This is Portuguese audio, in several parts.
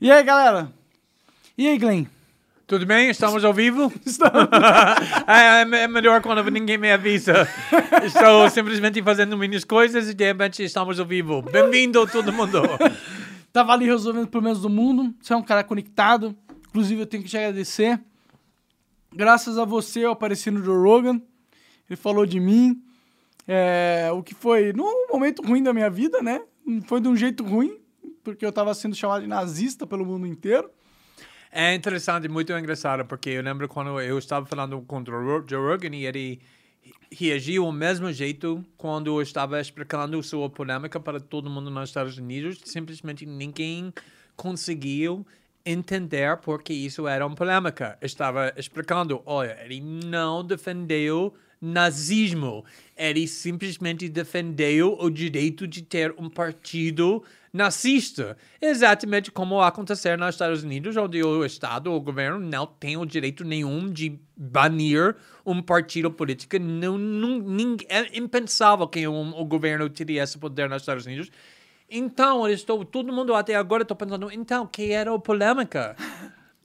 E aí, galera? E aí, Glenn? Tudo bem? Estamos ao vivo? é, é melhor quando ninguém me avisa. Estou simplesmente fazendo minhas coisas e de repente estamos ao vivo. Bem-vindo todo mundo. Tava ali resolvendo problemas do mundo. Você é um cara conectado. Inclusive, eu tenho que te agradecer. Graças a você, eu apareci no Joe Rogan. Ele falou de mim. É, o que foi num momento ruim da minha vida, né? Foi de um jeito ruim, porque eu tava sendo chamado de nazista pelo mundo inteiro. É interessante, muito engraçado, porque eu lembro quando eu estava falando com o Joe Rogan e ele reagiu do mesmo jeito quando eu estava explicando sua polêmica para todo mundo nos Estados Unidos. Simplesmente ninguém conseguiu entender porque isso era uma polêmica. Estava explicando, olha, ele não defendeu nazismo. Ele simplesmente defendeu o direito de ter um partido nazista. Exatamente como acontecer nos Estados Unidos, onde o Estado, o governo, não tem o direito nenhum de banir um partido político. Não, não, ninguém, é impensável que um, o governo teria esse poder nos Estados Unidos. Então, eu estou, todo mundo até agora está pensando, então, que era a polêmica?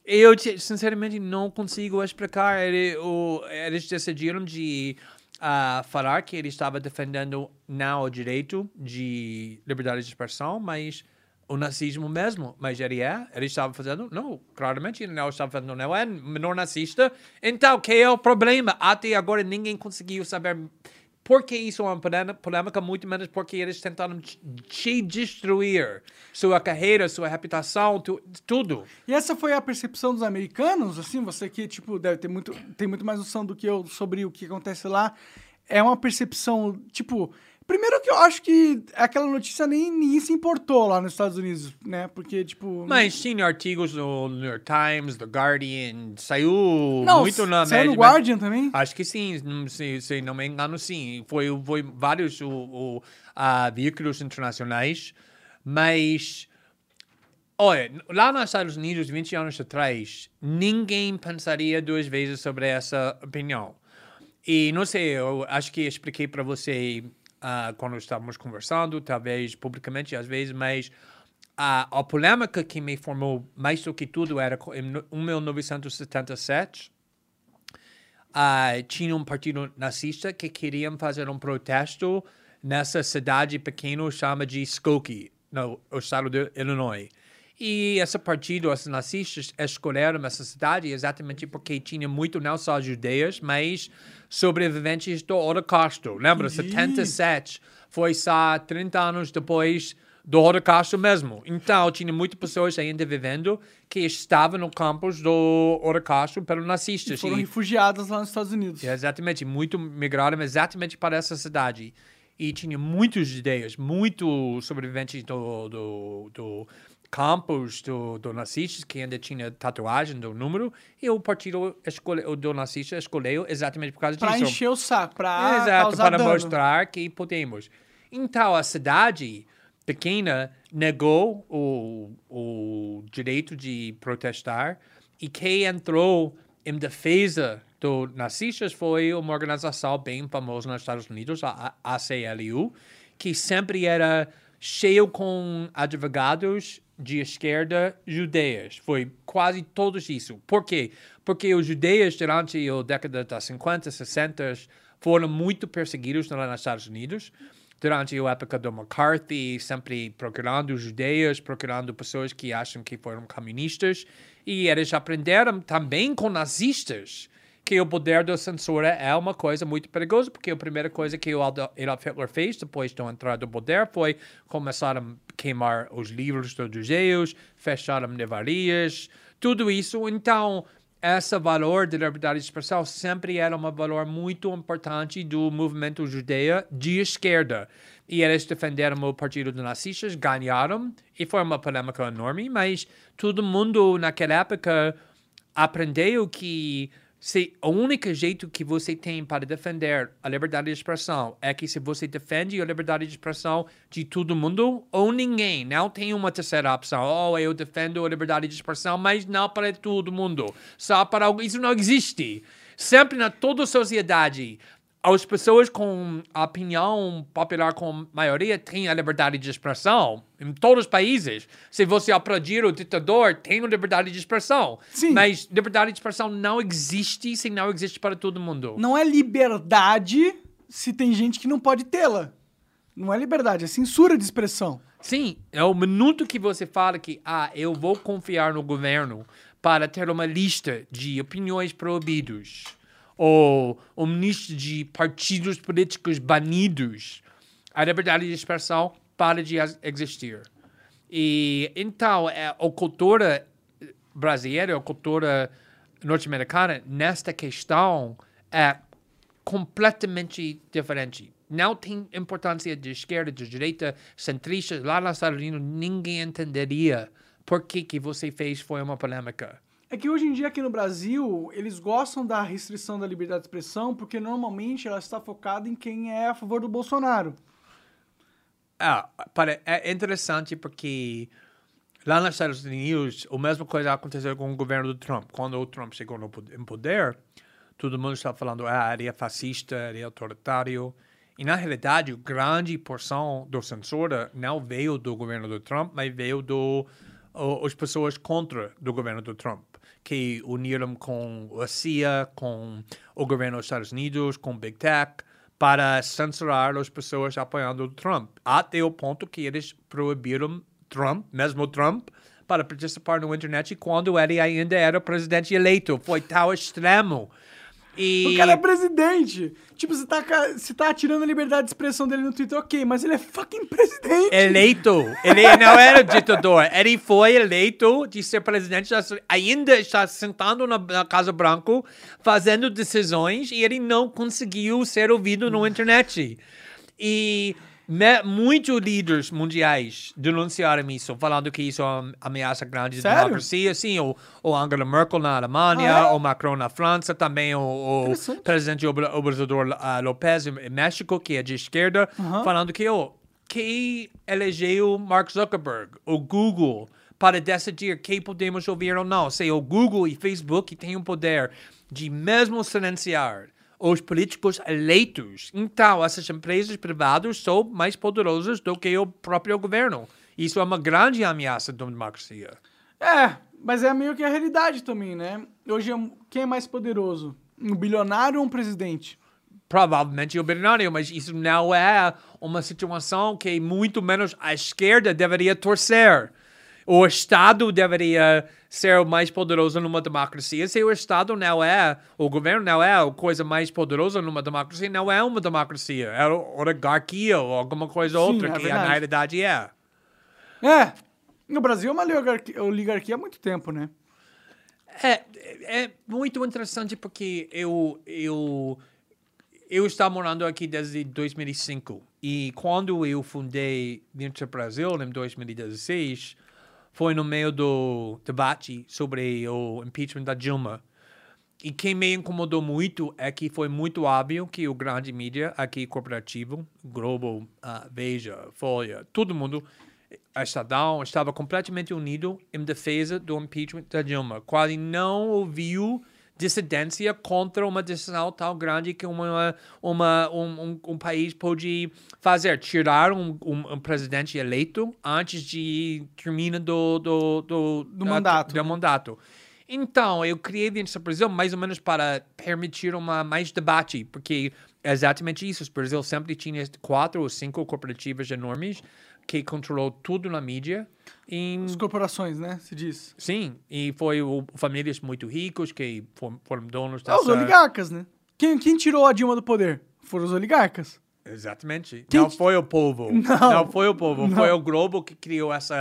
Eu, sinceramente, não consigo explicar. Eles decidiram de uh, falar que ele estava defendendo não o direito de liberdade de expressão, mas o nazismo mesmo. Mas ele é, ele estava fazendo, não, claramente ele não estava fazendo, não é menor nazista. Então, que é o problema? Até agora ninguém conseguiu saber porque isso é uma polêmica, muito menos porque eles tentaram te destruir. Sua carreira, sua reputação, tu, tudo. E essa foi a percepção dos americanos? Assim, você que, tipo, deve ter muito, tem muito mais noção do que eu sobre o que acontece lá. É uma percepção, tipo, Primeiro que eu acho que aquela notícia nem ninguém se importou lá nos Estados Unidos, né? Porque, tipo... Mas tinha artigos no New York Times, The Guardian, saiu não, muito na saiu no Guardian também? Acho que sim, se, se não me engano, sim. Foi, foi vários o, o, uh, veículos internacionais, mas... Olha, lá nos Estados Unidos, 20 anos atrás, ninguém pensaria duas vezes sobre essa opinião. E não sei, eu acho que expliquei para você uh, quando estávamos conversando, talvez publicamente às vezes, mas a, a polêmica que me formou mais do que tudo era em 1977. Uh, tinha um partido nazista que queriam fazer um protesto nessa cidade pequena chamada de Skokie, no estado de Illinois. E esse partido, os nazistas, escolheram essa cidade exatamente porque tinha muito não só judeias, mas sobreviventes do Holocausto. Lembra? 77 foi só 30 anos depois do Holocausto mesmo. Então, tinha muitas pessoas ainda vivendo que estavam no campus do Holocausto pelos nazistas. E foram e, refugiadas lá nos Estados Unidos. Exatamente. Muito migraram exatamente para essa cidade. E tinha muitos judeios, muitos sobreviventes do, do, do campos do, do nazistas, que ainda tinha tatuagem do número, e o partido escolhe, do nazista escolheu exatamente por causa pra disso. Para encher o saco, para Exato, para dano. mostrar que podemos. Então, a cidade pequena negou o, o direito de protestar, e quem entrou em defesa dos nazistas foi uma organização bem famosa nos Estados Unidos, a ACLU, que sempre era cheio com advogados de esquerda judeias. Foi quase todos isso. Por quê? Porque os judeios, durante a década de 50, 60, foram muito perseguidos nos Estados Unidos. Durante a época do McCarthy, sempre procurando judeios, procurando pessoas que acham que foram comunistas. E eles aprenderam também com nazistas que o poder da censura é uma coisa muito perigosa, porque a primeira coisa que o Adolf Hitler fez depois de entrar no poder foi começar a queimar os livros dos judeus, fechar livrarias, tudo isso. Então, esse valor de liberdade de expressão sempre era um valor muito importante do movimento judeu de esquerda. E eles defenderam o partido dos nazistas, ganharam, e foi uma polêmica enorme, mas todo mundo naquela época aprendeu que se o único jeito que você tem para defender a liberdade de expressão é que se você defende a liberdade de expressão de todo mundo ou ninguém, não tem uma terceira opção. Oh, eu defendo a liberdade de expressão, mas não para todo mundo. Só para isso não existe. Sempre na toda sociedade as pessoas com a opinião popular com maioria têm a liberdade de expressão em todos os países. Se você aplaudir o ditador, tem a liberdade de expressão. Sim. Mas liberdade de expressão não existe se não existe para todo mundo. Não é liberdade se tem gente que não pode tê-la. Não é liberdade, é censura de expressão. Sim, é o minuto que você fala que, ah, eu vou confiar no governo para ter uma lista de opiniões proibidos ou lista de partidos políticos banidos, a liberdade de expressão para de ex- existir. E então, é, a cultura brasileira, a cultura norte-americana, nesta questão, é completamente diferente. Não tem importância de esquerda, de direita, centrista. Lá nos Estados Unidos, ninguém entenderia por que, que você fez foi uma polêmica. É que hoje em dia aqui no Brasil, eles gostam da restrição da liberdade de expressão porque normalmente ela está focada em quem é a favor do Bolsonaro. Ah, é interessante porque lá nos Estados Unidos, a mesma coisa aconteceu com o governo do Trump. Quando o Trump chegou no, poder, todo mundo estava falando, ah, ele é fascista, ele é autoritário. E, na realidade, grande porção do censura não veio do governo do Trump, mas veio do as pessoas contra do governo do Trump, que uniram com a CIA, com o governo dos Estados Unidos, com Big Tech, para censurar as pessoas apoiando Trump, até o ponto que eles proibiram Trump, mesmo Trump, para participar na internet quando ele ainda era presidente eleito. Foi tal extremo. E O cara é presidente. Tipo, você tá, você tá atirando a liberdade de expressão dele no Twitter, ok, mas ele é fucking presidente. eleito. Ele não era ditador. Ele foi eleito de ser presidente. Ainda está sentado na, na Casa Branca, fazendo decisões, e ele não conseguiu ser ouvido na internet. E muitos líderes mundiais denunciaram isso, falando que isso é uma ameaça grande à democracia. Sim, o, o Angela Merkel na Alemanha, Ah, é? o Macron na França, também o, o presidente Obra- Obrador ah, Lopez em México, que é de esquerda, falando que oh, que elegeu Mark Zuckerberg, o Google, para decidir quem podemos ouvir ou não. Se o Google e Facebook têm o poder de mesmo silenciar os políticos eleitos, então essas empresas privadas são mais poderosas do que o próprio governo. Isso é uma grande ameaça da democracia. É, mas é meio que a realidade também, né? Hoje, é- quem é mais poderoso? Um bilionário ou um presidente? provavelmente o bilionário, mas isso não é uma situação que muito menos a esquerda deveria torcer. O Estado deveria ser o mais poderoso numa democracia. Se o Estado não é, o governo não é a coisa mais poderosa numa democracia, não é uma democracia. É oligarquia ou alguma coisa Sim, outra é que verdade. na realidade é. É, no Brasil é uma oligarquia, oligarquia há muito tempo, né? É, é muito interessante porque eu, eu, eu estava morando aqui desde 2005 e quando eu fundei Venture Brasil em 2016 foi no meio do debate sobre o impeachment da Dilma. E quem me incomodou muito é que foi muito óbvio que o grande mídia aqui corporativo, Globo, ah, Veja, Folha, todo mundo, a Estadão, estava completamente unido em defesa do impeachment da Dilma. Quase não ouviu dissidência contra uma decisão tão grande que uma, uma, um, um, um país pode fazer. Tirar um, um, um presidente eleito antes de termina do, do, do, Do mandato, do mandato. Então, eu criei Venture Brasil mais ou menos para permitir uma mais debate, porque é exatamente isso. O Brasil sempre tinha quatro ou cinco corporativas enormes que controlou tudo na mídia. E, As corporações, né? Se diz. sim, e foi o, famílias muito ricos que foram, foram donos Ah, os dessa... oligarcas, né? Quem, quem tirou a Dilma do poder? Foram os oligarcas. Exatamente. Quem Não foi o povo. Não. Não, foi o povo. Não. Foi o Globo que criou esse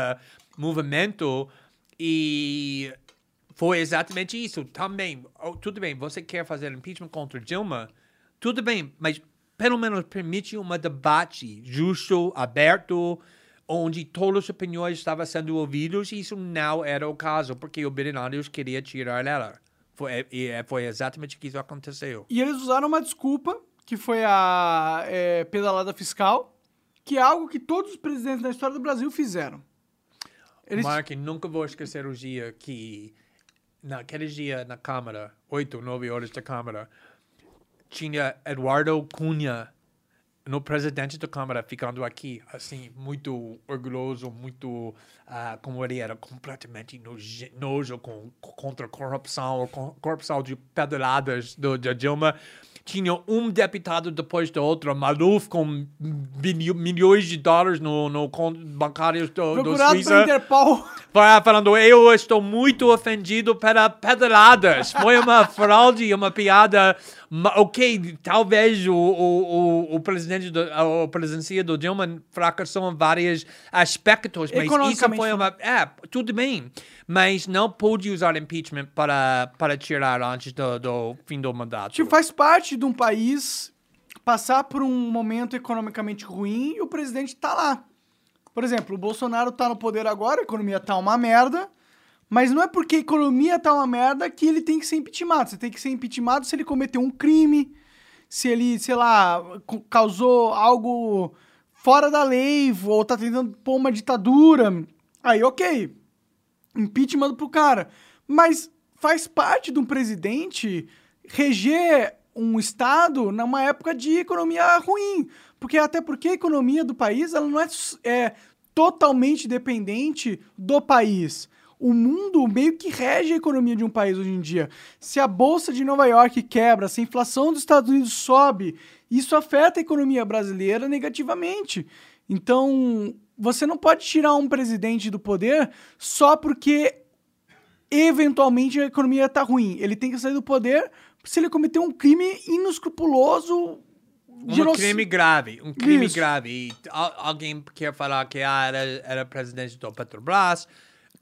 movimento e foi exatamente isso. Também, oh, tudo bem, você quer fazer impeachment contra Dilma? Tudo bem, mas pelo menos permite um debate justo, aberto, onde todas as opiniões estavam sendo ouvidas e isso não era o caso, porque o bilionários queria tirar ela. Foi, e é- foi exatamente o que isso aconteceu. E eles usaram uma desculpa, que foi a é, pedalada fiscal, que é algo que todos os presidentes da história do Brasil fizeram. Eles... Mark, nunca vou esquecer o dia que, naquele dia na Câmara, oito, nove horas da Câmara, tinha Eduardo Cunha no presidente da Câmara, ficando aqui, assim, muito orgulhoso, muito, ah, como ele era, completamente nojo com, contra a corrupção, corrupção de pedaladas do, da Dilma. Tinha um deputado depois do outro, Maluf, com milhões de dólares no, no conto bancário do, do Procurado Suíça. pela Interpol. Falando, eu estou muito ofendido pela pedaladas. Foi uma fraude, uma piada. Ok, talvez o, o, o, presidente do, a presidencia do Dilma fracassou em vários aspectos, mas isso foi uma... É, tudo bem, mas não pôde usar impeachment para, para tirar antes do, do fim do mandato. Tipo, faz parte de um país passar por um momento economicamente ruim e o presidente tá lá. Por exemplo, o Bolsonaro tá no poder agora, a economia tá uma merda, mas não é porque a economia tá uma merda que ele tem que ser impeachmentado. Você tem que ser impeachmentado se ele cometeu um crime, se ele, sei lá, causou algo fora da lei, ou tá tentando pôr uma ditadura. Aí, ok impeachment pro cara. Mas faz parte de um presidente reger um estado numa época de economia ruim. Porque até porque a economia do país ela não é, é totalmente dependente do país. O mundo meio que rege a economia de um país hoje em dia. Se a bolsa de Nova York quebra, se a inflação dos Estados Unidos sobe, isso afeta a economia brasileira negativamente. Então, você não pode tirar um presidente do poder só porque eventualmente a economia tá ruim. Ele tem que sair do poder se ele cometeu um crime inescrupuloso. Um genoc- crime grave, um crime Isso. grave. E al- alguém quer falar que ah, era, era presidente do Petrobras.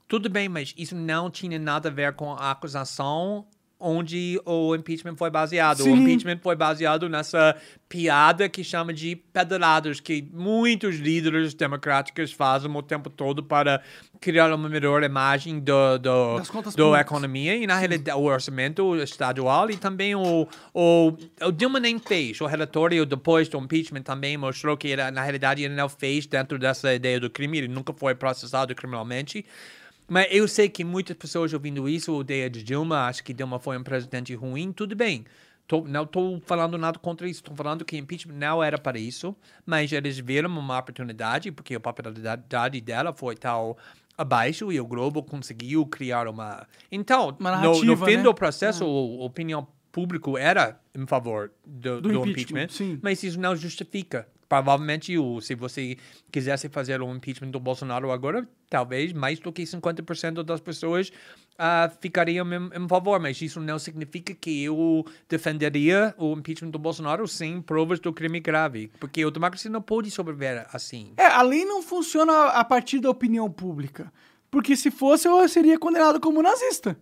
Tudo bem, mas isso não tinha nada a ver com a acusação onde o impeachment foi baseado. O Sim. impeachment foi baseado nessa piada que chama de pedalados, que muitos líderes democráticos fazem o tempo todo para criar uma melhor imagem do, do, do públicas. economia e na realidade o orçamento estadual e também o, o, o Dilma nem fez. O relatório depois do impeachment também mostrou que era, na realidade ele não fez dentro dessa ideia do crime, ele nunca foi processado criminalmente. Mas eu sei que muitas pessoas ouvindo isso, a ideia de Dilma, acho que Dilma foi um presidente ruim, tudo bem. Tô- não estou falando nada contra isso, estou falando que impeachment não era para isso, mas eles viram uma oportunidade, porque a popularidade dela foi tal abaixo e o Globo conseguiu criar uma... Então, Uma no, no fim né? do processo, a opinião pública era em favor do, Do do impeachment, impeachment, mas isso não justifica. Provavelmente, o, se você quisesse fazer um impeachment do Bolsonaro agora, talvez mais do que 50% das pessoas ah, ficariam em, em favor, mas isso não significa que eu defenderia o impeachment do Bolsonaro sem provas do crime grave, porque a democracia não pode sobreviver assim. É, a lei não funciona a partir da opinião pública. Porque se fosse, eu seria condenado como nazista.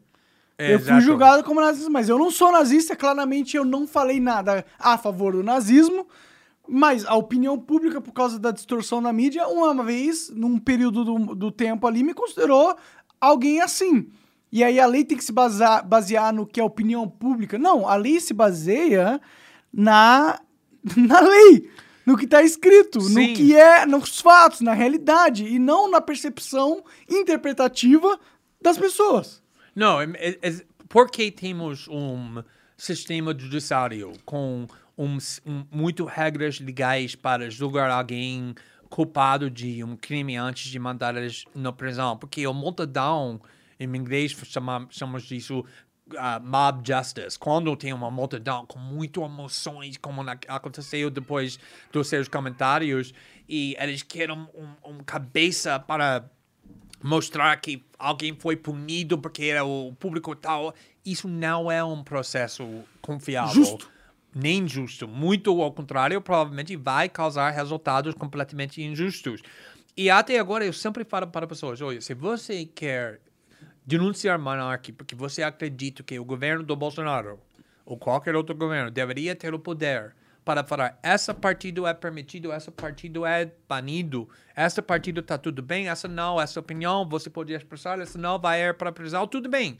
Eu fui Exato. julgado como nazista, mas eu não sou nazista, claramente eu não falei nada a favor do nazismo, mas a opinião pública, por causa da distorção na mídia, uma vez, num período do, do tempo ali, me considerou alguém assim. E aí a lei tem que se basear, basear no que é opinião pública. Não, a lei se baseia na, na lei, no que está escrito, Sim. no que é, nos fatos, na realidade, e não na percepção interpretativa das pessoas. Não, é, é, é- porque temos um sistema judiciário com um, um, muito regras legais para julgar alguém culpado de um crime antes de mandar eles na prisão? Porque o multidão, em inglês chama, chamamos disso ah, mob justice. Quando tem uma multidão com muitas emoções, como na, aconteceu depois dos seus comentários, e eles querem um, um cabeça para mostrar que alguém foi punido porque era o público tal, isso não é um processo confiável. Justo. Nem justo. Muito ao contrário, provavelmente vai causar resultados completamente injustos. E até agora eu sempre falo para pessoas, olha, se você quer denunciar monarquia porque você acredita que o governo do Bolsonaro ou qualquer outro governo deveria ter o poder para falar essa partido é permitido, essa partido é banido, essa partido tá tudo bem, essa não, essa opinião você pode expressar, essa não vai ir para prisão, tudo bem.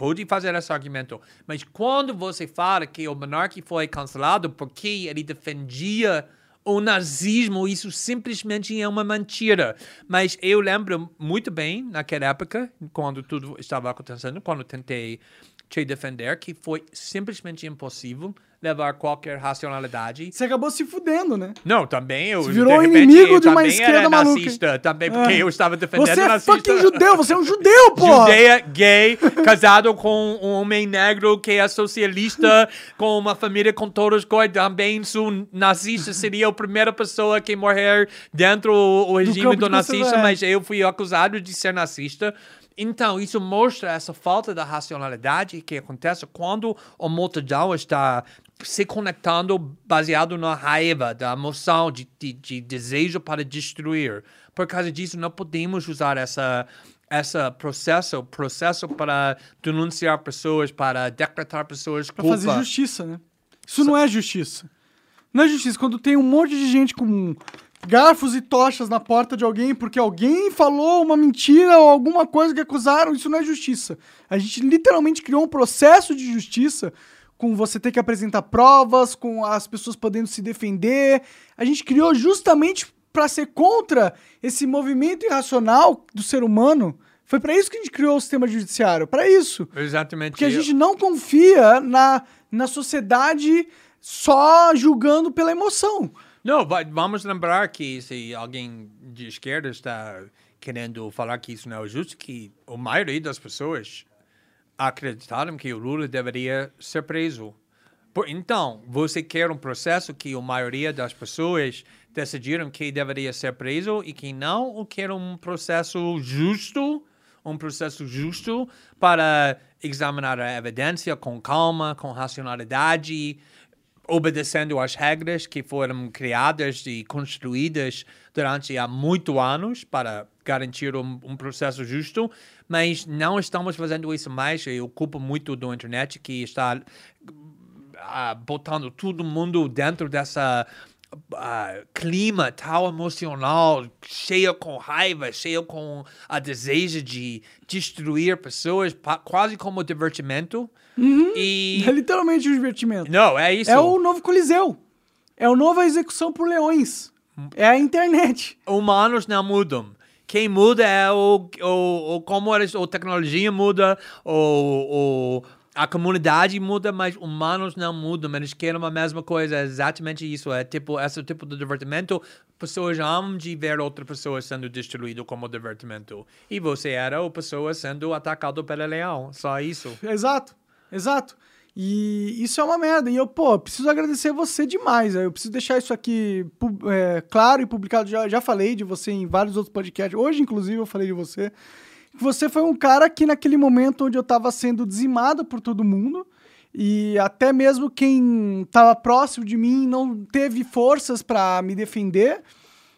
Pode fazer esse argumento. Mas quando você fala que o monarca foi cancelado porque ele defendia o nazismo, isso simplesmente é uma mentira. Mas eu lembro muito bem, naquela época, quando tudo estava acontecendo, quando tentei te defender, que foi simplesmente impossível levar qualquer racionalidade. Você acabou se fudendo, né? Não, também eu. Você virou de repente, inimigo de uma esquerda era maluca. nazista, também porque É. eu estava defendendo Você é nazista. fucking judeu, você é um judeu, porra! Judeia, gay, casado com um homem negro que é socialista, com uma família com todos coisas, também sou nazista, seria a primeira pessoa que morrer dentro do regime do, de nazista, é. mas eu fui acusado de ser nazista. Então, isso mostra essa falta da racionalidade que acontece quando a multidão está se conectando baseado na raiva, da emoção, de, de, de desejo para destruir. Por causa disso, não podemos usar essa esse processo, processo para denunciar pessoas, para decretar pessoas culpa. fazer justiça, né? Isso não é justiça. Não é justiça quando tem um monte de gente com garfos e tochas na porta de alguém porque alguém falou uma mentira ou alguma coisa que acusaram, isso não é justiça. A gente literalmente criou um processo de justiça com você ter que apresentar provas, com as pessoas podendo se defender. A gente criou justamente para ser contra esse movimento irracional do ser humano. Foi para isso que a gente criou o sistema judiciário, para isso. Exatamente. Porque a gente não confia na, na sociedade só julgando pela emoção. Não, vamos lembrar que se alguém de esquerda está querendo falar que isso não é justo, que a maioria das pessoas acreditaram que o Lula deveria ser preso. Então, você quer um processo que a maioria das pessoas decidiram que deveria ser preso e que não, ou quer um processo justo, um processo justo para examinar a evidência com calma, com racionalidade, obedecendo às regras que foram criadas e construídas durante há muitos anos para garantir um, um processo justo, mas não estamos fazendo isso mais. Eu culpo muito da internet que está ah, botando todo mundo dentro dessa ah, clima tal emocional, cheio com raiva, cheio com a desejo de destruir pessoas, quase como divertimento. E É literalmente um divertimento. não, é isso. É o novo Coliseu. É o novo execução por leões. É a internet. Humanos não mudam. Quem muda é o, o, o como eles, a tecnologia muda, o, o, a comunidade muda, mas humanos não mudam. Eles querem a mesma coisa, é exatamente isso. É tipo, esse tipo de divertimento. Pessoas amam de ver outra pessoa sendo destruída como divertimento. E você era a pessoa sendo atacado pelo leão. Só isso. Exato, exato. E isso é uma merda. E eu, pô, preciso agradecer você demais. Eu preciso deixar isso aqui é, claro e publicado. Já, já falei de você em vários outros podcasts. Hoje, inclusive, eu falei de você. Você foi um cara que, naquele momento onde eu tava sendo dizimado por todo mundo, e até mesmo quem tava próximo de mim não teve forças pra me defender.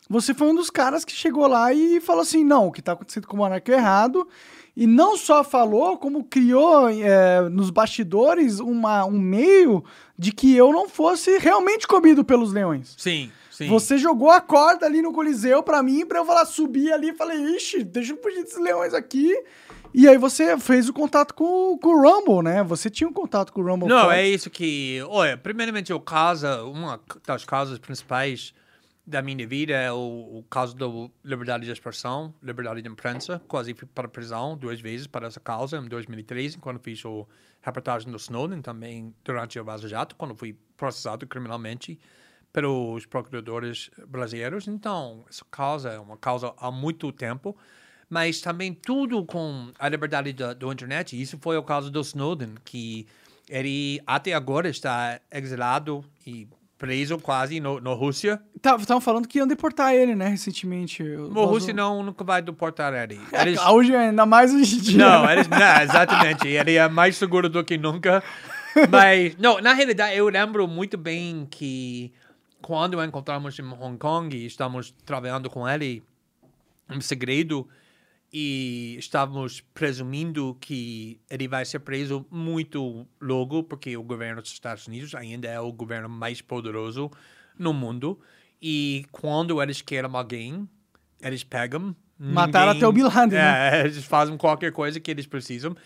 Você foi um dos caras que chegou lá e falou assim: não, o que tá acontecendo com o Monarca é errado. E não só falou, como criou é, nos bastidores uma, um meio de que eu não fosse realmente comido pelos leões. Sim, sim. Você jogou a corda ali no Coliseu pra mim, pra eu falar, subir ali e falei, ixi, deixa eu fugir desses leões aqui. E aí você fez o contato com, com o Rumble, né? Você tinha um contato com o Rumble. Não, forte. é isso que. Olha, primeiramente, o caso, uma das causas principais da minha vida é o, o caso da liberdade de expressão, liberdade de imprensa. Quase fui para a prisão duas vezes para essa causa, em 2013, quando fiz o reportagem do Snowden, também durante o Vaza Jato, quando fui processado criminalmente pelos procuradores brasileiros. Então, essa causa é uma causa há muito tempo mas também tudo com a liberdade da, do internet. Isso foi o caso do Snowden, que ele até agora está exilado e preso quase no, na Rússia. Estavam falando que iam deportar ele, né, recentemente. A Rússia não nunca vai deportar ele. Eles, É, hoje, ainda mais hoje em dia. não, eles, não, exatamente. Ele é mais seguro do que nunca. Mas, não, na realidade, eu lembro muito bem que quando encontramos em Hong Kong e estamos trabalhando com ele em segredo e estávamos presumindo que ele vai ser preso muito logo, porque o governo dos Estados Unidos ainda é o governo mais poderoso no mundo. E quando eles querem alguém, eles pegam. Mataram até o Bin Laden, né? É, eles fazem qualquer coisa que eles precisam.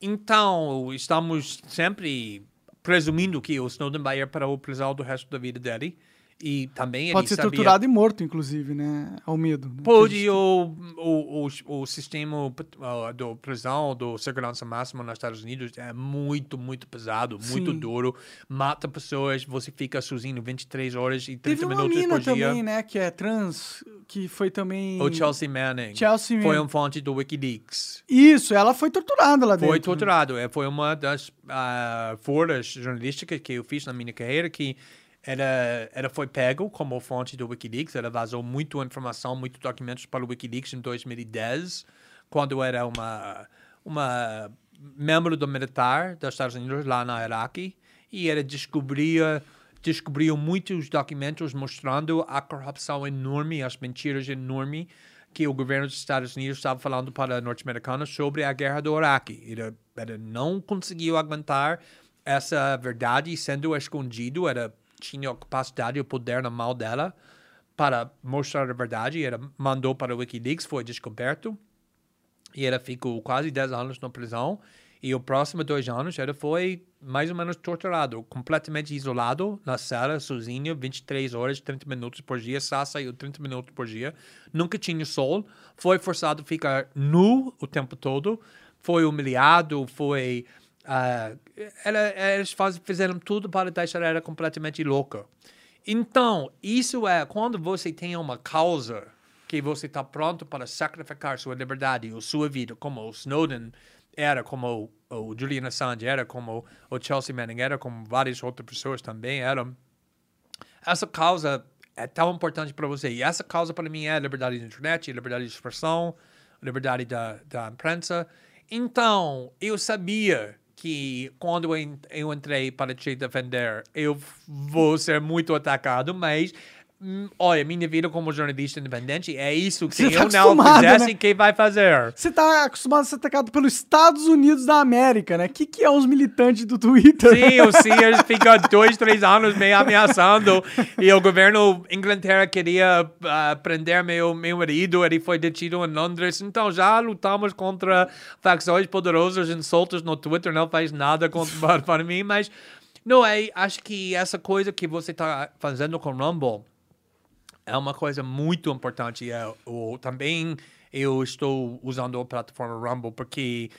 Então, estamos sempre presumindo que o Snowden vai ir para o prisão do resto da vida dele. E também Pode ser sabia... torturado e morto, inclusive, né? Ao medo. né? Pode, o, o, o, o sistema uh, do prisão, do segurança máxima nos Estados Unidos é muito, muito pesado, muito Sim. duro. Mata pessoas, você fica sozinho 23 horas e 30 Teve uma minutos mina por dia. também, né? Que é trans, que foi também... O Chelsea Manning Chelsea foi um fonte do Wikileaks. Isso, ela foi torturada lá dentro. Foi né? torturado. É, Foi uma das uh, foras jornalísticas que eu fiz na minha carreira que ela, ela foi pego como fonte do Wikileaks. Ela vazou muita informação, muitos documentos para o Wikileaks em 2010, quando era uma, uma membro do militar dos Estados Unidos lá na Iraque. E ela descobria descobriu muitos documentos mostrando a corrupção enorme, as mentiras enormes que o governo dos Estados Unidos estava falando para norte-americanos sobre a guerra do Iraque. Ele, ele não conseguiu aguentar essa verdade sendo escondido. Ela tinha a capacidade e o poder na mão dela para mostrar a verdade. Ela mandou para o Wikileaks, foi descoberto. E ela ficou quase 10 anos na prisão. E os próximos dois anos ela foi mais ou menos torturado, completamente isolado na cela, sozinho, 23 horas, 30 minutos por dia, só saiu 30 minutos por dia. Nunca tinha sol, foi forçado a ficar nu o tempo todo, foi humilhado, foi. Ah, ela, eles faz, fizeram tudo para deixar ela completamente louca. Então, isso é quando você tem uma causa que você está pronto para sacrificar sua liberdade ou sua vida, como o Snowden era, como o, o Julian Assange era, como o Chelsea Manning era, como várias outras pessoas também eram. Essa causa é tão importante para você. E essa causa para mim é a liberdade da internet, a liberdade de expressão, a liberdade da, da imprensa. Então, eu sabia que quando eu en- eu entrei para te defender, eu vou ser muito atacado, mas olha, minha vida como jornalista independente é isso que tá eu não fizesse, né? quem vai fazer? Você tá acostumado a ser atacado pelos Estados Unidos da América, né? O que, que é os militantes do Twitter? Sim, o Sears fica dois, três anos meio ameaçando. E o governo Inglaterra queria ah, prender meu, meu marido, ele foi detido em Londres. Então já lutamos contra facções poderosas insultos no Twitter, não faz nada contra, para, mim, mas não é. Acho que essa coisa que você está fazendo com o Rumble é uma coisa muito importante. É, o, também eu estou usando a plataforma Rumble porque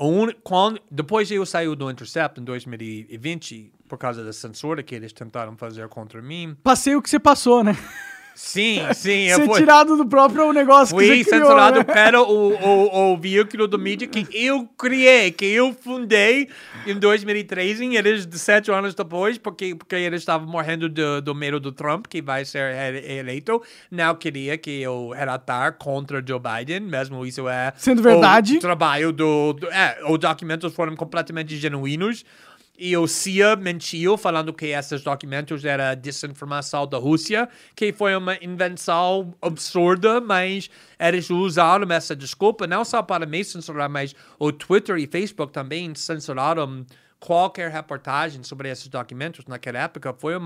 um, quando, depois eu saí do Intercept em 2020, por causa da censura que eles tentaram fazer contra mim. Passei o que você passou, né? Sim, sim. eu Ser fui- tirado do próprio negócio que Fui você criou, censurado né? pelo o, o, o veículo do mídia que eu criei, que eu fundei em 2013, e eles sete anos depois, porque, porque eles estavam morrendo do, do medo do Trump, que vai ser ele- eleito, não queria que eu relatar contra Joe Biden, mesmo isso é... Sendo verdade. O trabalho do... do é, os documentos foram completamente genuínos, e o CIA mentiu falando que esses documentos era desinformação da Rússia, que foi uma invenção absurda, mas eles usaram essa desculpa não só para me censurar, mas o Twitter e Facebook também censuraram qualquer reportagem sobre esses documentos naquela época. Foi um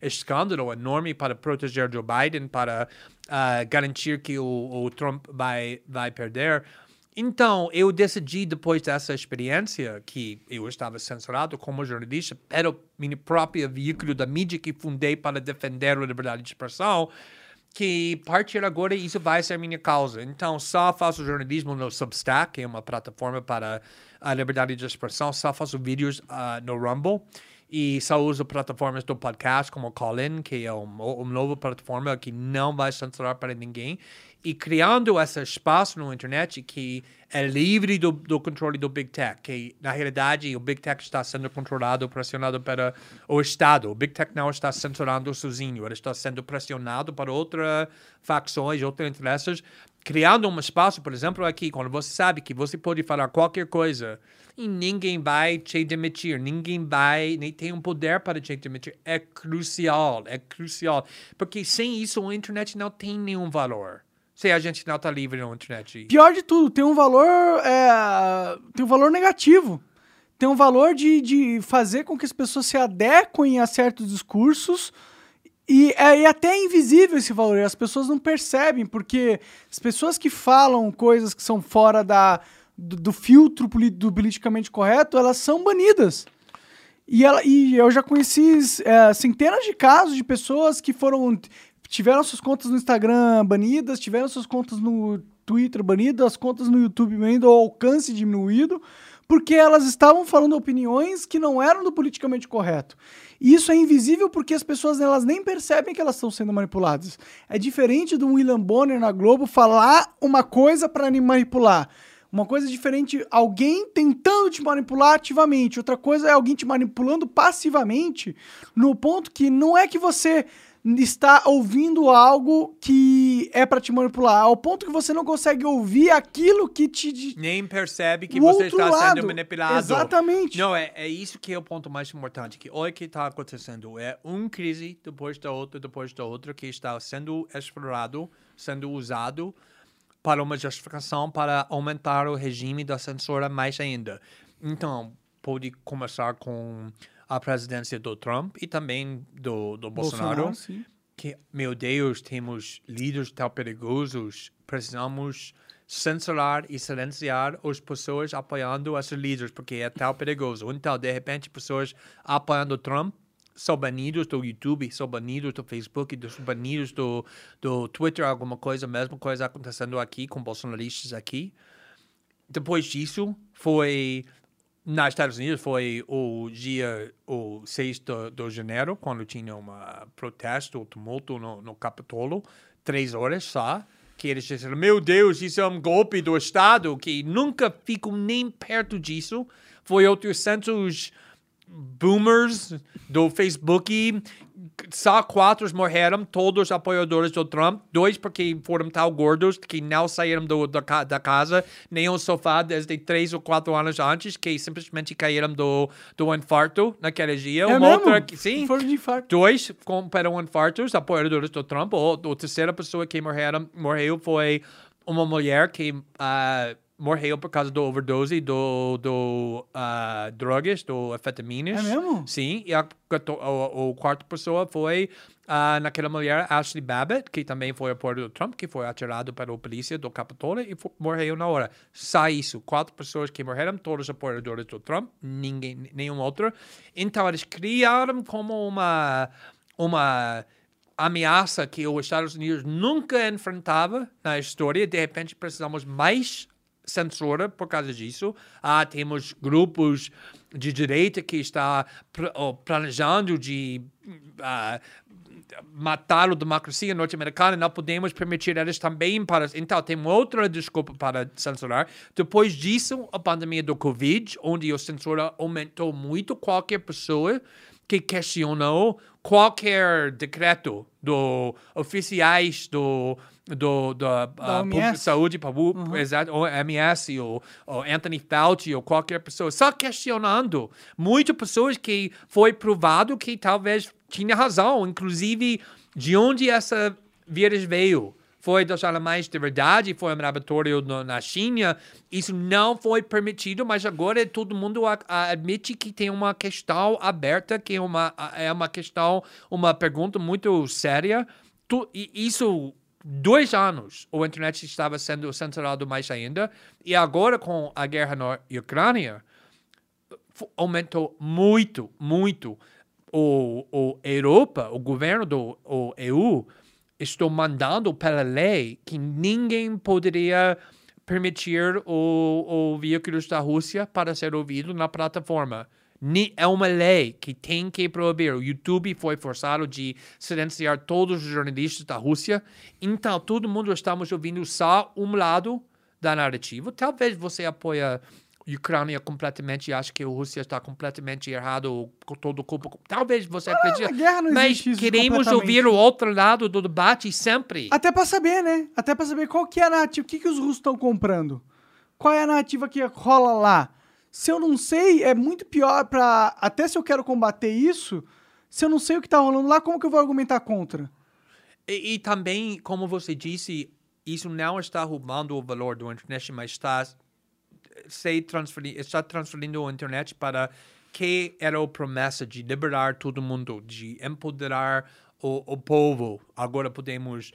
escândalo enorme para proteger Joe Biden, para ah, garantir que o, o Trump vai, vai perder. Então, eu decidi, depois dessa experiência, que eu estava censurado como jornalista, pelo meu próprio veículo da mídia que fundei para defender a liberdade de expressão, que a partir agora isso vai ser minha causa. Então, só faço jornalismo no Substack, que é uma plataforma para a liberdade de expressão, só faço vídeos ah, no Rumble. E só uso plataformas do podcast como o Colin, que é uma, uma nova plataforma que não vai censurar para ninguém. E criando esse espaço na internet que é livre do, do controle do Big Tech, que na realidade o Big Tech está sendo controlado, pressionado para o Estado. O Big Tech não está censurando sozinho, ele está sendo pressionado para outras facções, outros interesses, criando um espaço, por exemplo, aqui, quando você sabe que você pode falar qualquer coisa e ninguém vai te demitir, ninguém vai, nem tem um poder para te demitir. É crucial, é crucial. Porque sem isso a internet não tem nenhum valor. Se a gente não está livre na internet. Pior de tudo, tem um valor. é, tem um valor negativo. Tem um valor de, de fazer com que as pessoas se adequem a certos discursos. E é, e até é invisível esse valor, as pessoas não percebem, porque as pessoas que falam coisas que são fora da, do, do filtro do politicamente correto, elas são banidas. E, ela, e eu já conheci é, centenas de casos de pessoas que foram. Tiveram suas contas no Instagram banidas, tiveram suas contas no Twitter banidas, as contas no YouTube banidas, o alcance diminuído, porque elas estavam falando opiniões que não eram do politicamente correto. E isso é invisível porque as pessoas elas nem percebem que elas estão sendo manipuladas. É diferente do William Bonner na Globo falar uma coisa para manipular. Uma coisa diferente, alguém tentando te manipular ativamente. Outra coisa é alguém te manipulando passivamente, no ponto que não é que você está ouvindo algo que é para te manipular, ao ponto que você não consegue ouvir aquilo que te. Nem percebe que O você está lado. sendo manipulado. Exatamente. Não, é, é isso que é o ponto mais importante. Que olha o que está acontecendo. É uma crise depois da outra, depois da outra, que está sendo explorado, sendo usado para uma justificação para aumentar o regime da censura mais ainda. Então, pode começar com a presidência do Trump e também do, do Bolsonaro sim. que, meu Deus, temos líderes tão perigosos, precisamos censurar e silenciar as pessoas apoiando esses líderes, porque é tão perigoso. Então, de repente, pessoas apoiando Trump são banidos do YouTube, são banidos do Facebook, são banidos do, do Twitter, alguma coisa, mesma coisa acontecendo aqui com bolsonaristas aqui. Depois disso, foi nos Estados Unidos foi o dia o 6 de, de janeiro, quando tinha um protesto, um tumulto no, no Capitólio, três horas só, que eles disseram, meu Deus, isso é um golpe do Estado, que nunca ficam nem perto disso. Foi 800 boomers do Facebook, só quatro morreram, todos apoiadores do Trump, dois porque foram tão gordos que não saíram do, da, da casa, nem o sofá desde três ou quatro anos antes, que simplesmente caíram do, do infarto naquele dia. É Uma mesmo? outra sim, Foram de infarto. dois infartos, apoiadores do Trump. O, a terceira pessoa que morreram, morreu foi uma mulher que ah, morreu por causa do overdose do, do ah, drogas, do anfetaminas. É mesmo? Sim, e a, gato- o, o quarto pessoa foi ah, naquela mulher, Ashley Babbitt, que também foi apoiador do Trump, que foi atirado pela polícia do Capitólio e fo- morreu na hora. Só isso. Quatro pessoas que morreram, todos apoiadores do Trump, ninguém, nenhum outro. Então, eles criaram como uma, uma ameaça que os Estados Unidos nunca enfrentava na história. De repente, precisamos mais censura por causa disso. Ah, temos grupos de direita que está oh, planejando de ah, matar a democracia norte-americana, não podemos permitir eles também para... Então, tem outra desculpa para censurar. Depois disso, a pandemia do Covid, onde a censura aumentou muito, qualquer pessoa que questionou qualquer decreto do oficiais do do, da ah, pub- OMS. saúde pública, exato, o MS, ou, ou Anthony Fauci, ou qualquer pessoa, só questionando. Muitas pessoas que foi provado que talvez tinha razão, inclusive de onde essa vírus veio. Foi dos alemães de verdade, foi um laboratório no- na China. Isso não foi permitido, mas agora todo mundo a- a- admite que tem uma questão aberta, que é uma, a- é uma questão, uma pergunta muito séria. Tu- isso dois anos o internet estava sendo censurado mais ainda e agora com a guerra na Ucrânia aumentou muito, muito o, o Europa, o governo do o EU estou mandando pela lei que ninguém poderia permitir o, o veículos da Rússia para ser ouvido na plataforma. É uma lei que tem que proibir. O YouTube foi forçado de silenciar todos os jornalistas da Rússia. Então, todo mundo estamos ouvindo só um lado da narrativa. Talvez você apoia Ucrânia completamente e acha que a Rússia está completamente errado, com todo culpa. Talvez você acredite. a guerra não Mas existe queremos completamente. ouvir o outro lado do debate sempre. Até pra saber, né? Até pra saber qual que é a narrativa, o que, que os russos estão comprando. Qual é a narrativa que rola lá? Se eu não sei, é muito pior pra. Até se eu quero combater isso, se eu não sei o que tá rolando lá, como que eu vou argumentar contra? E, e também, como você disse, isso não está roubando o valor do internet, mas está, se transferi- está transferindo a internet para que era a promessa de liberar todo mundo, de empoderar o, o povo. Agora podemos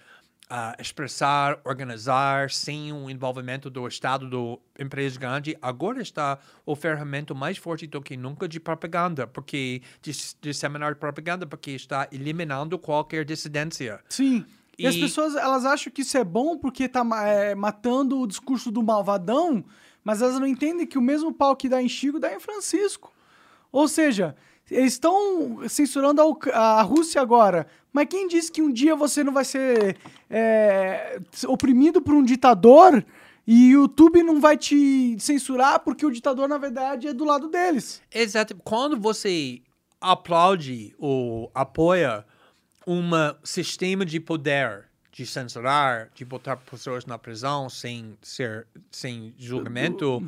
ah, expressar, organizar sem o envolvimento do Estado, do empresa grande, agora está o ferramenta mais forte do que nunca de propaganda, porque de disseminar propaganda, porque está eliminando qualquer dissidência. Sim. E, as E- pessoas, elas acham que isso é bom porque tá ma- é, matando o discurso do malvadão, mas elas não entendem que o mesmo pau que dá em Chico dá em Francisco. Ou seja, eles estão censurando a, a Rússia agora, mas quem disse que um dia você não vai ser é, oprimido por um ditador e o YouTube não vai te censurar porque o ditador, na verdade, é do lado deles? Exato. Quando você aplaude ou apoia um sistema de poder, de censurar, de botar pessoas na prisão sem ser sem julgamento,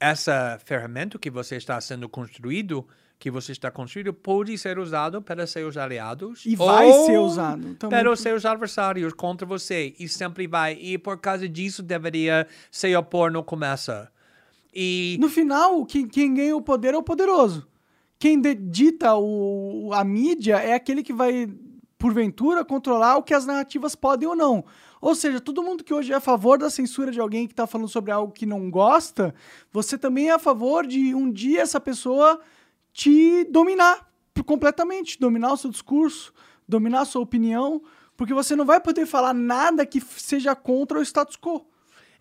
essa ferramenta que você está sendo construído, que você está construindo, pode ser usado para seus aliados E vai ser usado também. para os seus adversários contra você e sempre vai. E por causa disso deveria se opor no começo. E No final, quem, quem ganha o poder é o poderoso. Quem dita o, a mídia é aquele que vai, porventura, controlar o que as narrativas podem ou não. Ou seja, todo mundo que hoje é a favor da censura de alguém que está falando sobre algo que não gosta, você também é a favor de um dia essa pessoa te dominar completamente, dominar o seu discurso, dominar a sua opinião, porque você não vai poder falar nada que seja contra o status quo.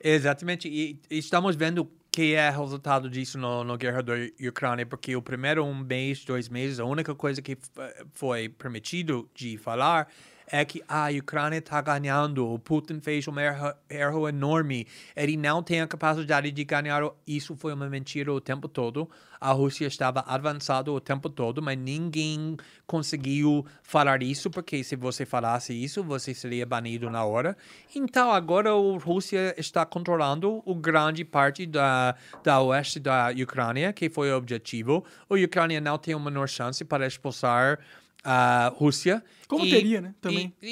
Exatamente, e estamos vendo que é resultado disso no, no guerra da Ucrânia, porque o primeiro um mês, dois meses, a única coisa que f- foi permitido de falar é que a Ucrânia está ganhando, o Putin fez um erro, erro enorme, ele não tem a capacidade de ganhar, isso foi uma mentira o tempo todo, a Rússia estava avançada o tempo todo, mas ninguém conseguiu falar isso, porque se você falasse isso, você seria banido na hora. Então, agora a Rússia está controlando o grande parte da, da oeste da Ucrânia, que foi o objetivo. A Ucrânia não tem a menor chance para expulsar a Rússia. Como E- teria, né, também. E,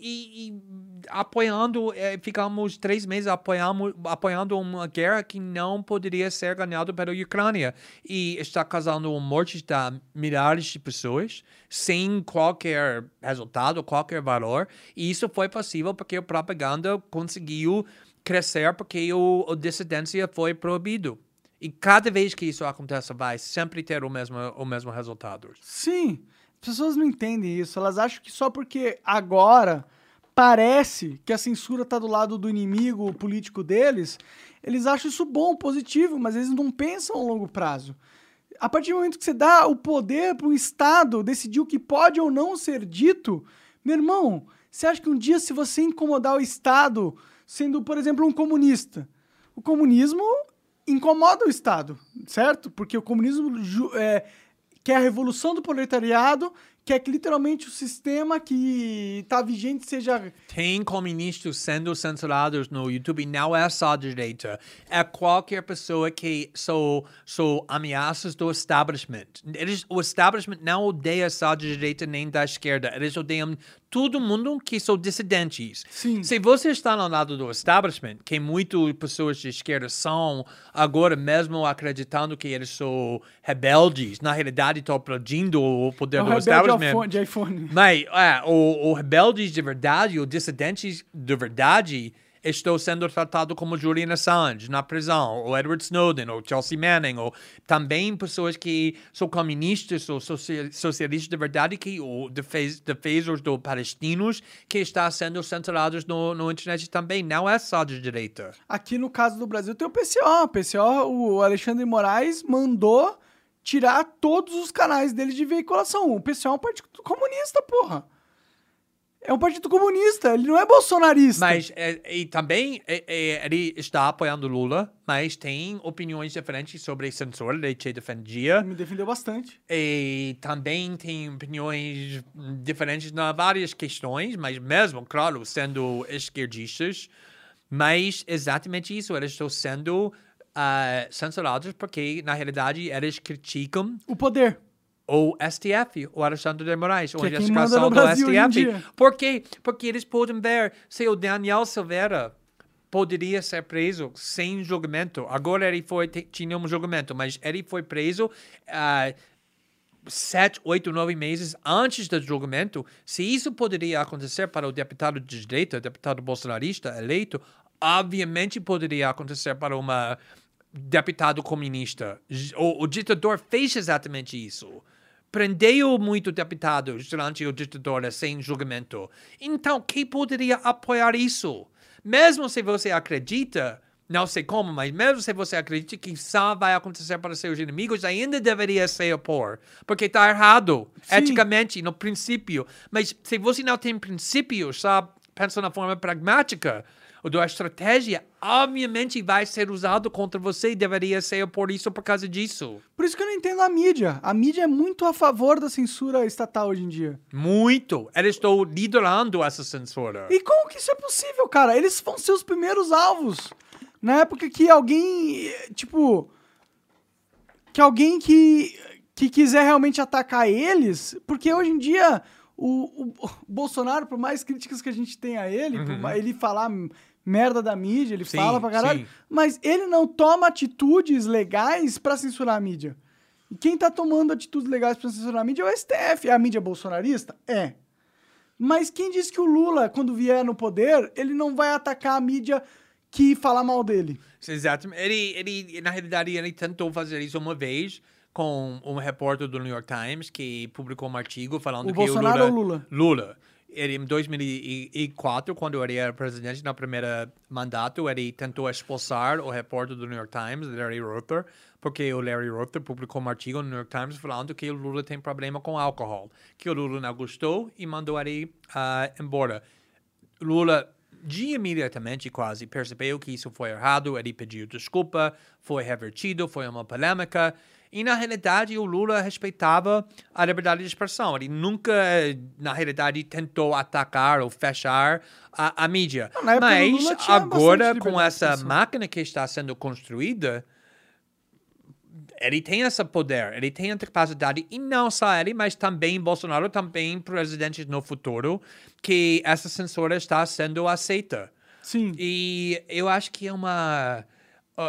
e- e- apoiando, eh, ficamos três meses apoiando, apoiando uma guerra que não poderia ser ganhada pela Ucrânia. E está causando mortes de milhares de pessoas sem qualquer resultado, qualquer valor. E isso foi possível porque a propaganda conseguiu crescer porque o, a dissidência foi proibido. E cada vez que isso acontece, vai sempre ter o mesmo, o mesmo resultado. Sim, pessoas não entendem isso. Elas acham que só porque agora parece que a censura está do lado do inimigo político deles, eles acham isso bom, positivo, mas eles não pensam a longo prazo. A partir do momento que você dá o poder para o Estado decidir o que pode ou não ser dito, meu irmão, você acha que um dia, se você incomodar o Estado, sendo, por exemplo, um comunista, o comunismo incomoda o Estado, certo? Porque o comunismo ju- é, a revolução do proletariado, quer que literalmente o sistema que está vigente seja. Tem comunistas sendo censurados no YouTube, não é só a direita. É qualquer pessoa que são, são ameaças do establishment. Eles, o establishment não odeia só a direita nem da esquerda. Eles odeiam todo mundo que são dissidentes. Sim. Se você está no lado do establishment, que muitas pessoas de esquerda são agora mesmo acreditando que eles são rebeldes, na realidade estão aplaudindo o poder É o do rebelde establishment. de iPhone. Mas é, o, o rebeldes de verdade, os dissidentes de verdade, estão sendo tratados como Julian Assange na prisão, ou Edward Snowden, ou Chelsea Manning, ou também pessoas que são comunistas ou socia- socialistas de verdade, que o defes, defensores dos palestinos, que está sendo censurados no, no internet também. Não é só de direita. Aqui no caso do Brasil tem o PCO. O PCO, o Alexandre Moraes mandou tirar todos os canais dele de veiculação. O PCO é um partido comunista, porra. É um partido comunista, ele não é bolsonarista. Mas é, e também é, é, ele está apoiando Lula, mas tem opiniões diferentes sobre censura, ele te defendia. Me defendeu bastante. E também tem opiniões diferentes na várias questões, mas mesmo, claro, sendo esquerdistas, mas exatamente isso, eles estão sendo ah, censurados porque, na realidade, eles criticam O poder. O STF, o Alexandre de Moraes, ou a é quem manda investigação do STF. Por quê? Porque eles podem ver se o Daniel Silveira poderia ser preso sem julgamento. Agora ele foi tinha um julgamento, mas ele foi preso ah, sete, oito, nove meses antes do julgamento, se isso poderia acontecer para o deputado de direita, deputado bolsonarista eleito, obviamente poderia acontecer para uma deputado comunista. O, o ditador fez exatamente isso. Prendeu muitos deputados durante o ditadura sem julgamento. Então, quem poderia apoiar isso? Mesmo se você acredita não sei como, mas mesmo se você acredita que só vai acontecer para seus inimigos, ainda deveria se opor. Porque está errado, Sim. eticamente, no princípio. Mas se você não tem princípios, só pensa na forma pragmática, ou da estratégia, obviamente vai ser usado contra você e deveria se opor isso por causa disso. Por isso que eu não entendo a mídia. A mídia é muito a favor da censura estatal hoje em dia. Muito. Eles estão liderando essa censura. E como que isso é possível, cara? Eles vão ser os primeiros alvos. Na época que alguém, tipo, que alguém que, que quiser realmente atacar eles, porque hoje em dia o, o, o Bolsonaro, por mais críticas que a gente tem a ele, por mais ele falar merda da mídia, ele. Sim, fala pra caralho, sim. mas ele não toma atitudes legais pra censurar a mídia. E quem tá tomando atitudes legais pra censurar a mídia é o STF. É a mídia bolsonarista? É. Mas quem disse que o Lula, quando vier no poder, ele não vai atacar a mídia que fala mal dele? Exatamente. Ele, ele, na realidade, ele tentou fazer isso uma vez com um repórter do New York Times que publicou um artigo falando O que Bolsonaro o Lula... ou Lula? Lula. Em 2004, quando ele era presidente no primeiro mandato, ele tentou expulsar o repórter do New York Times, Larry Ruther, porque o Larry Ruther publicou um artigo no New York Times falando que o Lula tem problema com álcool, que o Lula não gostou e mandou ele ah, embora. Lula de imediatamente quase percebeu que isso foi errado, ele pediu desculpa, foi revertido, foi uma polêmica. E na realidade o Lula respeitava a liberdade de expressão. Ele nunca, na realidade, tentou atacar ou fechar a, a mídia. Não, Mas agora, com essa máquina que está sendo construída, ele tem esse poder, ele tem a capacidade, e não só ele, mas também Bolsonaro, também presidentes no futuro, que essa censura está sendo aceita. Sim. E eu acho que é uma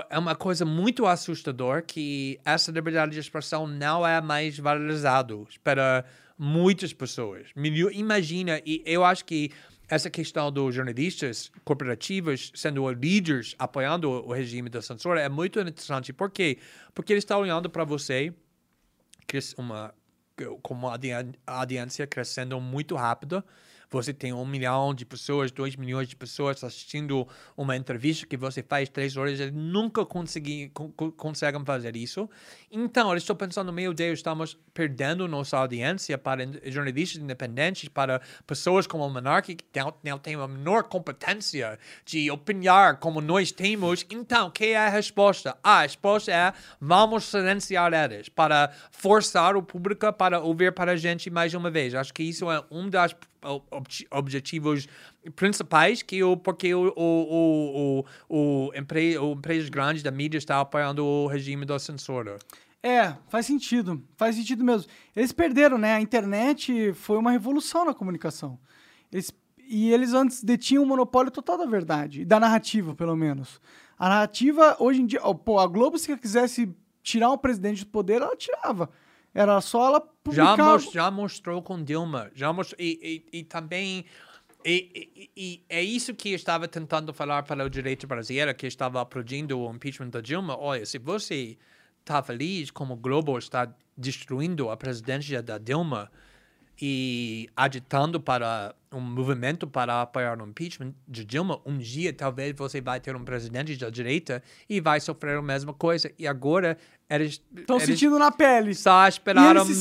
é uma coisa muito assustadora que essa liberdade de expressão não é mais valorizado para muitas pessoas. Imagina, e eu acho que essa questão dos jornalistas corporativos sendo líderes apoiando o regime da censura é muito interessante. Por quê? Porque eles estão olhando para você uma com uma audi- audiência crescendo muito rápido. Você tem um milhão de pessoas, dois milhões de pessoas assistindo uma entrevista que você faz três horas, eles nunca consegui, con- con- conseguem fazer isso. Então, eles estão pensando, meu Deus, estamos perdendo nossa audiência para jornalistas independentes, para pessoas como o Monark, que não, não têm a menor competência de opinar como nós temos. Então, que é a resposta? A resposta é, vamos silenciar eles, para forçar o público para ouvir para a gente mais uma vez. Acho que isso é um dos objetivos principais que o porque o, o, o, o, o, empre, o empresas grandes da mídia está apoiando o regime da censura. É, faz sentido. Faz sentido mesmo. Eles perderam, né? A internet foi uma revolução na comunicação. Eles- e eles antes detinham o monopólio total da verdade, da narrativa, pelo menos. A narrativa, hoje em dia, ó, pô, a Globo, se quisesse tirar um presidente do poder, ela tirava. Era só ela Já, publicar. mos- já mostrou com Dilma. Já mostrou, e, e, e também. E, e- e é isso que eu estava tentando falar para o direito brasileiro, que estava aplaudindo o impeachment da Dilma. Olha, se você está feliz como o Globo está destruindo a presidência da Dilma e agitando para um movimento para apoiar o impeachment de Dilma, um dia talvez você vai ter um presidente da direita e vai sofrer a mesma coisa. E agora eles Estão sentindo na pele. só esperaram se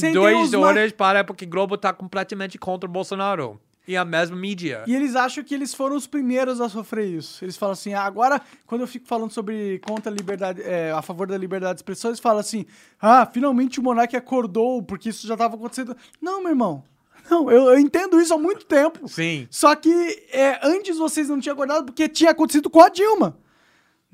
ma- horas para porque Globo está completamente contra o Bolsonaro. E a mesma mídia. E eles acham que eles foram os primeiros a sofrer isso. Eles falam assim, ah, agora, quando eu fico falando sobre contra a liberdade, é, a favor da liberdade de expressão, eles falam assim, ah, finalmente o Monark acordou, porque isso já estava acontecendo. Não, meu irmão. Não, eu, eu entendo isso há muito tempo. Sim. Só que é, antes vocês não tinham acordado porque tinha acontecido com a Dilma.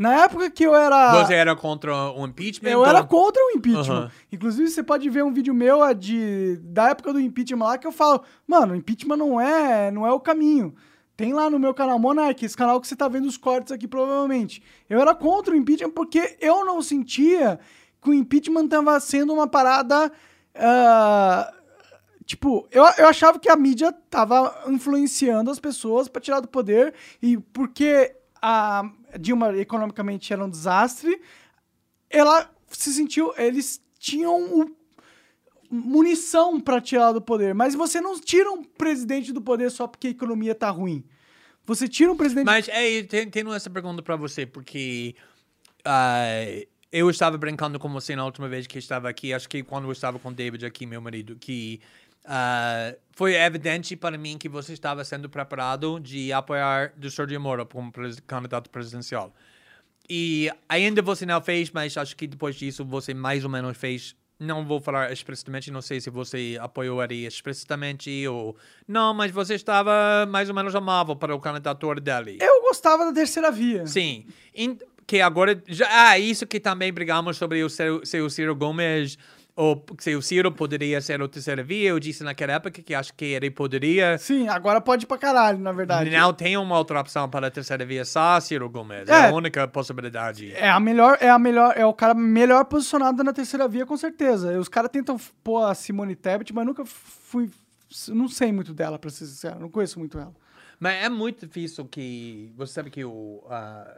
Na época que eu era. Você era contra o impeachment? Eu ou- era contra o impeachment. Aham. Inclusive, você pode ver um vídeo meu de, da época do impeachment lá que eu falo, mano, impeachment não é, não é o caminho. Tem lá no meu canal Monark, esse canal que você tá vendo os cortes aqui provavelmente. Eu era contra o impeachment porque eu não sentia que o impeachment estava sendo uma parada ah, tipo, eu, eu achava que a mídia tava influenciando as pessoas para tirar do poder e porque a Dilma economicamente era um desastre, ela se sentiu, eles tinham o- munição para tirar do poder, mas você não tira um presidente do poder só porque a economia tá ruim. Você tira um presidente Mas é, tem- tenho essa pergunta para você, porque ah, eu estava brincando com você na última vez que estava aqui, acho que quando eu estava com o David aqui, meu marido, que ah, foi evidente para mim que você estava sendo preparado de apoiar o Sergio Moro como candidato presidencial. E ainda você não fez, mas acho que depois disso você mais ou menos fez. Não vou falar explicitamente, não sei se você apoiou ele explicitamente ou. Não, mas você estava mais ou menos amável para o candidatura dele. Eu gostava da terceira via. Sim. In- que agora. Já, ah, isso que também brigamos sobre o seu, se o Ciro Gomes. Ou se o Ciro poderia ser o terceira via. Eu disse naquela época que acho que ele poderia. Sim, agora pode pra caralho, na verdade. Não tem uma outra opção para a terceira via, só Ciro Gomes. É, É. a única possibilidade. É a melhor, é a melhor, é o cara melhor posicionado na terceira via, com certeza. Os caras tentam pôr a Simone Tebet, mas nunca fui. Não sei muito dela, pra ser sincero. Não conheço muito ela. Mas é muito difícil que. Você sabe que o. ah,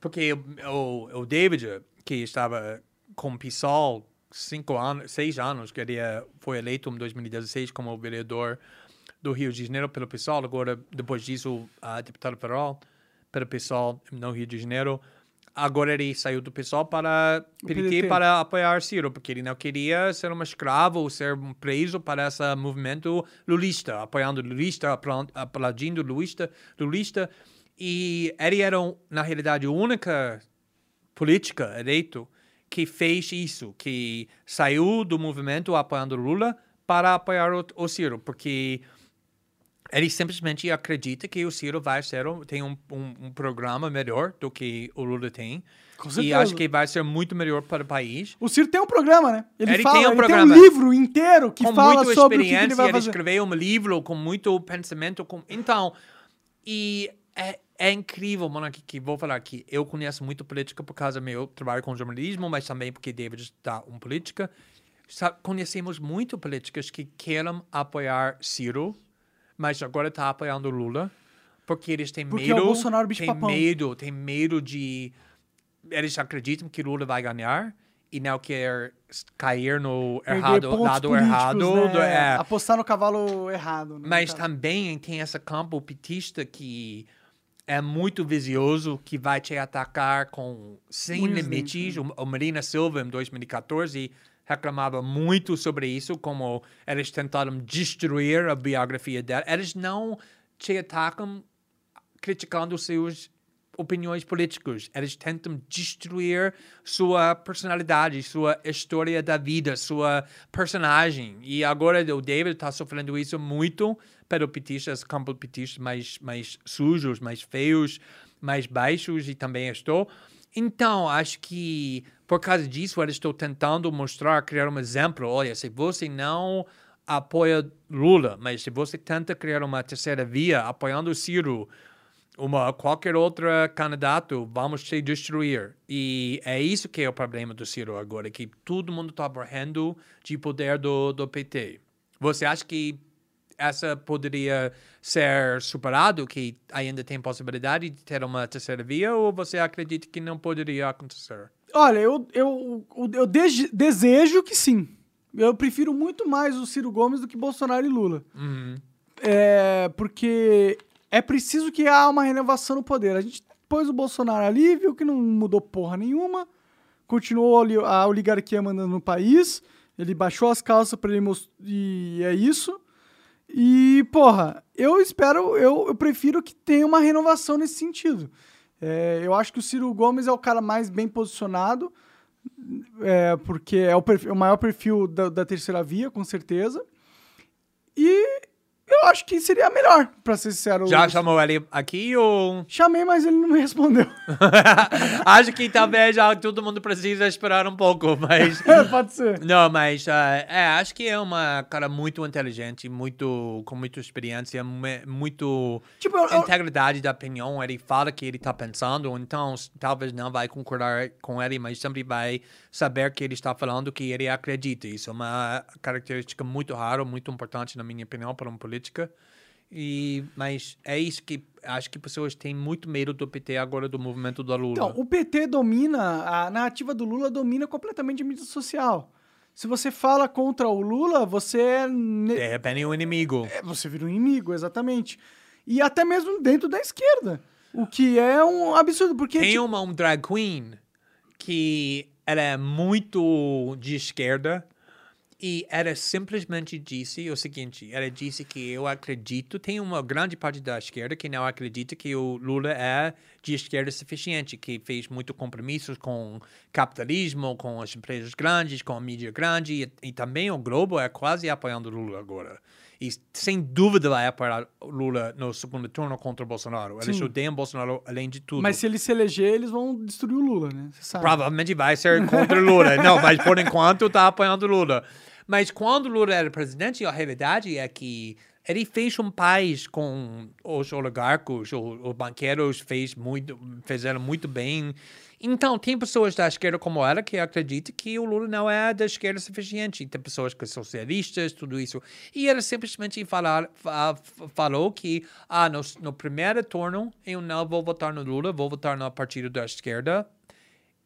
porque o, o, David, que estava com o PSOL cinco anos, seis anos, que ele é- foi eleito em 2016 como vereador do Rio de Janeiro pelo PSOL, agora, depois disso, ah, deputado federal pelo PSOL no Rio de Janeiro. Agora ele saiu do PSOL para PDT. para apoiar Ciro, porque ele não queria ser um escravo ou ser um preso para esse movimento lulista, apoiando lulista, apla- aplaudindo lulista, lulista. E ele era, na realidade, a única política eleito que fez isso, que saiu do movimento apoiando Lula para apoiar o, o Ciro, porque ele simplesmente acredita que o Ciro vai ser um, tem um, um, um programa melhor do que o Lula tem. E acho que vai ser muito melhor para o país. O Ciro tem um programa, né? Ele, Ele fala, tem um ele programa. tem um livro inteiro que com fala sobre o que, ele vai ele fazer. escreveu um livro com muito pensamento. Com... Então, e é, é incrível, mano, que, que vou falar que eu conheço muito política por causa do meu trabalho com jornalismo, mas também porque David está um política. Conhecemos muito políticos que querem apoiar Ciro, mas agora está apoiando Lula, porque eles têm Porque é o medo, Bolsonaro bicho têm papão. medo, têm medo de eles acreditam que Lula vai ganhar e não quer cair no errado, lado errado. né? do- é. Apostar no cavalo errado. né? Mas também tem esse campo petista que é muito visioso, que vai te atacar com sem limites. O, o Marina Silva, em 2014, reclamava muito sobre isso, como eles tentaram destruir a biografia dela. Eles não te atacam criticando seus opiniões políticas. Eles tentam destruir sua personalidade, sua história da vida, sua personagem. E agora o David está sofrendo isso muito pelo petistas, campo petistas mais, mais sujos, mais feios, mais baixos, e também estou. Então, acho que por causa disso, eles estão tentando mostrar, criar um exemplo. Olha, se você não apoia Lula, mas se você tenta criar uma terceira via apoiando o Ciro, uma qualquer outro candidato, vamos te destruir. E é isso que é o problema do Ciro agora, que todo mundo está morrendo de poder do, do PT. Você acha que essa poderia ser superado, que ainda tem possibilidade de ter uma terceira via, ou você acredita que não poderia acontecer? Olha, eu, eu, eu dese- desejo que sim. Eu prefiro muito mais o Ciro Gomes do que Bolsonaro e Lula. É, porque é preciso que há uma renovação no poder. A gente pôs o Bolsonaro ali, viu que não mudou porra nenhuma. Continuou a oli- a oligarquia mandando no país. Ele baixou as calças pra ele mostrar. E é isso. E, porra, eu espero, eu, eu prefiro que tenha uma renovação nesse sentido. É, eu acho que o Ciro Gomes é o cara mais bem posicionado, é, porque é o, perfil- o maior perfil da, da terceira via, com certeza. E eu acho que seria melhor, pra ser sincero. Já chamou ele aqui ou. Chamei, mas ele não me respondeu. acho que talvez já todo mundo precisa esperar um pouco, mas. É, pode ser. Não, mas uh, é, acho que é uma cara muito inteligente, muito com muita experiência, mu- muito Tipo, eu- eu- integridade da opinião. Ele fala que ele está pensando, então talvez não vai concordar com ele, mas sempre vai saber que ele está falando que ele acredita. Isso é uma característica muito rara, muito importante na minha opinião para uma política. E mas é isso que acho que pessoas têm muito medo do PT agora do movimento da Lula. Então, o PT domina, a narrativa do Lula domina completamente a mídia social. Se você fala contra o Lula, você é, de repente é um inimigo. é, você vira um inimigo, exatamente. E até mesmo dentro da esquerda. O que é um absurdo, porque. Tem tipo, uma um drag queen que ela é muito de esquerda e ela simplesmente disse o seguinte: ela disse que eu acredito, tem uma grande parte da esquerda que não acredita que o Lula é de esquerda suficiente, que fez muito compromissos com capitalismo, com as empresas grandes, com a mídia grande e, e também o Globo é quase apoiando o Lula agora. E sem dúvida vai apoiar Lula no segundo turno contra o Bolsonaro. Eles Sim. odeiam Bolsonaro além de tudo. Mas se ele se eleger, eles vão destruir o Lula, né? Provavelmente vai ser contra o Lula. Não, mas por enquanto tá apoiando o Lula. Mas quando Lula era presidente, a realidade é que ele fez um país com os oligarcos, os, os banqueiros fez muito, fizeram muito bem. Então, tem pessoas da esquerda como ela que acreditam que o Lula não é da esquerda suficiente. Tem pessoas que são socialistas, tudo isso. E ela simplesmente falar, fa- falou que ah, no, no primeiro turno eu não vou votar no Lula, vou votar no partido da esquerda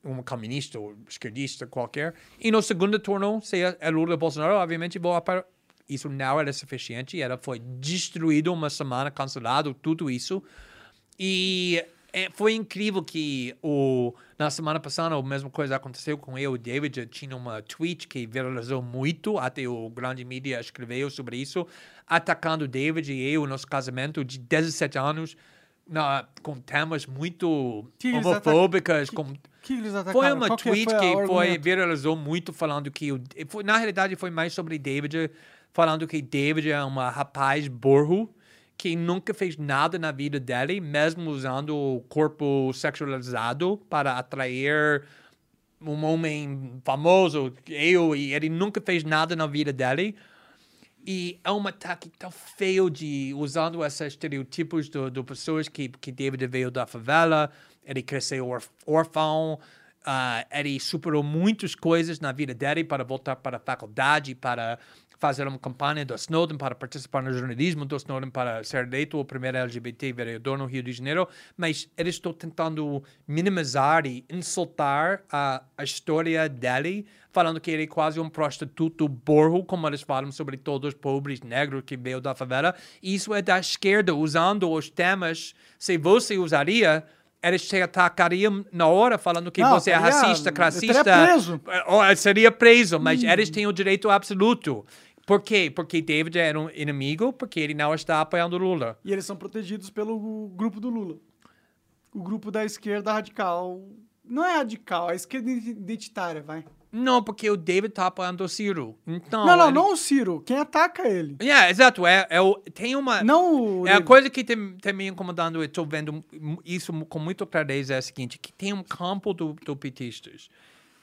um comunista ou esquerdista qualquer. E no segundo turno, se é é Lula e Bolsonaro, obviamente vou apoiar. Isso não era suficiente, ela foi destruído uma semana, cancelado, tudo isso. E é, foi incrível que o, na semana passada a mesma coisa aconteceu com eu e o David. Tinha uma tweet que viralizou muito, até o grande mídia escreveu sobre isso, atacando o David e eu, nosso casamento de 17 anos, na, com temas muito Que homofóbicas, com O que eles atacaram? foi uma Qual que tweet foi a que foi, viralizou muito falando que o, foi- na realidade foi mais sobre David falando que David é um rapaz burro que nunca fez nada na vida dele, mesmo usando o corpo sexualizado para atrair um homem famoso, eu, e ele nunca fez nada na vida dele. E é um ataque tão feio de usando esses estereotipos do pessoas que, que David veio da favela, ele cresceu órf- órfão, ah, ele superou muitas coisas na vida dele para voltar para a faculdade, para fazer uma campanha do Snowden, para participar no jornalismo do Snowden, para ser eleito o primeiro LGBT vereador no Rio de Janeiro, mas eles estão tentando minimizar e insultar a, a história dele, falando que ele é quase um prostituto burro, como eles falam sobre todos os pobres negros que veio da favela. Isso é da esquerda, usando os temas. Se você usaria, eles te atacariam na hora, falando que Não, você é estaria- racista, classista. estaria preso. Ou seria preso, mas eles têm o direito absoluto. Por quê? Porque David era um inimigo, porque ele não está apoiando Lula. E eles são protegidos pelo grupo do Lula. O grupo da esquerda radical. Não é radical, é a esquerda identitária, vai. Não, porque o David está apoiando o Ciro. Então, Não, não, ele- não o Ciro. Quem ataca ele. Yeah, exato. É, é o, tem uma. Não o. É a David. coisa que tem, tem me incomodando, eu estou vendo isso com muita clareza, é a seguinte, que tem um campo do, do petistas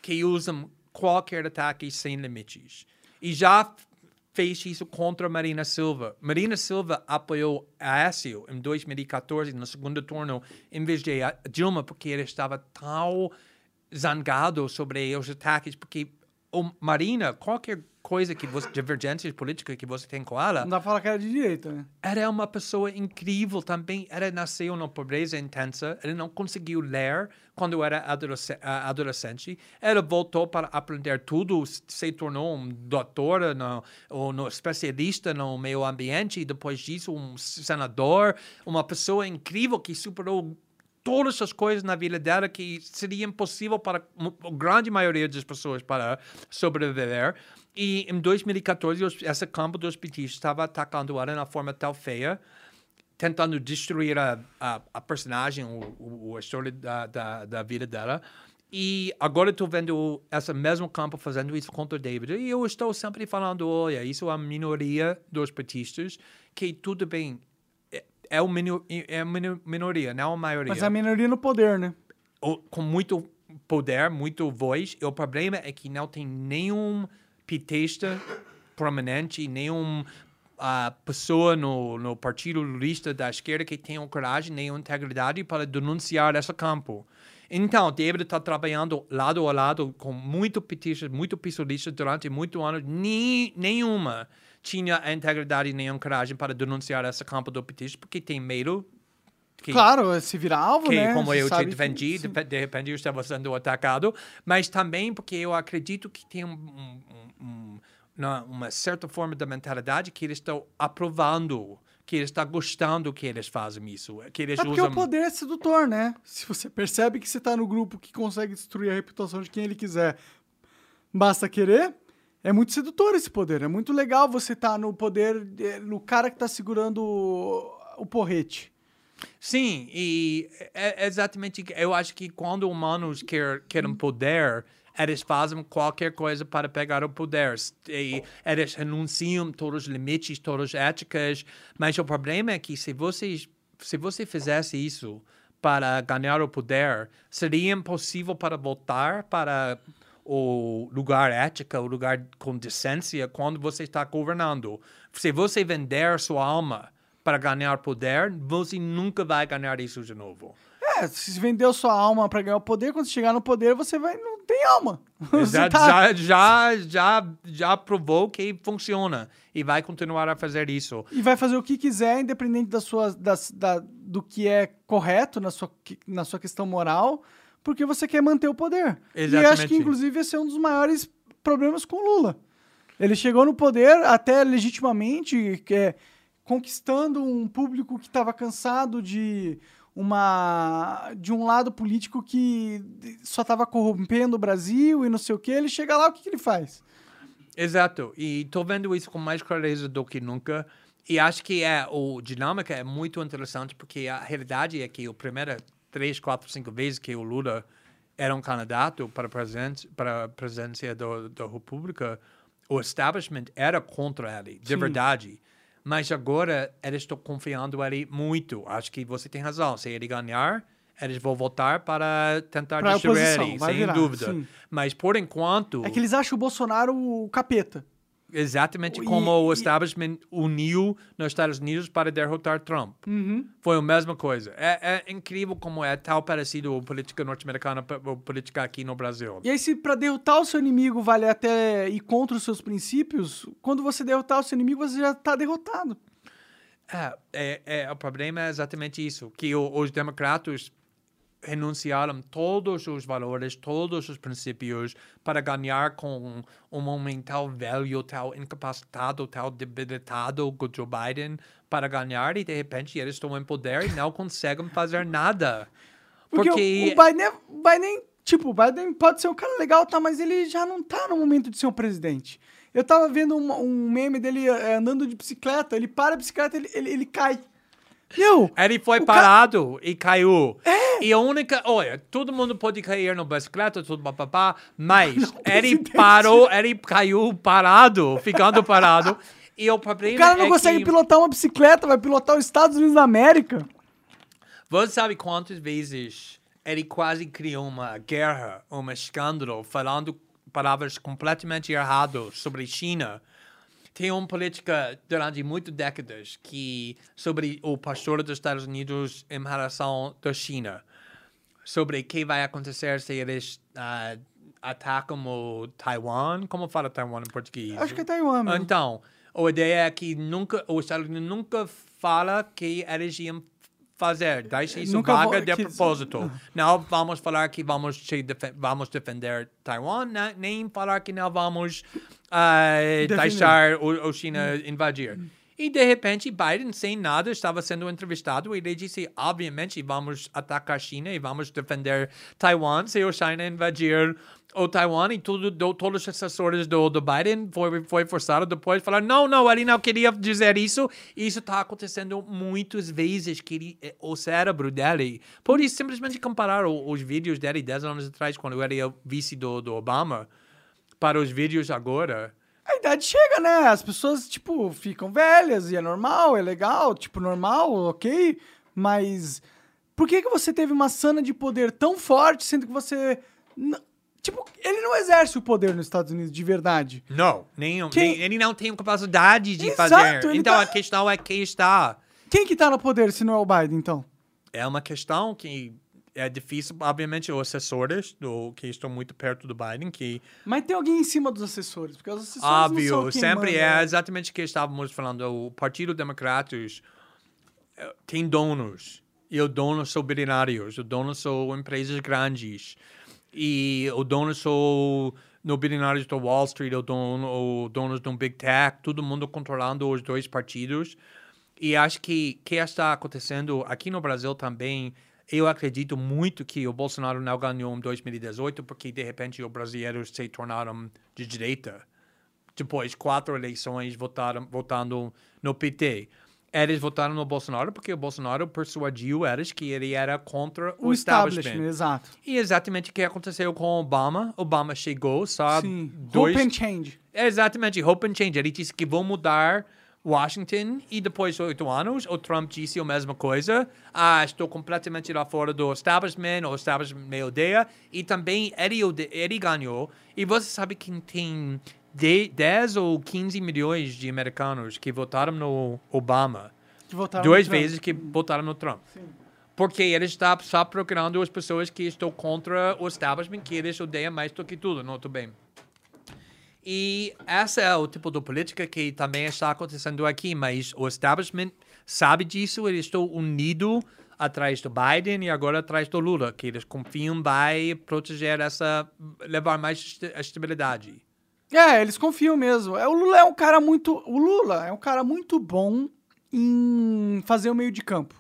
que usam qualquer ataque sem limites. E já fez isso contra Marina Silva. Marina Silva apoiou Aécio em 2014, no segundo turno, em vez de Dilma, porque ele estava tão zangado sobre os ataques, porque o Marina, qualquer coisa que você, divergências políticas que você tem com ela, Não dá pra falar que era de direita, né? era é uma pessoa incrível também. Ela nasceu numa pobreza intensa. Ela não conseguiu ler quando era adolescente. adolescente. Ela voltou para aprender tudo, se tornou um doutor, no, ou no especialista no meio ambiente. E depois disso, um senador. Uma pessoa incrível que superou todas as coisas na vida dela que seria impossível para a grande maioria das pessoas para sobreviver. E em 2014, os- esse campo dos petistas estava atacando ela na forma tão feia, tentando destruir a, a, a personagem, o, o, a história da, da, da vida dela. E agora estou vendo esse mesmo campo fazendo isso contra o David. E eu estou sempre falando, olha, isso é a minoria dos petistas, que tudo bem, é, é, o minu, é a minoria, não a maioria. Mas a minoria no poder, né? O, com muito poder, muito voz. E o problema é que não tem nenhum petista prominente, nenhum a pessoa no, no Partido Lulista da esquerda que tenha coragem nem integridade para denunciar esse campo. Então, David está trabalhando lado a lado com muito petistas, muito pistolistas durante muitos anos. Ni, nenhuma tinha a integridade nem a coragem para denunciar esse campo do petista, porque tem medo que, claro, se virar alvo, que, né? Como eu te defendi, que, de, repente eu estava sendo atacado, mas também porque eu acredito que tem um, um, um, uma, uma, certa forma de mentalidade que eles estão aprovando que ele está gostando que eles fazem isso. Que eles é porque usam... o poder é sedutor, né? Se você percebe que você está no grupo que consegue destruir a reputação de quem ele quiser, basta querer, é muito sedutor esse poder. É muito legal você estar tá no poder, eh, no cara que está segurando o, porrete. Sim, e é, é exatamente. Eu acho que quando humanos quer, querem poder, eles fazem qualquer coisa para pegar o poder. E eles renunciam todos os limites, todas as éticas. Mas o problema é que se você, se você fizesse isso para ganhar o poder, seria impossível para voltar para o lugar ético, o lugar com decência quando você está governando. Se você vender sua alma para ganhar poder, você nunca vai ganhar isso de novo. É, se vendeu sua alma para ganhar o poder, quando chegar no poder, você vai não tem alma. Já, tá... já, já, já provou que funciona e vai continuar a fazer isso. E vai fazer o que quiser, independente da sua, da, da, do que é correto na sua, na sua questão moral, porque você quer manter o poder. Exatamente. E acho que, inclusive, esse é um dos maiores problemas com Lula. Ele chegou no poder até legitimamente, que é, conquistando um público que estava cansado de uma de um lado político que só estava corrompendo o Brasil e não sei o que, ele chega lá, o que, que ele faz? Exato. E estou vendo isso com mais clareza do que nunca. E acho que é o dinâmica é muito interessante porque a realidade é que o primeiro três, quatro, cinco vezes que o Lula era um candidato para presidente para a presidência do, da República, o establishment era contra ele, de Sim. verdade. Mas agora eles estão confiando ele muito. Acho que você tem razão. Se ele ganhar, eles vão voltar para tentar pra destruir ele, sem virar, dúvida. Sim. Mas por enquanto. É que eles acham o Bolsonaro o capeta. Exatamente como o establishment e... uniu nos Estados Unidos para derrotar Trump. Uhum. Foi a mesma coisa. É, é, incrível como é tal parecido a política norte-americana a política aqui no Brasil. E aí, se para derrotar o seu inimigo vale até ir contra os seus princípios, quando você derrotar o seu inimigo, você já está derrotado. É, é, é, o problema é exatamente isso, que o, os democratas renunciaram todos os valores, todos os princípios para ganhar com um homem tal velho, tal incapacitado, tal debilitado como Joe Biden para ganhar e de repente eles estão em poder e não conseguem fazer nada. Porque, Porque o, o, Biden, o Biden, tipo, o Biden pode ser um cara legal, tá, mas ele já não tá no momento de ser um presidente. Eu tava vendo um, um meme dele é, andando de bicicleta, ele para a bicicleta, ele, ele, ele cai. Meu, ele foi parado ca... e caiu. É. E a única. Olha, todo mundo pode cair no bicicleta, tudo papapá, mas não, ele parou, ele caiu parado, ficando parado. e o problema O cara não é consegue que... pilotar uma bicicleta, vai pilotar os Estados Unidos da América. Você sabe quantas vezes ele quase criou uma guerra, um escândalo, falando palavras completamente erradas sobre China? Tem uma política durante muitas décadas que sobre o pastor dos Estados Unidos em relação à China, sobre o que vai acontecer se eles uh, atacam o Taiwan. Como fala Taiwan em português? Acho que é Taiwan. Mesmo. Então, a ideia é que nunca, os Estados Unidos nunca fala que eles iam fazer, deixe isso Nunca vaga de propósito. Uh. Não vamos falar que vamos, vamos defender Taiwan, né? nem falar que não vamos uh, deixar o, o China invadir. E de repente, Biden, sem nada, estava sendo entrevistado e ele disse: obviamente, vamos atacar a China e vamos defender Taiwan se a China invadir o Taiwan. E tudo, do, todos os assessores do, do Biden foi, foi forçado depois falar: não, não, ele não queria dizer isso. E isso está acontecendo muitas vezes que ele, eh, o cérebro dele. Pode simplesmente comparar o, os vídeos dele 10 anos atrás, quando ele era vice do, do Obama, para os vídeos agora. A idade chega, né? As pessoas, tipo, ficam velhas e é normal, é legal, tipo, normal, ok. Mas por que, que você teve uma sana de poder tão forte, sendo que você. Tipo, ele não exerce o poder nos Estados Unidos de verdade. Não, nenhum, Quem- nem- ele não tem capacidade de Exato, fazer. Então tá- a questão é quem está. Quem que tá no poder se não é o Biden, então? É uma questão que é difícil, obviamente, os assessores do, que estão muito perto do Biden, que Mas tem alguém em cima dos assessores, porque os assessores não são óbvio, quem sempre manda, é né? exatamente o que estávamos falando. O Partido Democratas eh, tem donos, e os donos são bilionários, os donos são empresas grandes, e os donos são no bilionários do Wall Street, o dono, donos do Big Tech, todo mundo controlando os dois partidos. E acho que o que está acontecendo aqui no Brasil também, eu acredito muito que o Bolsonaro não ganhou em 2018 porque, de repente, os brasileiros se tornaram de direita. Depois, quatro eleições votaram, votando no PT. Eles votaram no Bolsonaro porque o Bolsonaro persuadiu eles que ele era contra o, O establishment. establishment, exato. E exatamente o que aconteceu com Obama. Obama chegou só Sim. dois... Hope and change. Exatamente, hope and change. Ele disse que vão mudar Washington e depois de oito anos o Trump disse a mesma coisa. Ah, estou completamente lá fora do establishment, o establishment me odeia. E também ele, ele ganhou. E você sabe que tem de- 10 ou 15 milhões de americanos que votaram no Obama. Que votaram Duas vezes que votaram no Trump. Porque ele está só procurando as pessoas que estão contra o establishment, que eles odeiam mais do que tudo, não tudo bem. E essa é o tipo de política que também está acontecendo aqui, mas o establishment sabe disso, eles estão unidos atrás do Biden e agora atrás do Lula, que eles confiam vai proteger essa, levar mais estabilidade. É, eles confiam mesmo. É, o Lula é um cara muito. O Lula é um cara muito bom em fazer o meio de campo.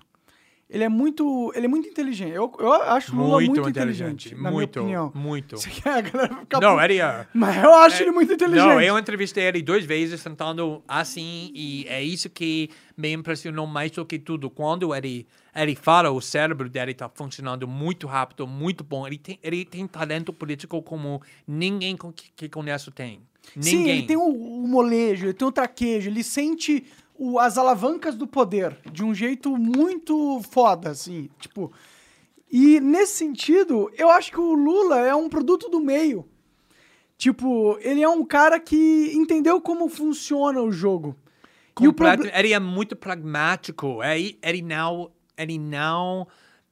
Ele é muito. Ele é muito inteligente. Eu, eu acho Lula muito, inteligente, na muito, minha opinião. muito. Quer a galera Não, ele é... Mas eu acho É, ele muito inteligente. Não, eu entrevistei ele duas vezes sentando assim e é isso que me impressionou mais do que tudo. Quando ele, ele fala, o cérebro dele está funcionando muito rápido, muito bom. Ele tem, ele tem talento político como ninguém com- que, que conheço tem. Ninguém. Sim, ele tem o, o molejo, ele tem o traquejo, ele sente o- as alavancas do poder de um jeito muito foda, assim. Tipo. E nesse sentido, eu acho que o Lula é um produto do meio. Tipo, ele é um cara que entendeu como funciona o jogo. E o Ele é muito pragmático. Ele, ele, não, ele não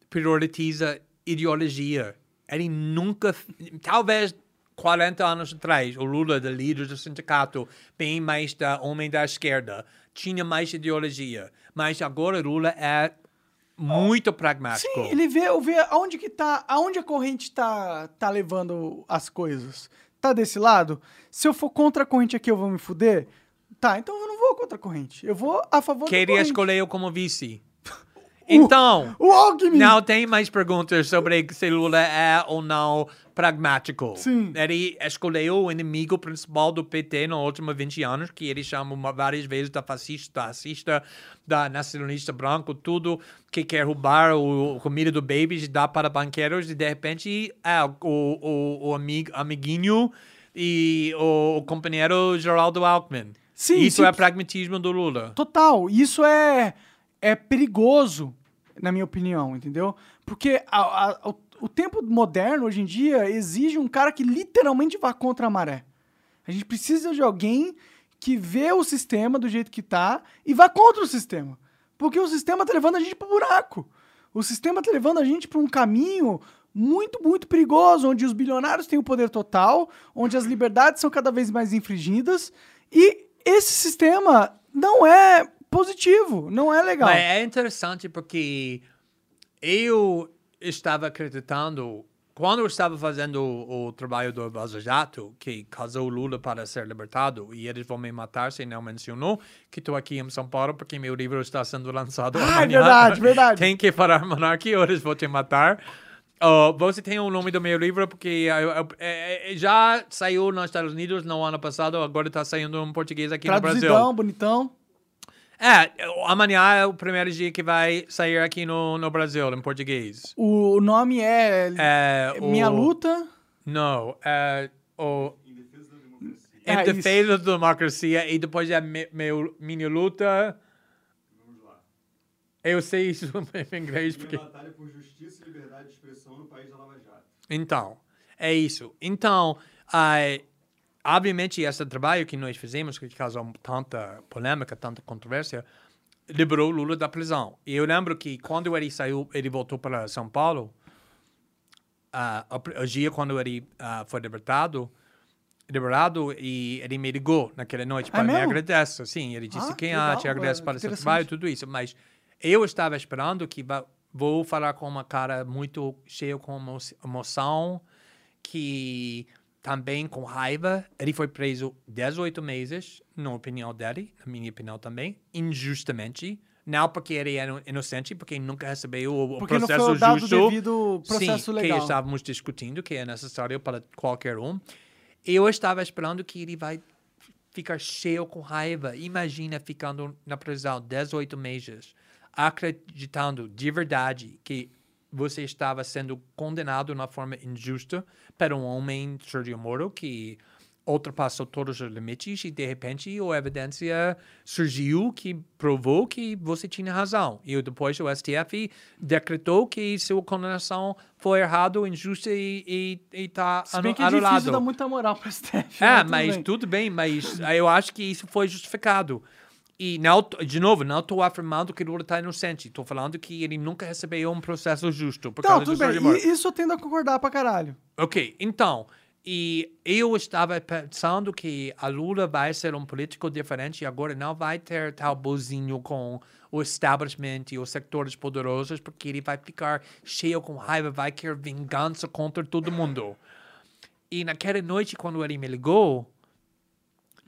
prioritiza ideologia. Ele nunca. Talvez 40 anos atrás, o Lula, da líder do sindicato, bem mais da homem da esquerda, tinha mais ideologia. Mas agora o Lula é muito pragmático. Sim, ele vê, vê aonde que tá, aonde a corrente tá, tá levando as coisas. Tá desse lado? Se eu for contra a corrente aqui, eu vou me fuder? Tá, então eu não vou contra a corrente. Eu vou a favor Queria escolher eu como vice. Então. O Alckmin! Não tem mais perguntas sobre se Lula é ou não pragmático. Sim. Ele escolheu o inimigo principal do PT nos últimos 20 anos, que ele chama várias vezes da fascista, da racista, da nacionalista branco, tudo que quer roubar o, comida do baby e dar para banqueiros, e de repente é o, o, o amigo, amiguinho e o, o companheiro Geraldo Alckmin. Sim, Isso sim. é pragmatismo do Lula. Total. Isso é, é perigoso, na minha opinião, entendeu? Porque a- a- o, o tempo moderno, hoje em dia, exige um cara que literalmente vá contra a maré. A gente precisa de alguém que vê o sistema do jeito que tá e vá contra o sistema. Porque o sistema tá levando a gente pro buraco. O sistema tá levando a gente para um caminho muito, muito perigoso, onde os bilionários têm o poder total, onde as liberdades são cada vez mais infringidas. E esse sistema não é positivo, não é legal. Mas é interessante porque eu estava acreditando quando eu estava fazendo o, o trabalho do Vaza Jato, que casou Lula para ser libertado, e eles vão me matar se não mencionou que estou aqui em São Paulo porque meu livro está sendo lançado Ah, é amanhã. verdade, verdade. Tem que parar monarquia ou eles vão te matar. Uh, você tem o nome do meu livro porque é- é- já saiu nos Estados Unidos no ano passado, agora está saindo em português aqui no Brasil. Traduzidão, bonitão. É, amanhã é o primeiro dia que vai sair aqui no, no Brasil, em português. O nome é, É, o- Minha Luta. Não, é o... É Em isso. defesa da democracia e depois é me, meu, minha luta. Eu sei isso em inglês porque... Batalha por justiça e liberdade de expressão no país da Lava Jato. Então, é isso. Então, ah, obviamente, esse trabalho que nós fizemos, que causou tanta polêmica, tanta controvérsia, liberou Lula da prisão. E eu lembro que quando ele saiu, ele voltou para São Paulo, ah, o dia quando ele ah, foi libertado, liberado, e ele me ligou naquela noite para me mesmo? agradecer. Sim, ele disse Ah, quem que ah, legal, te agradece é, para interessante. trabalho, tudo isso. Mas eu estava esperando que vou falar com uma cara muito cheio com emo- emoção, que também com raiva. Ele foi preso 18 meses, na opinião dele, na minha opinião também, injustamente. Não porque ele era inocente, porque nunca recebeu o Porque não processo foi dado o justo. devido processo Sim, legal. que estávamos discutindo, que é necessário para qualquer um. Eu estava esperando que ele vai ficar cheio com raiva. Imagina ficando na prisão 18 meses, acreditando de verdade que você estava sendo condenado na forma injusta por um homem, Sergio Moro, que ultrapassou todos os limites e, de repente, a evidência surgiu que provou que você tinha razão. E depois o STF decretou que sua condenação foi errada, injusta e está Se bem que é difícil anulado. dar muita moral pra STF. É, tudo mas bem. tudo bem, mas eu acho que isso foi justificado. E, não, de novo, não estou afirmando que Lula está inocente. Estou falando que ele nunca recebeu um processo justo por Não, causa tudo do bem. Isso eu tendo a concordar pra caralho. Ok, então, e eu estava pensando que a Lula vai ser um político diferente e agora não vai ter tal bozinho com o establishment e os sectores poderosos, porque ele vai ficar cheio com raiva, vai querer vingança contra todo mundo. E naquela noite, quando ele me ligou,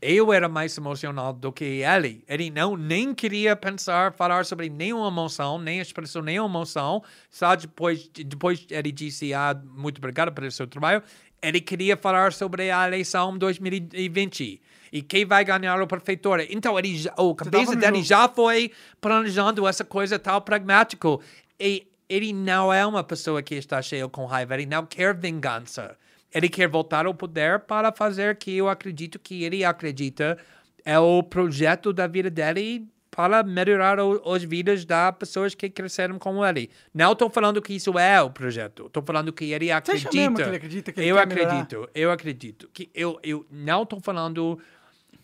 eu era mais emocionado do que ele. Ele não nem queria pensar, falar sobre nenhuma emoção, nem expressou nenhuma emoção. Só depois, depois ele disse, ah, muito obrigado pelo seu trabalho. Ele queria falar sobre a eleição 2020 e quem vai ganhar a prefeitura. Então, ele já, o cabeça dele já foi planejando essa coisa tal pragmático. E ele não é uma pessoa que está cheio com raiva, ele não quer vingança. Ele quer voltar ao poder para fazer que eu acredito que ele acredita é o projeto da vida dele para melhorar o, as vidas das pessoas que cresceram com ele. Não estou falando que isso é o projeto. Estou falando que ele acredita. mesmo que ele acredita que ele eu acredito. Eu acredito. Que eu, eu não estou falando...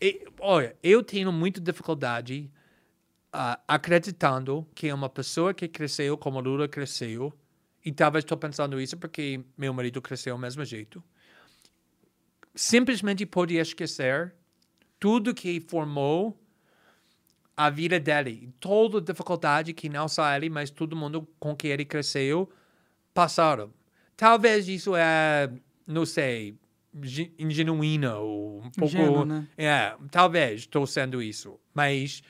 e- olha, eu tenho muita dificuldade ah, acreditando que uma pessoa que cresceu como Lula cresceu, e talvez estou pensando isso porque meu marido cresceu do mesmo jeito, simplesmente pode esquecer tudo que formou a vida dele, toda a dificuldade que não só ele, mas todo mundo com que ele cresceu passaram. Talvez isso é, não sei, ge- ingenuíno ou um pouco... Ingênuo, né? É, talvez estou sendo isso, mas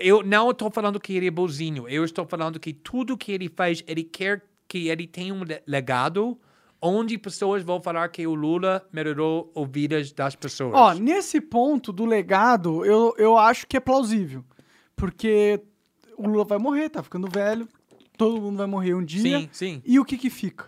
eu não estou falando que ele é bonzinho. Eu estou falando que tudo que ele faz, ele quer que ele tenha um le- legado onde pessoas vão falar que o Lula melhorou as vidas das pessoas. Ó, nesse ponto do legado, eu, eu acho que é plausível. Porque o Lula vai morrer, tá ficando velho. Todo mundo vai morrer um dia. sim, sim. E o que que fica?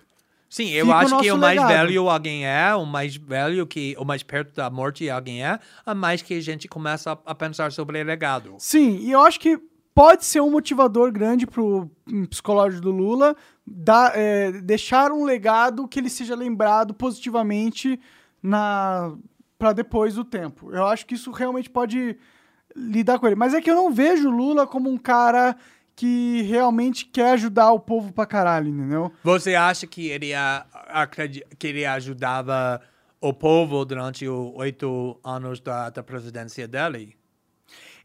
Sim, eu Fica o acho que o mais legado. velho alguém é, o mais velho que, o mais perto da morte alguém é, a mais que a gente começa a, a pensar sobre legado. Sim, e eu acho que pode ser um motivador grande pro hum, psicológico do Lula dar, é, deixar um legado que ele seja lembrado positivamente na para depois do tempo. Eu acho que isso realmente pode lidar com ele. Mas é que eu não vejo o Lula como um cara que realmente quer ajudar o povo pra caralho, entendeu? Você acha que ele, a, que ele ajudava o povo durante os oito anos da, da presidência dele?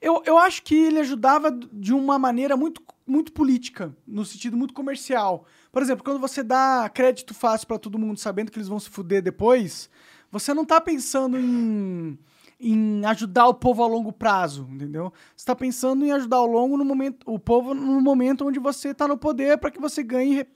Eu, eu acho que ele ajudava de uma maneira muito, muito política, no sentido muito comercial. Por exemplo, quando você dá crédito fácil pra todo mundo, sabendo que eles vão se fuder depois, você não tá pensando em, em ajudar o povo a longo prazo, entendeu? Você tá pensando em ajudar o longo no momento, o povo no momento onde você tá no poder pra que você ganhe re-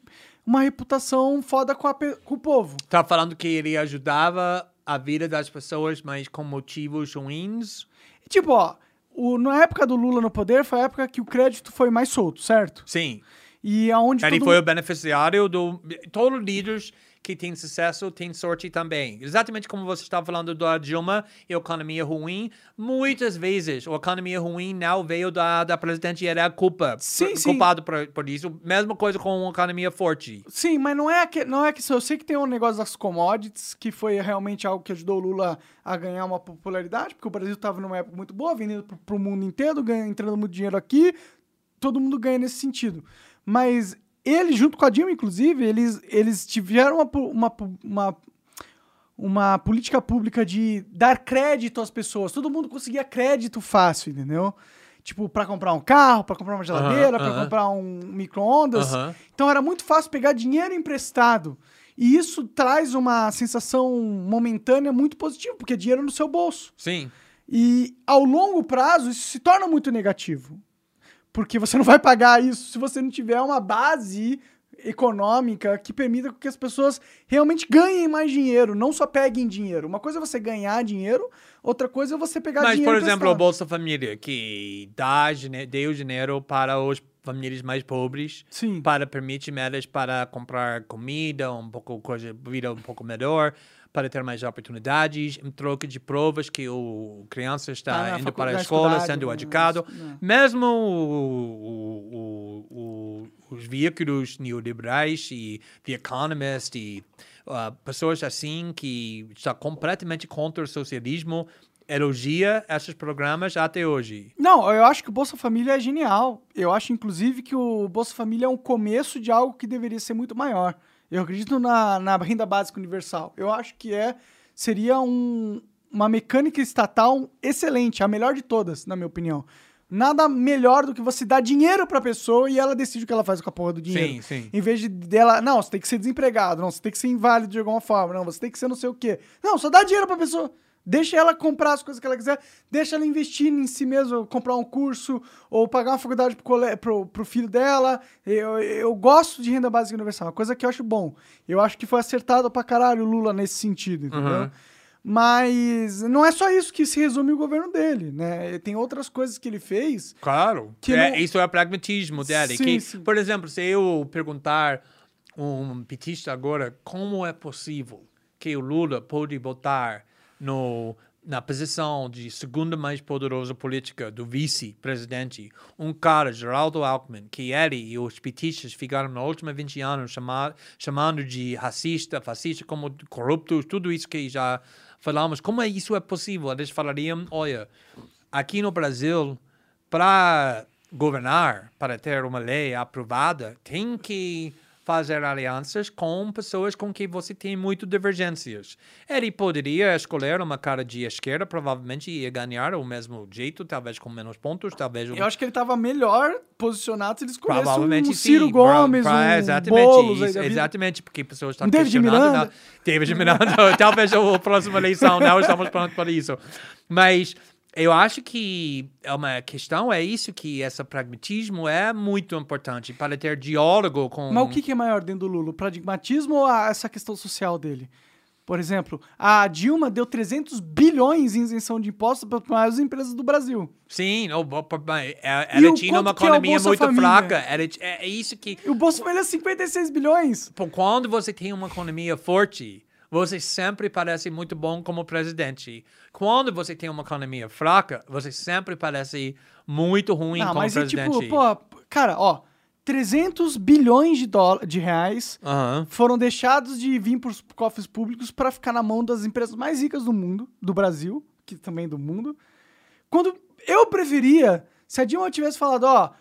uma reputação foda com, a com o povo. Tá falando que ele ajudava a vida das pessoas, mas com motivos ruins? Tipo, ó, o, na época do Lula no poder foi a época que o crédito foi mais solto, certo? Sim. E aonde Ele todo foi o beneficiário do. Todos os líderes que têm sucesso têm sorte também. Exatamente como você estava falando da Dilma e economia ruim. Muitas vezes a economia ruim não veio da, da presidente e era a culpa. Sim, sim. Culpado por, por isso. Mesma coisa com a economia forte. Sim, mas não é que não é que eu sei que tem um negócio das commodities que foi realmente algo que ajudou o Lula a ganhar uma popularidade, porque o Brasil estava numa época muito boa, vendendo pro, pro mundo inteiro, ganha, entrando muito dinheiro aqui, todo mundo ganha nesse sentido. Mas ele, junto com a Dilma, inclusive, eles, eles tiveram uma, uma, uma, uma política pública de dar crédito às pessoas. Todo mundo conseguia crédito fácil, entendeu? Tipo, pra comprar um carro, pra comprar uma geladeira, pra aham. comprar um micro-ondas. Aham. Então era muito fácil pegar dinheiro emprestado. E isso traz uma sensação momentânea muito positiva, porque é dinheiro no seu bolso. Sim. E ao longo prazo, isso se torna muito negativo. Porque você não vai pagar isso se você não tiver uma base econômica que permita que as pessoas realmente ganhem mais dinheiro, não só peguem dinheiro. Uma coisa é você ganhar dinheiro, outra coisa é você pegar Mas, dinheiro por exemplo, o emprestado. Bolsa Família, que dá, deu dinheiro para os famílias mais pobres, Sim. para permitir elas para comprar comida, um pouco coisa, vida um pouco melhor, para ter mais oportunidades, em troca de provas que o criança está Tá na indo para a escola, sendo né? educado. Né. Mesmo o- o- o- os veículos neoliberais e The Economist e ah, pessoas assim que estão completamente contra o socialismo elogia esses programas até hoje. Não, eu acho que o Bolsa Família é genial. Eu acho, inclusive, que o Bolsa Família é um começo de algo que deveria ser muito maior. Eu acredito na, na renda básica universal. Eu acho que é seria um- uma mecânica estatal excelente, a melhor de todas, na minha opinião. Nada melhor do que você dar dinheiro pra pessoa e ela decide o que ela faz com a porra do dinheiro. Sim, sim. Em vez de dela, não, você tem que ser desempregado, não, você tem que ser inválido de alguma forma, não, você tem que ser não sei o quê. Não, só dá dinheiro pra pessoa. Deixa ela comprar as coisas que ela quiser, deixa ela investir em si mesma, comprar um curso ou pagar uma faculdade pro, cole... pro, pro filho dela. Eu, eu gosto de renda básica universal, uma coisa que eu acho bom. Eu acho que foi acertado pra caralho o Lula nesse sentido, entendeu? Uhum. Mas não é só isso que se resume o governo dele, né? Tem outras coisas que ele fez Claro. Que É, não- Isso é o pragmatismo dele. Sim, que, sim. Por exemplo, se eu perguntar um petista agora como é possível que o Lula pode botar no, na posição de segunda mais poderosa política do vice-presidente um cara, Geraldo Alckmin, que ele e os petistas ficaram nos últimos 20 anos chamar, chamando de racista, fascista, como corruptos, tudo isso que já falamos. Como é isso é possível? Eles falariam, olha, aqui no Brasil, para governar, para ter uma lei aprovada, tem que fazer alianças com pessoas com quem você tem muito divergências. Ele poderia escolher uma cara de esquerda, provavelmente ia ganhar o mesmo jeito, talvez com menos pontos, talvez um Eu acho que ele tava melhor posicionado se ele escolhesse um Ciro sim. Gomes, Pra- pra- um exatamente, Boulos aí isso, exatamente, porque pessoas estão Um David questionando. Miranda. David Miranda, talvez a próxima eleição, não estamos prontos para isso. Mas eu acho que é uma questão, é isso, que esse pragmatismo é muito importante para ter diálogo com... Mas o que, que é maior dentro do Lula? O pragmatismo ou a- essa questão social dele? Por exemplo, a Dilma deu 300 bilhões em isenção de impostos para as maiores empresas do Brasil. Sim, é- ela o tinha uma é economia Bolsa muito Família? fraca. Ela- é, é isso que... E o Bolsa Família é 56 bilhões. Quando você tem uma economia forte, você sempre parece muito bom como presidente. Quando você tem uma economia fraca, você sempre parece muito ruim Não, como mas e presidente. tipo, pô, cara, ó, 300 bilhões de, de reais foram deixados de vir para os cofres públicos para ficar na mão das empresas mais ricas do mundo, do Brasil, que também do mundo. Quando eu preferia, se a Dilma tivesse falado, ó,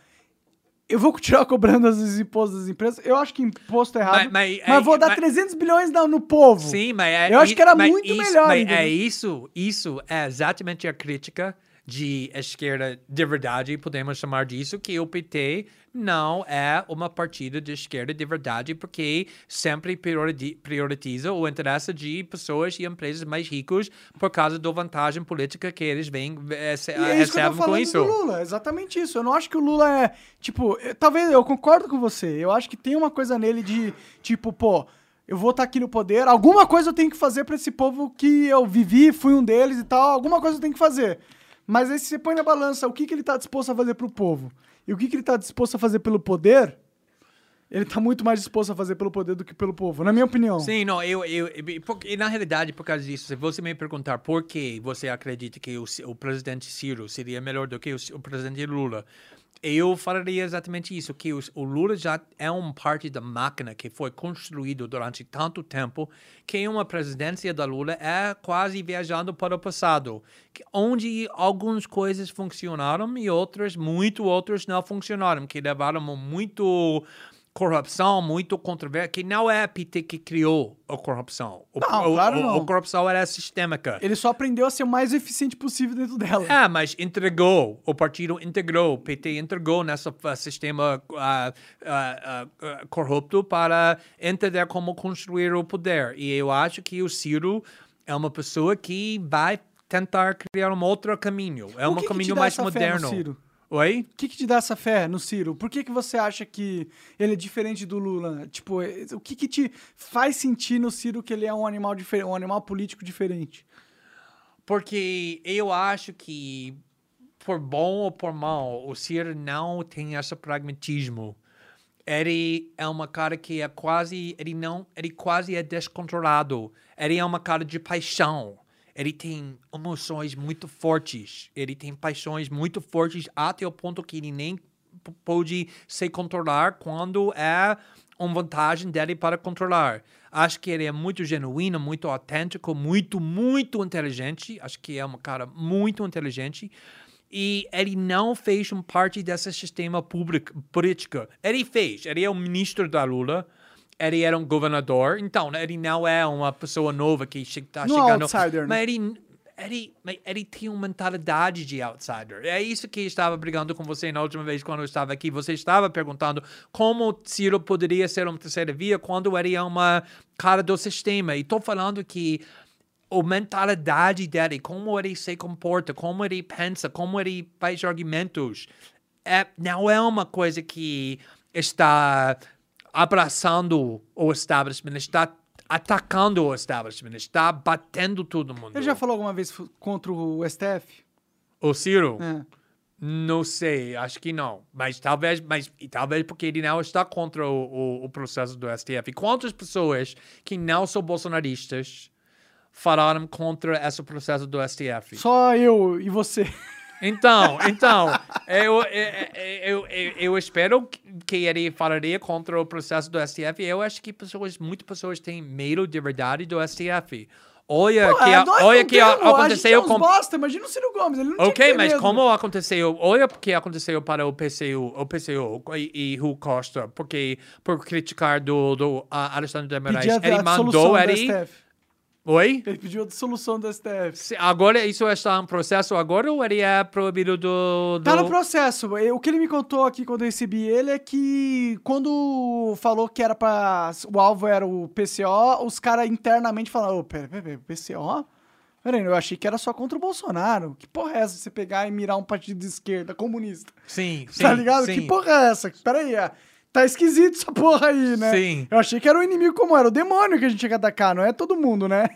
eu vou continuar cobrando os impostos das empresas, eu acho que imposto é errado, Mas- mas, mas- vou dar mas- 300 bilhões no, povo. Sim, mas é, Eu acho que era muito isso, melhor, é isso, isso é exatamente a crítica de esquerda de verdade, podemos chamar disso, que o PT não é uma partida de esquerda de verdade, porque sempre priori- prioritiza o interesse de pessoas e empresas mais ricos por causa da vantagem política que eles vêm, eh, E é isso recebem com isso. do Lula, exatamente isso. Eu não acho que o Lula é, tipo, eu- talvez eu concordo com você. Eu acho que tem uma coisa nele de, tipo, pô, eu vou estar aqui no poder, alguma coisa eu tenho que fazer pra esse povo que eu vivi, fui um deles e tal, alguma coisa eu tenho que fazer. Mas aí se você põe na balança o que, que ele tá disposto a fazer pro povo e o que, que ele tá disposto a fazer pelo poder, ele tá muito mais disposto a fazer pelo poder do que pelo povo, na minha opinião. Sim, não, eu, eu, eu- na realidade, por causa disso, se você me perguntar por que você acredita que o, o presidente Ciro seria melhor do que o, o presidente Lula, eu falaria exatamente isso, que os- o Lula já é um parte da máquina que foi construído durante tanto tempo que uma presidência da Lula é quase viajando para o passado, onde algumas coisas funcionaram e outras, muito outras não funcionaram, que levaram muito corrupção, muito controvérsia, que não é a PT que criou a corrupção. O, Não, o- claro o- não. A corrupção era sistêmica. Ele só aprendeu a ser o mais eficiente possível dentro dela. É, mas entregou, o partido integrou, o PT entregou nesse ah, sistema ah, ah, corrupto para entender como construir o poder. E eu acho que o Ciro é uma pessoa que vai tentar criar um outro caminho. É O um que que caminho dá mais moderno. Oi? O que, que te dá essa fé no Ciro? Por que, que você acha que ele é diferente do Lula? Tipo, é- o que, que te faz sentir no Ciro que ele é um animal diferente, um animal político diferente? Porque eu acho que, por bom ou por mal, o Ciro não tem esse pragmatismo. Ele é uma cara que é quase, ele não, ele quase é descontrolado. Ele é uma cara de paixão. Ele tem emoções muito fortes. Ele tem paixões muito fortes até o ponto que ele nem pode se controlar quando é uma vantagem dele para controlar. Acho que ele é muito genuíno, muito autêntico, muito, muito inteligente. Acho que é um cara muito inteligente. E ele não fez um parte desse sistema público, político. Ele fez. Ele é o ministro da Lula. Ele era um governador. Então, ele não é uma pessoa nova que está Não é chegando. outsider, né? Mas ele, ele, mas ele tem uma mentalidade de outsider. É isso que eu estava brigando com você na última vez quando eu estava aqui. Você estava perguntando como Ciro poderia ser uma terceira via quando ele é uma cara do sistema. E estou falando que a mentalidade dele, como ele se comporta, como ele pensa, como ele faz argumentos, é, não é uma coisa que está abraçando o establishment, está atacando o establishment, está batendo todo mundo. Ele já falou alguma vez contra o STF? O Ciro? É. Não sei, acho que não. Mas talvez, mas talvez porque ele não está contra o, o, o processo do STF. E quantas pessoas que não são bolsonaristas falaram contra esse processo do STF? Só eu e você. Então, então, eu, eu, eu, eu, eu espero que ele falaria contra o processo do STF. Eu acho que pessoas, muitas pessoas têm medo de verdade do STF. Olha Pô, que, é, nós olha que temos, é aconteceu com bosta, imagina o Ciro Gomes, ele não Ok, mas mesmo. como aconteceu? Olha o que aconteceu para o PCU, o PCU e, e Rui Costa, porque por criticar do, do uh, Alexandre de Moraes, ele mandou ele. Oi? Ele pediu a dissolução do STF. Se- Agora isso está em processo agora ou ele é proibido do, do... Tá no processo. O que ele me contou aqui quando eu recebi ele é que quando falou que era para o alvo era o PCO, os caras internamente falaram: Ô, pera, pera, pera, PCO? Peraí, eu achei que era só contra o Bolsonaro. Que porra é essa? Você pegar e mirar um partido de esquerda comunista? Sim, sim. tá ligado? Sim. Que porra é essa? Peraí, é, tá esquisito essa porra aí, né? Sim. Eu achei que era o inimigo como era, o demônio que a gente tinha que atacar, não é todo mundo, né?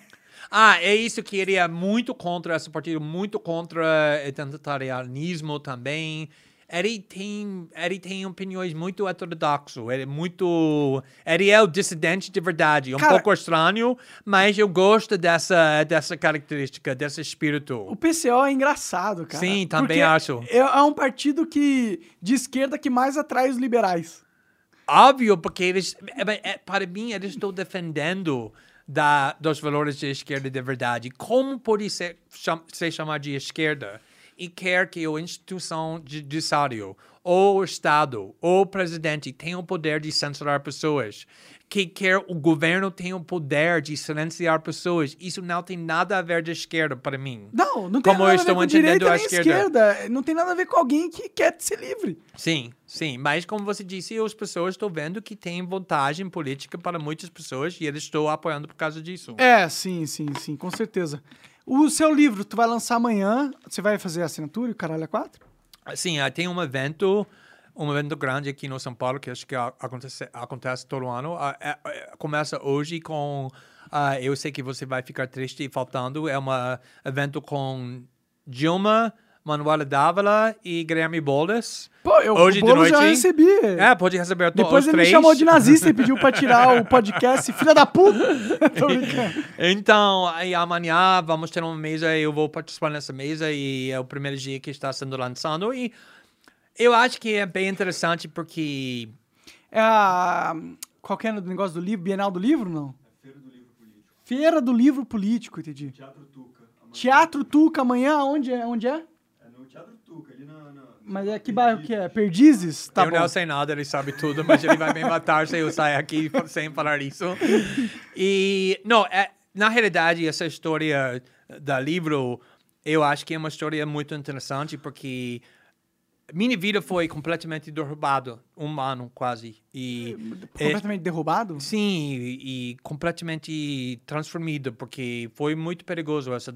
Ah, é isso que ele é muito contra esse partido, muito contra o totalitarianismo também. Ele tem, ele tem opiniões muito heterodoxas. Ele é muito. Ele é o dissidente de verdade. Um Cara- pouco estranho, mas eu gosto dessa, dessa característica, desse espírito. O PCO é engraçado, cara. Sim, também acho. É, é um partido que de esquerda que mais atrai os liberais. Óbvio, porque eles. é- é- Para mim, eles estão defendendo da, dos valores de esquerda de verdade. Como pode ser, cham, se chamar de esquerda? e quer que a instituição judiciária, ou o Estado, ou o presidente tenha o poder de censurar pessoas, que quer o governo tenha o poder de silenciar pessoas, isso não tem nada a ver de esquerda para mim. Não, não tem Como nada a ver com direita a nem esquerda. esquerda. Não tem nada a ver com alguém que quer ser livre. Sim, sim, mas como você disse, as pessoas estão vendo que tem vantagem política para muitas pessoas e eles estão apoiando por causa disso. É, sim, sim, sim, com certeza. O seu livro, tu vai lançar amanhã. Você vai fazer a assinatura e o caralho é quatro? Sim, ah, tem um evento, um evento grande aqui no São Paulo que acho que acontece, acontece todo ano. Ah, é- é- começa hoje com, ah, eu sei que você vai ficar triste faltando, é um evento com Dilma, Manuela Dávila e Guilherme Boldes. Pô, eu Hoje o de bolo já noite. recebi. É, pode receber todos Depois os ele três. me chamou de nazista e pediu pra tirar o podcast. Filha da puta! Tô brincando. Então, aí amanhã vamos ter uma mesa, eu vou participar nessa mesa e é o primeiro dia que está sendo lançado e eu acho que é bem interessante porque É a... Qual que é o negócio do livro? Bienal do livro, não? Feira do Livro Político. Feira do Livro Político, entendi. Teatro Tuca. Amanhã- Teatro Tuca, amanhã, onde é? Onde é? É ali na... na- Mas é que bairro que é? Perdizes? Tá eu bom. não sei nada, ele sabe tudo, mas ele vai me matar se eu sair aqui sem falar isso. E, não, é, na realidade, essa história do livro, eu acho que é uma história muito interessante, porque minha vida foi completamente derrubada, um ano quase. E, é, Completamente derrubado? sim, e, e completamente transformada, porque foi muito perigoso essa,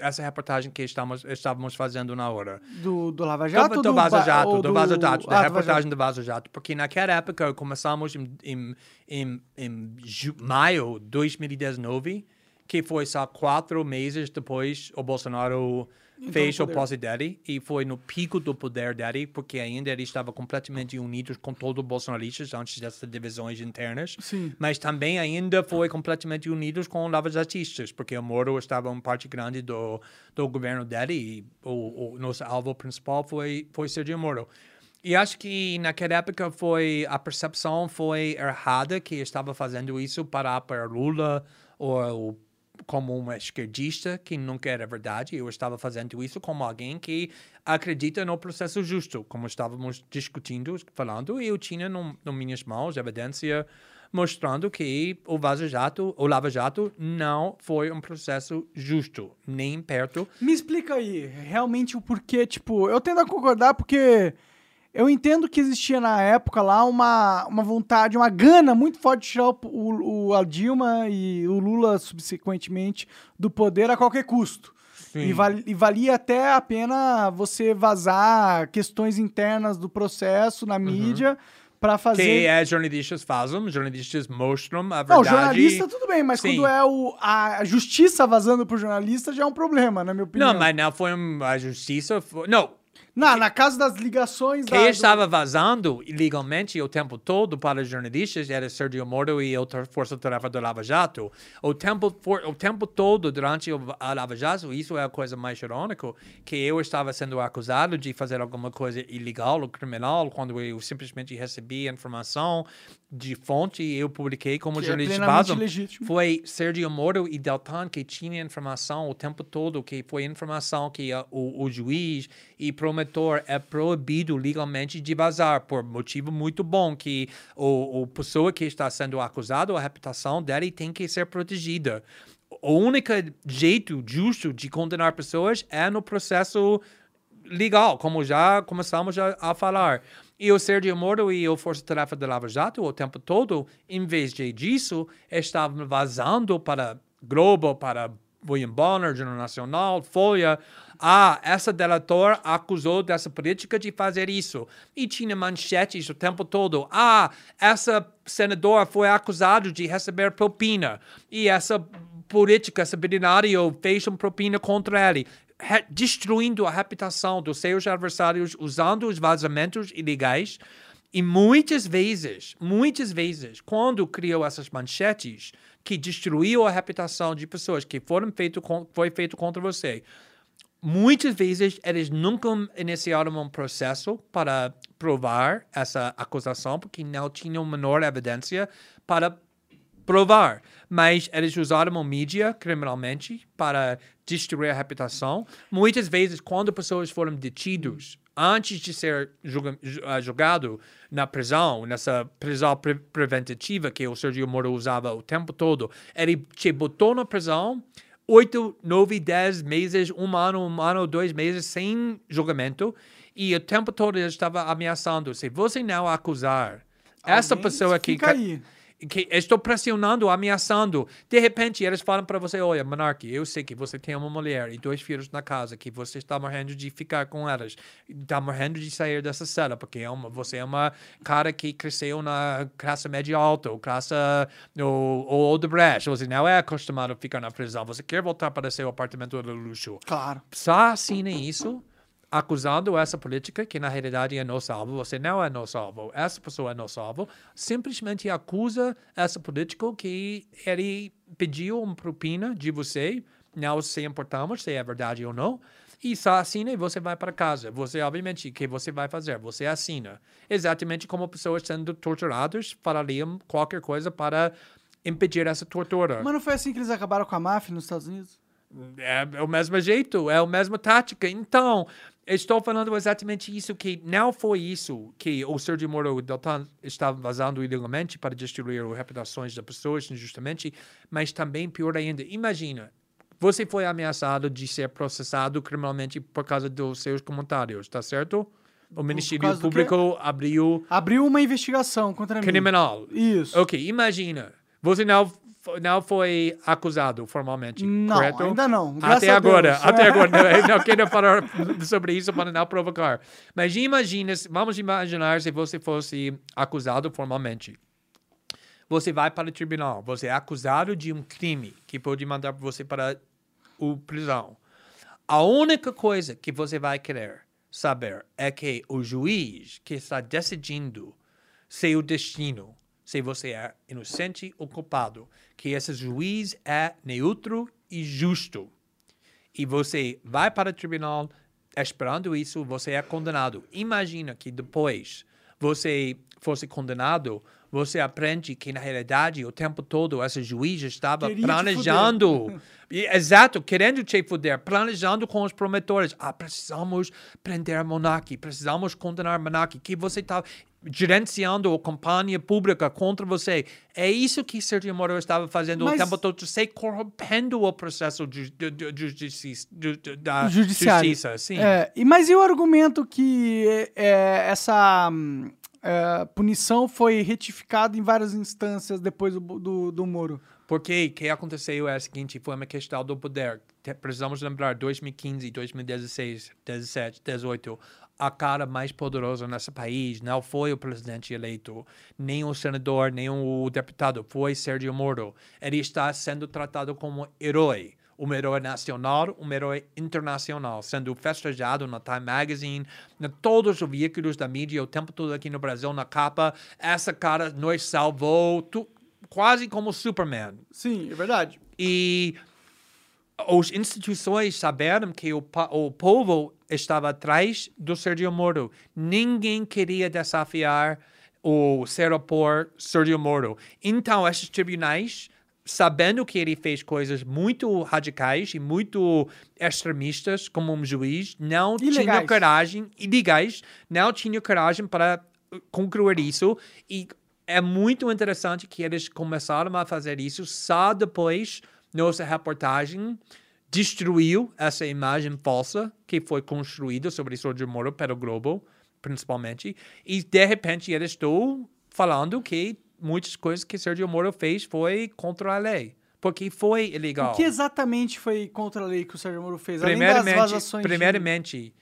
essa reportagem que estamos, estávamos fazendo na hora. Do, do Lava Jato? do, do Vaza Jato, do Vaza Jato, da Ah, do reportagem do Vaza Jato, porque naquela época começamos em, em, em, em maio de 2019, que foi só quatro meses depois o Bolsonaro fez no o dele e foi no pico do poder dele, porque ainda ele estava completamente unido com todos os bolsonaristas antes dessas divisões internas. Sim. Mas também ainda foi completamente unidos com os lavajatistas, porque o Moro estava em parte grande do, do governo dele e o, o nosso alvo principal foi, foi Sergio Moro. E acho que naquela época foi a percepção foi errada que estava fazendo isso para apoiar Lula ou como um esquerdista, que nunca era verdade. Eu estava fazendo isso como alguém que acredita no processo justo, como estávamos discutindo, falando, e eu tinha no, no minhas mãos evidência mostrando que o Vaza Jato, o Lava Jato, não foi um processo justo, nem perto. Me explica aí, realmente o porquê, tipo, eu tendo a concordar porque eu entendo que existia na época lá uma, uma vontade, uma gana muito forte de tirar o, o, a Dilma e o Lula subsequentemente do poder a qualquer custo. E, val- e valia até a pena você vazar questões internas do processo na mídia pra fazer. Que é jornalistas fazem, jornalistas mostram a verdade. Não, jornalista tudo bem, mas Sim. quando é o, a justiça vazando pro jornalista já é um problema, na minha opinião. Não, mas não foi um- a justiça. Foi, não, Na, na casa das ligações da. Quem do- estava vazando ilegalmente o tempo todo para jornalistas era Sergio Moro e outra força-tarefa do Lava Jato. O tempo, for, o tempo todo, durante o, a Lava Jato, isso é a coisa mais irônica, que eu estava sendo acusado de fazer alguma coisa ilegal ou criminal, quando eu simplesmente recebi informação de fonte e eu publiquei como Que é jornalista legítimo. Foi Sergio Moro e Deltan que tinha informação o tempo todo, que foi informação que o, o juiz e promotor é proibido legalmente de vazar, por motivo muito bom, que o, o pessoa que está sendo acusado, a reputação dele tem que ser protegida. O único jeito justo de condenar pessoas é no processo legal, como já começamos a, a falar. E o Sergio Moro e o Força Tarefa da Lava Jato, o tempo todo, em vez de disso, estavam vazando para Globo, para William Bonner, Jornal Nacional, Folha. Ah, essa delator acusou dessa política de fazer isso. E tinha manchetes o tempo todo. Ah, essa senadora foi acusada de receber propina. E essa política, esse bilionário fez uma propina contra ele destruindo a reputação dos seus adversários, usando os vazamentos ilegais. E muitas vezes, muitas vezes, quando criou essas manchetes que destruiu a reputação de pessoas que foram feito foi feito contra você, muitas vezes eles nunca iniciaram um processo para provar essa acusação porque não tinham menor evidência para provar. Mas eles usaram a mídia criminalmente para destruir a reputação. Muitas vezes, quando pessoas foram detidos antes de ser ah, julgado na prisão, nessa prisão pre- preventativa que o Sergio Moro usava o tempo todo, ele te botou na prisão oito, nove, dez meses, um ano, um ano, dois meses sem julgamento e o tempo todo ele estava ameaçando. Se você não acusar essa Alguém pessoa que aí. Que estou pressionando, ameaçando. De repente, eles falam para você: Olha, Monark, eu sei que você tem uma mulher e dois filhos na casa, que você está morrendo de ficar com elas, está morrendo de sair dessa cela, porque é uma, você é uma cara que cresceu na classe média alta, ou classe ou, ou Odebrecht, você não é acostumado a ficar na prisão, você quer voltar para seu apartamento de luxo? Claro. só assinem isso acusando essa política que na realidade é não salvo, você não é não salvo, essa pessoa é não salvo, simplesmente acusa essa política que ele pediu uma propina de você, não se importamos se é verdade ou não, e só assina e você vai para casa. Você, obviamente, o que você vai fazer? Você assina. Exatamente como pessoas sendo torturadas farariam qualquer coisa para impedir essa tortura. Mas não foi assim que eles acabaram com a máfia nos Estados Unidos? É, é o mesmo jeito, é a mesma tática. Então, estou falando exatamente isso, que não foi isso que o Sergio Moro Deltan estava vazando ilegalmente para destruir as reputações das pessoas injustamente, mas também pior ainda, imagina, você foi ameaçado de ser processado criminalmente por causa dos seus comentários, tá certo? O Ministério? Público abriu Abriu uma investigação contra mim. criminal. Isso. Ok, imagina, você não, não foi acusado formalmente, Não, correto? ainda não, Até agora, até agora. Não, quero falar sobre isso para não provocar. Mas imagina, se- vamos imaginar se você fosse acusado formalmente. Você vai para o tribunal, você é acusado de um crime que pode mandar você para o prisão. A única coisa que você vai querer saber é que o juiz que está decidindo seu destino, se você é inocente ou culpado, que esse juiz é neutro e justo. E você vai para o tribunal esperando isso, você é condenado. Imagina que depois você fosse condenado, você aprende que na realidade o tempo todo esse juiz estava Queria planejando. Exato, querendo te fuder, planejando com os promotores. Ah, precisamos prender Monark, precisamos condenar Monark, que você está gerenciando a campanha pública contra você. É isso que Sergio Moro estava fazendo Mas- o tempo todo, se corrompendo o processo de, de, de, da Judiciário. justiça. Sim. É, mas e o argumento que é, essa hum, é, punição foi retificada em várias instâncias depois do, do, do Moro? Porque o que aconteceu é o seguinte, foi uma questão do poder. Precisamos lembrar, 2015, 2016, 17, 18, a cara mais poderosa nesse país não foi o presidente eleito, nem o senador, nem o deputado, foi Sergio Moro. Ele está sendo tratado como herói. Um herói nacional, um herói internacional, sendo festejado na Time Magazine, em todos os veículos da mídia, o tempo todo aqui no Brasil, na capa. Essa cara nos salvou, tu- quase como Superman. Sim, é verdade. E as instituições saberam que o, o povo estava atrás do Sergio Moro. Ninguém queria desafiar o Seropor Sergio Moro. Então, esses tribunais, sabendo que ele fez coisas muito radicais e muito extremistas como um juiz, não tinha Ilegais. coragem, ilegais, não tinha coragem para uh, concluir isso. E é muito interessante que eles começaram a fazer isso só depois nossa reportagem destruiu essa imagem falsa que foi construída sobre Sergio Moro pelo Globo, principalmente, e de repente eles estão falando que muitas coisas que Sergio Moro fez foi contra a lei, porque foi ilegal. O que exatamente foi contra a lei que o Sérgio Moro fez? Primeiramente, vazações de- primeiramente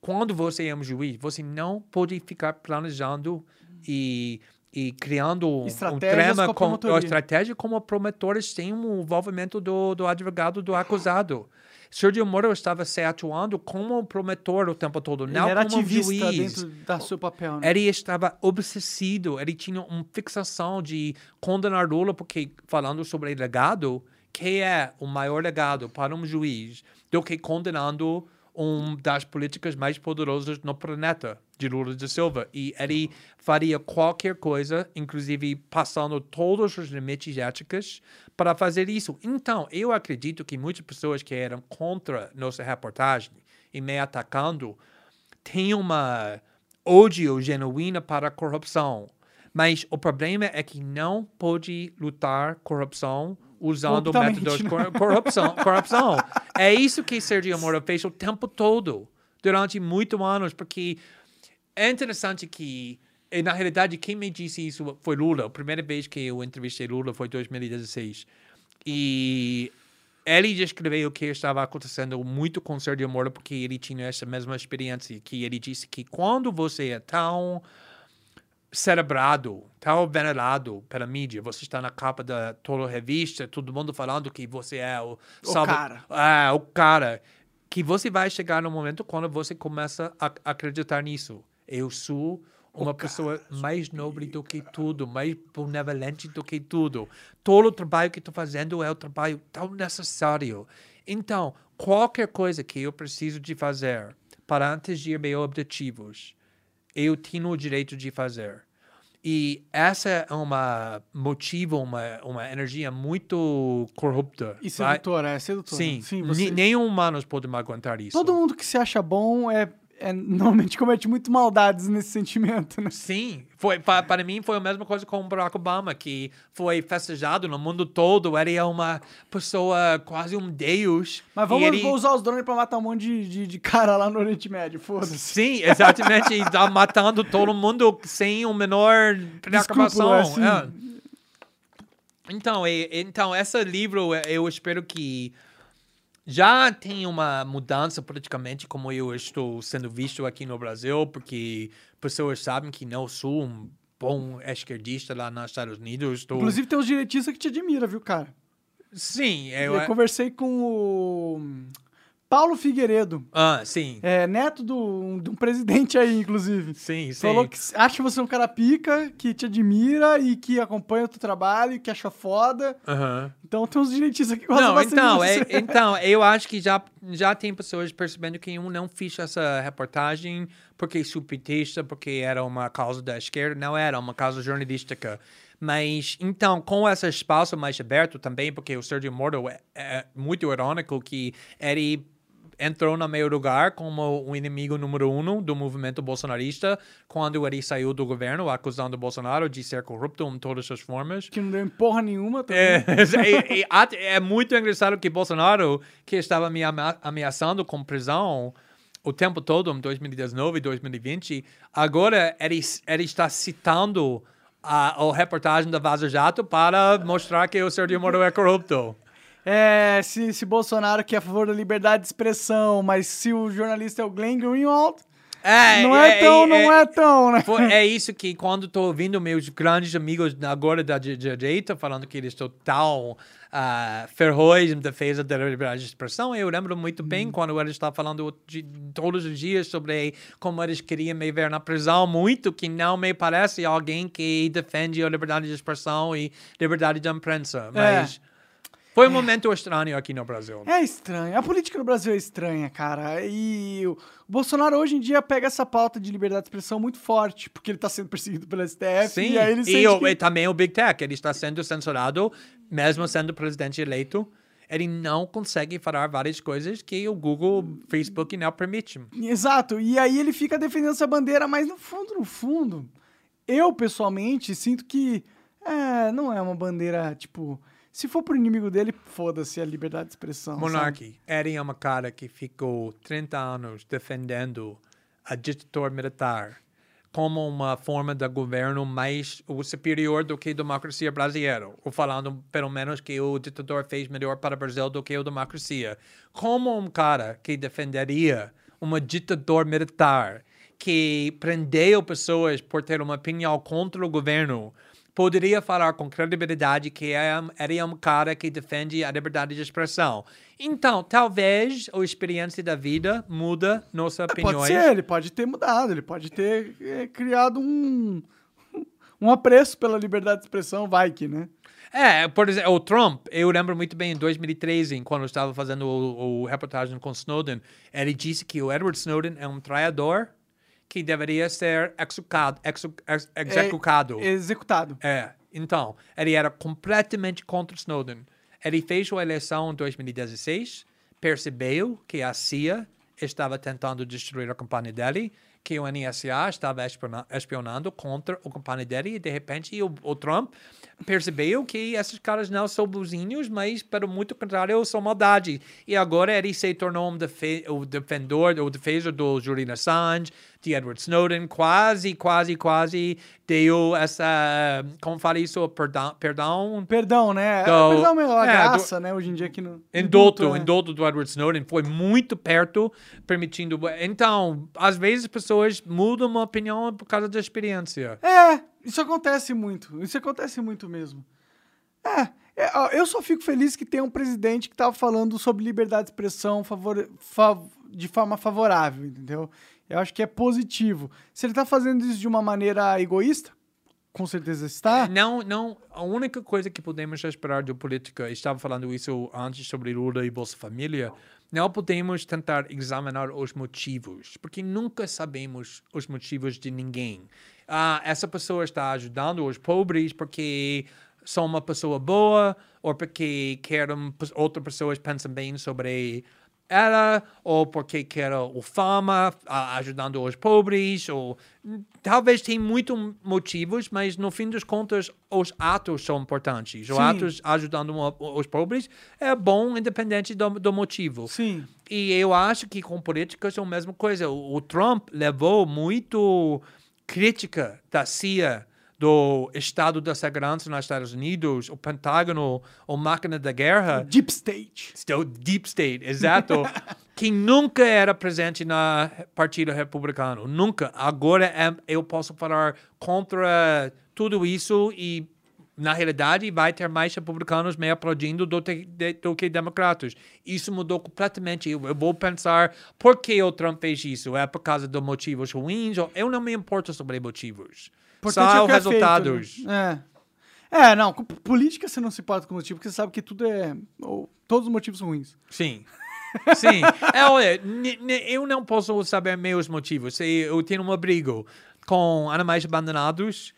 quando você é um juiz, você não pode ficar planejando e, e criando um, um Estratégias trama com a com, promotoria. a estratégia como promotores têm um envolvimento do, do advogado do acusado. Sergio Moro estava se atuando como promotor o tempo todo, Ele não era como ativista juiz. dentro da seu papel, né? Ele estava obsessivo, ele tinha uma fixação de condenar Lula, porque falando sobre legado, que é o maior legado para um juiz do que condenando um das políticas mais poderosas no planeta, de Lula da Silva. E ele faria qualquer coisa, inclusive passando todos os limites éticos, para fazer isso. Então, eu acredito que muitas pessoas que eram contra nossa reportagem e me atacando têm uma ódio genuíno para a corrupção. Mas o problema é que não pode lutar corrupção usando métodos de né? cor- corrupção. corrupção. É isso que Sergio Moro fez o tempo todo, durante muitos anos, porque é interessante que, na realidade, quem me disse isso foi Lula. A primeira vez que eu entrevistei Lula foi em 2016. E ele descreveu o que estava acontecendo muito com Sergio Moro, porque ele tinha essa mesma experiência, que ele disse que quando você é tão cerebrado, tão venerado pela mídia, você está na capa da toda revista, todo mundo falando que você é o, cara. é, o cara, que você vai chegar no momento quando você começa a acreditar nisso. Eu sou uma pessoa mais nobre do que tudo, mais benevolente do que tudo. Todo o trabalho que estou fazendo é um trabalho tão necessário. Então, qualquer coisa que eu preciso de fazer para atingir meus objetivos, eu tenho o direito de fazer. E essa é uma motivo, uma, uma energia muito corrupta. E vai- sedutora, é sedutora. Sim, Sim você... nenhum humano pode me aguentar isso. Todo mundo que se acha bom é, é normalmente comete muito maldades nesse sentimento, né? Sim, foi, pa- para mim foi a mesma coisa com o Barack Obama, que foi festejado no mundo todo. Ele é uma pessoa, quase um deus. Mas vamos ele... vou usar os drones pra matar um monte de, de, de cara lá no Oriente Médio, foda-se. Sim, exatamente. e tá matando todo mundo sem o menor preocupação. É. assim. Então, e- então, esse livro, eu espero que já tem uma mudança politicamente, como eu estou sendo visto aqui no Brasil, porque pessoas sabem que não sou um bom esquerdista lá nos Estados Unidos. Estou... Inclusive tem uns direitistas que te admiram, viu, cara? sim, eu... Eu conversei com o Paulo Figueiredo, Ah, sim, é neto do, de um presidente aí, inclusive. sim, sim. Falou que acha que você é um cara pica, que te admira e que acompanha o teu trabalho, que acha foda. Aham. Então tem uns direitistas que gostam Não, bastante então, é, então, eu acho que já, já tem pessoas percebendo que eu não fiz essa reportagem porque sou petista, porque era uma causa da esquerda. Não era uma causa jornalística. Mas, então, com esse espaço mais aberto também, porque o Sergio Moro é, é muito irônico que ele entrou no meu lugar como o inimigo número um do movimento bolsonarista quando ele saiu do governo, acusando o Bolsonaro de ser corrupto em todas as formas. Que não deu porra nenhuma também. É, é muito engraçado que Bolsonaro, que estava me ameaçando com prisão o tempo todo, em 2019 e 2020, agora ele, ele está citando a, a reportagem da Vaza Jato para mostrar que o Sergio Moro é corrupto. É, se, se Bolsonaro que é a favor da liberdade de expressão, mas se o jornalista é o Glenn Greenwald, É, não é, tão, não é, tão, né? É isso que quando estou ouvindo meus grandes amigos agora da di- direita falando que eles estão tão ferrões em defesa da liberdade de expressão, eu lembro muito bem Hum. quando eles estavam falando de, todos os dias sobre como eles queriam me ver na prisão, muito que não me parece alguém que defende a liberdade de expressão e liberdade de imprensa, mas foi um momento estranho aqui no Brasil. É estranho. A política no Brasil é estranha, cara. E o Bolsonaro hoje em dia pega essa pauta de liberdade de expressão muito forte, porque ele tá sendo perseguido pelo STF. Sim, e aí ele sente o- que... e também o Big Tech, ele está sendo censurado, mesmo sendo presidente eleito. Ele não consegue falar várias coisas que o Google, Facebook não permite. Exato. E aí ele fica defendendo essa bandeira, mas no fundo, no fundo, eu pessoalmente sinto que é, não é uma bandeira, tipo, se for pro inimigo dele, foda-se a liberdade de expressão. Monarchy, ele é uma cara que ficou 30 anos defendendo a ditadura militar como uma forma de governo mais superior do que a democracia brasileira, ou falando pelo menos que o ditador fez melhor para o Brasil do que a democracia. Como um cara que defenderia uma ditadura militar que prendeu pessoas por ter uma opinião contra o governo poderia falar com credibilidade que é, ele é um cara que defende a liberdade de expressão. Então, talvez a experiência da vida muda nossas opiniões. Pode ser, ele pode ter mudado, ele pode ter é, criado um, um apreço pela liberdade de expressão, vai que, né? É, por exemplo, o Trump, eu lembro muito bem em 2013, quando eu estava fazendo o, o reportagem com Snowden, ele disse que o Edward Snowden é um traidor que deveria ser executado. exu- ex- executado. É, executado. É, então, ele era completamente contra Snowden. Ele fez a eleição em 2016, percebeu que a CIA estava tentando destruir a companhia dele, que o NSA estava espiona- espionando contra a companhia dele, e de repente o, o Trump percebeu que esses caras não são bonzinhos, mas, pelo muito contrário, são maldade. E agora ele se tornou um defe o defensor, o defensor do Julian Assange, de Edward Snowden, quase, quase, quase deu essa, como fala isso, perdão, perdão Perdão, né? Do- Perdão, meu, a é, graça, né? Hoje em dia aqui no. Indulto, é. indulto do Edward Snowden foi muito perto, permitindo. Então, às vezes as pessoas mudam uma opinião por causa da experiência. É, isso acontece muito. Isso acontece muito mesmo. É, é, eu só fico feliz que tem um presidente que tava falando sobre liberdade de expressão favor, fav- de forma favorável, entendeu? Eu acho que é positivo. Se ele tá fazendo isso de uma maneira egoísta, com certeza está. Não, não. A única coisa que podemos esperar do política, estava falando isso antes sobre Lula e Bolsa Família, não podemos tentar examinar os motivos, porque nunca sabemos os motivos de ninguém. Ah, essa pessoa está ajudando os pobres porque são uma pessoa boa ou porque querem outras pessoas pensam bem sobre ela, ou porque quer o fama, ajudando os pobres, ou hum, talvez tem muitos motivos, mas no fim das contas os atos são importantes. Os Sim. atos ajudando os pobres é bom independente do, do motivo. Sim. E eu acho que com políticas é a mesma coisa. O, o Trump levou muito crítica da CIA, do Estado da Segurança nos Estados Unidos, o Pentágono, a máquina da guerra. Deep State. Still Deep State, exato. que nunca era presente na Partido Republicano. Nunca. Agora é- eu posso falar contra tudo isso e, na realidade, vai ter mais republicanos me aplaudindo do, te- de- do que democratas. Isso mudou completamente. Eu, eu vou pensar por que o Trump fez isso. É por causa de motivos ruins? Ou, eu não me importo sobre motivos. Importante Só é feito, resultados. né? É. É, não, com política você não se importa com motivo, porque você sabe que tudo é. ou, todos os motivos ruins. Sim. Sim. É, olha, eu não posso saber meus motivos. Se Eu tenho um abrigo com animais abandonados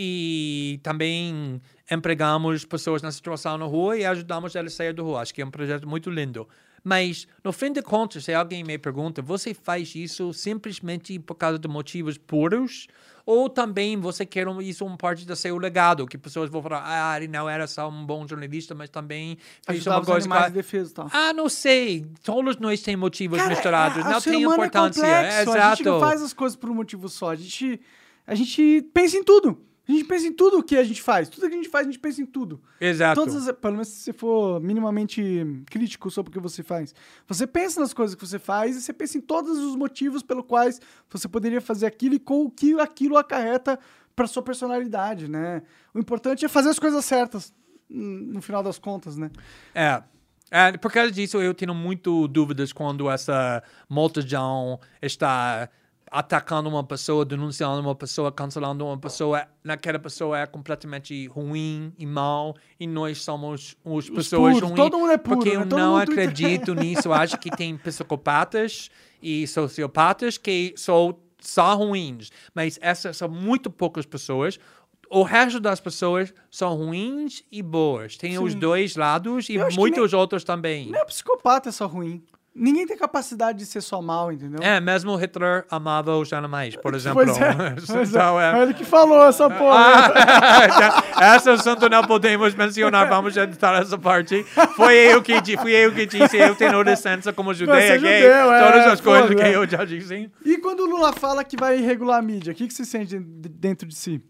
e também empregamos pessoas na situação na rua e ajudamos elas a sair da rua. Acho que é um projeto muito lindo. Mas, no fim de contas, se alguém me pergunta, você faz isso simplesmente por causa de motivos puros? Ou também você quer isso uma parte do seu legado? Que pessoas vão falar, ah, ele não era só um bom jornalista, mas também fez uma coisa... animais que- de defesa ah, não sei. Todos nós temos motivos Cara, misturados. é- não tem humano importância. É complexo. Exato. A gente não faz as coisas por um motivo só. A gente, a gente pensa em tudo. A gente pensa em tudo que a gente faz. Tudo que a gente faz, a gente pensa em tudo. Exato. Todas as, pelo menos se você for minimamente crítico sobre o que você faz. Você pensa nas coisas que você faz e você pensa em todos os motivos pelo quais você poderia fazer aquilo e com o que aquilo acarreta para sua personalidade, né? O importante é fazer as coisas certas hum, no final das contas, né? É. É, por causa disso, eu tenho muito dúvidas quando essa multidão está atacando uma pessoa, denunciando uma pessoa, cancelando uma pessoa. Naquela pessoa é completamente ruim e mal e nós somos as pessoas puros, ruins. todo mundo é puro, Porque né? eu não Twitter- acredito nisso. Acho que tem psicopatas e sociopatas que são só ruins. Mas essas são muito poucas pessoas. O resto das pessoas são ruins e boas. Tem os Sim. dois lados e muitos outros também. Não é psicopata é só ruim. Ninguém tem capacidade de ser só mal, entendeu? É, mesmo Hitler amava os animais, por exemplo. Pois é. Pois é. Então, é- É ele que falou essa porra. Ah, esse assunto não podemos mencionar, vamos editar essa parte. Foi eu que, fui eu que disse, eu tenho licença como Você judeia, é gay, judeu, é, todas as coisas que é. eu já disse. E quando o Lula fala que vai regular a mídia, o que, que você sente de- dentro de si?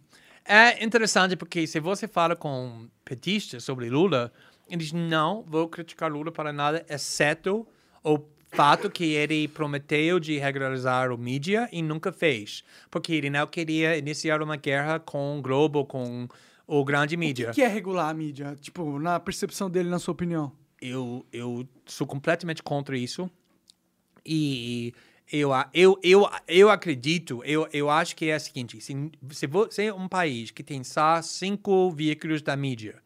É interessante porque se você fala com petistas sobre Lula, eles não vão criticar Lula para nada, exceto o fato que ele prometeu de regularizar o mídia e nunca fez. Porque ele não queria iniciar uma guerra com o Globo, com o grande mídia. O que é regular a mídia? Tipo, na percepção dele, na sua opinião. eu, eu sou completamente contra isso. E Eu, a- eu, eu, eu acredito, eu, eu acho que é o seguinte: se, se você é um país que tem só cinco veículos da mídia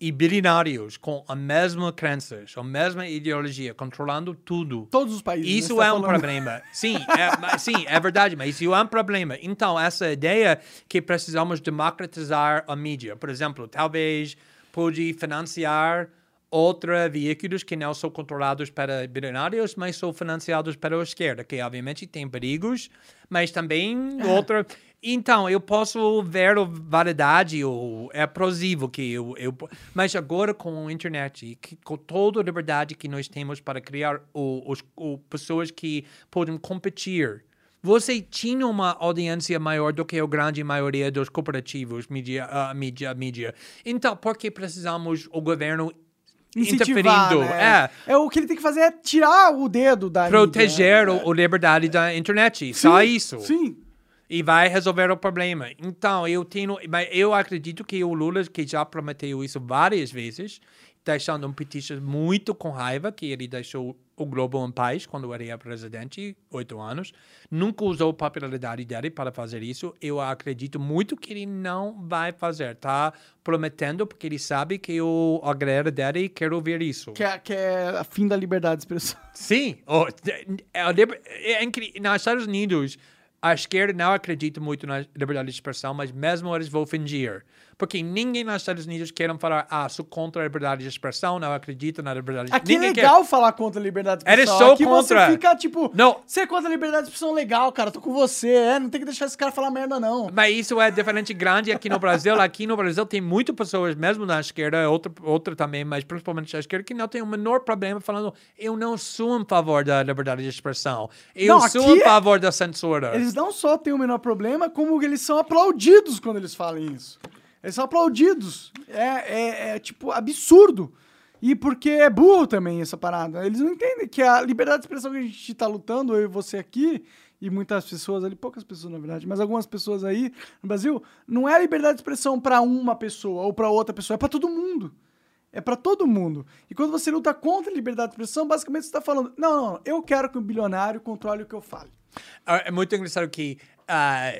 e bilionários com a mesma crenças, a mesma ideologia, controlando tudo, Todos os países. né, isso você tá é um falando. problema. Sim, é, sim, é verdade, mas isso é um problema. Então, essa ideia que precisamos democratizar a mídia, por exemplo, talvez pode financiar outros veículos que não são controlados para bilionários, mas são financiados pela esquerda, que obviamente tem perigos, mas também outra. Então, eu posso ver a validade, ou é plausível que eu, eu. Mas agora com a internet, que- com toda a liberdade que nós temos para criar os, pessoas que podem competir. Você tinha uma audiência maior do que a grande maioria dos cooperativos, mídia, a mídia, mídia. Então, por que precisamos o governo interferindo? né? É, É, o que ele tem que fazer é tirar o dedo da proteger mídia. o, a liberdade da internet. Só Sim, isso. Sim. E vai resolver o problema. Então, eu tenho. Mas eu acredito que o Lula, que já prometeu isso várias vezes, deixando um petista muito com raiva, que ele deixou o Globo em paz quando era presidente, oito anos. Nunca usou a popularidade dele para fazer isso. Eu acredito muito que ele não vai fazer. Tá prometendo, porque ele sabe que o, a galera dele quer ouvir isso. Que é, que é a fim da liberdade de expressão. Sim, oh, é, é incri- nos Estados Unidos, a esquerda não acredita muito na liberdade de expressão, mas mesmo eles vão fingir. Porque ninguém nos Estados Unidos quer falar, ah, sou contra a liberdade de expressão, não acredito na liberdade de Aqui é ninguém quer. legal falar contra a liberdade de expressão. são Aqui contra. você fica tipo, Não. você é contra a liberdade de expressão legal, cara, tô com você. É, não tem que deixar esse cara falar merda, não. Mas isso é diferente grande aqui no Brasil. Aqui no Brasil tem muitas pessoas, mesmo na esquerda, outra, outra também, mas principalmente na esquerda, que não tem o menor problema falando eu não sou em favor da liberdade de expressão. Eu Não, sou aqui em é- favor da censura. Eles não só têm o menor problema, como eles são aplaudidos quando eles falam isso. Eles são aplaudidos. É, é, é, tipo, absurdo. E porque é burro também essa parada. Eles não entendem que a liberdade de expressão que a gente tá lutando, eu e você aqui, e muitas pessoas ali, poucas pessoas na verdade, mas algumas pessoas aí no Brasil, não é liberdade de expressão pra uma pessoa ou pra outra pessoa, é pra todo mundo. É pra todo mundo. E quando você luta contra a liberdade de expressão, basicamente você tá falando: não, não, eu quero que o bilionário controle o que eu fale. Ah, É muito engraçado que ah,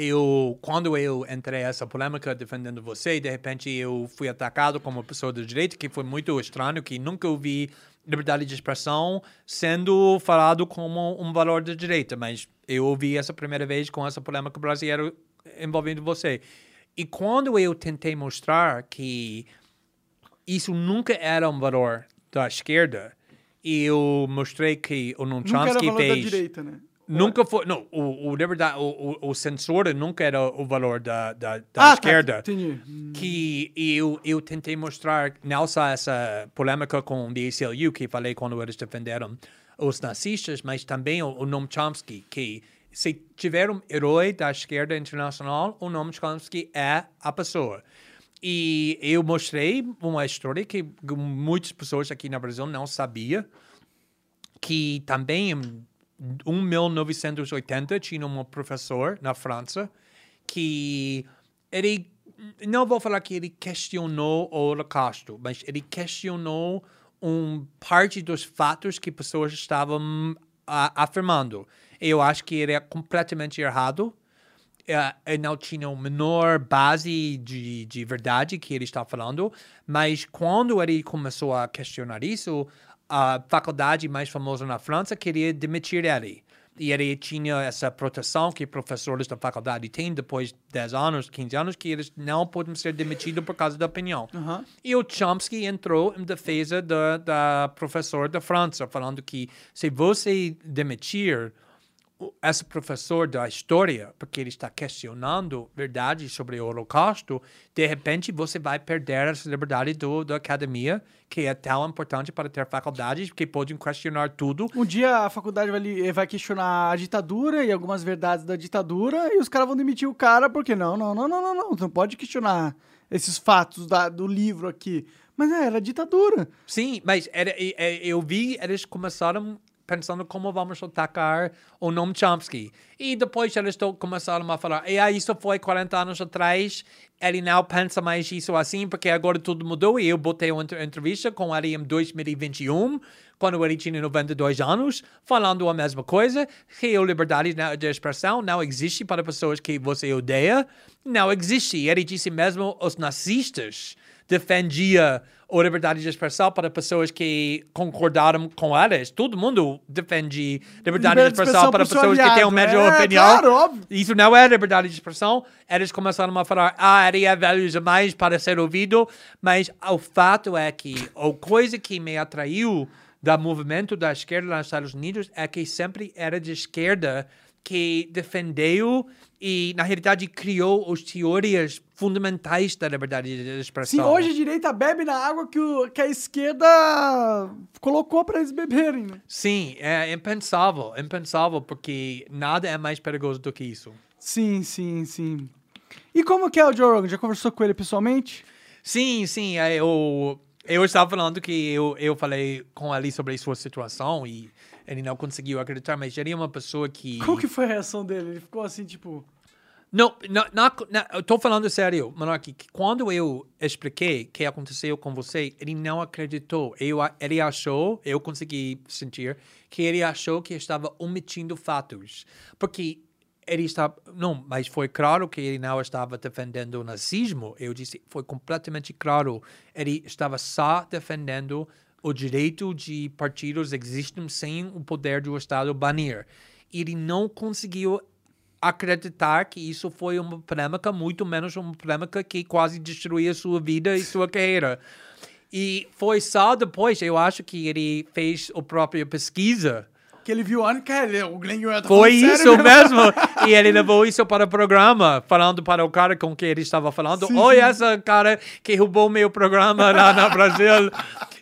eu, quando eu entrei nessa polêmica defendendo você, de repente eu fui atacado como pessoa do direito, que foi muito estranho, que nunca ouvi liberdade de expressão sendo falado como um valor da direita, mas eu ouvi essa primeira vez com essa polêmica brasileira envolvendo você. E quando eu tentei mostrar que isso nunca era um valor da esquerda, e eu mostrei que o Noam Nunca era Chomsky valor da fez... direita, né? Nunca foi. Não, o, o liberdade, o, o, o censura nunca era o valor da, da, da Ah, tá, esquerda. entendi. Que eu, eu tentei mostrar, não só essa polêmica com o ACLU, que falei quando eles defenderam os nazistas, mas também o, o Noam Chomsky, que se tiver um herói da esquerda internacional, o Noam Chomsky é a pessoa. E eu mostrei uma história que muitas pessoas aqui no Brasil não sabiam, que também 1980 tinha um professor na França que ele não vou falar que ele questionou o Holocausto, mas ele questionou um parte dos fatos que pessoas estavam a, afirmando. Eu acho que ele é completamente errado. É, não tinha a menor base de, de verdade que ele está falando, mas quando ele começou a questionar isso, a faculdade mais famosa na França queria demitir ele. E ele tinha essa proteção que professores da faculdade têm depois de 10 anos, 15 anos, que eles não podem ser demitidos por causa da opinião. Aham. E o Chomsky entrou em defesa da, da professora da França, falando que se você demitir esse professor da história, porque ele está questionando verdade sobre o Holocausto, de repente você vai perder essa liberdade do, da academia, que é tão importante para ter faculdades que podem questionar tudo. Um dia a faculdade vai, vai questionar a ditadura e algumas verdades da ditadura e os caras vão demitir o cara porque não, não, não, não, não, não, não pode questionar esses fatos da- do livro aqui. Mas é, era ditadura. Sim, mas era, e- eu vi eles começaram a pensando como vamos atacar o Noam Chomsky. E depois eles começaram a falar, e aí isso foi 40 anos atrás, ele não pensa mais isso assim, porque agora tudo mudou, e eu botei uma entre- entrevista com ele em 2021, quando ele tinha 92 anos, falando a mesma coisa, que a liberdade de expressão não existe para pessoas que você odeia, não existe. Ele disse mesmo os nazistas defendia a liberdade de expressão para pessoas que concordaram com eles. Todo mundo defende liberdade de expressão para pessoas que têm aliado. uma mesma É, opinião. claro, óbvio. Isso não é liberdade de expressão. Eles começaram a falar, ah, ele é velho demais para ser ouvido. Mas o fato é que a coisa que me atraiu do movimento da esquerda nos Estados Unidos é que sempre era de esquerda que defendeu e, na realidade, criou as teorias fundamentais da liberdade de expressão. Sim, hoje a direita bebe na água que, o, que a esquerda colocou pra eles beberem, né? Sim, é impensável, impensável, porque nada é mais perigoso do que isso. Sim, sim, sim. E como que é o Joe Rogan? Já conversou com ele pessoalmente? Sim, sim, é, eu, eu estava falando que eu, eu falei com ele sobre sua situação e ele não conseguiu acreditar, mas ele é uma pessoa que... Como que foi a reação dele? Ele ficou assim, tipo... Não, não, não, não, eu tô falando sério, Monark, que quando eu expliquei o que aconteceu com você, ele não acreditou. Eu, ele achou, eu consegui sentir, que ele achou que estava omitindo fatos. Porque ele estava. Não, mas foi claro que ele não estava defendendo o nazismo. Eu disse, foi completamente claro. Ele estava só defendendo o direito de partidos existem sem o poder do Estado banir. Ele não conseguiu acreditar que isso foi uma polêmica, muito menos uma polêmica que quase destruía sua vida e sua carreira. E foi só depois, eu acho que ele fez a própria pesquisa. Ele viu, olha, cara, ele- o Glenn tá Foi isso sério mesmo. e ele levou isso para o programa, falando para o cara com quem ele estava falando. Sim, Oi, essa cara que roubou meu programa lá no Brasil.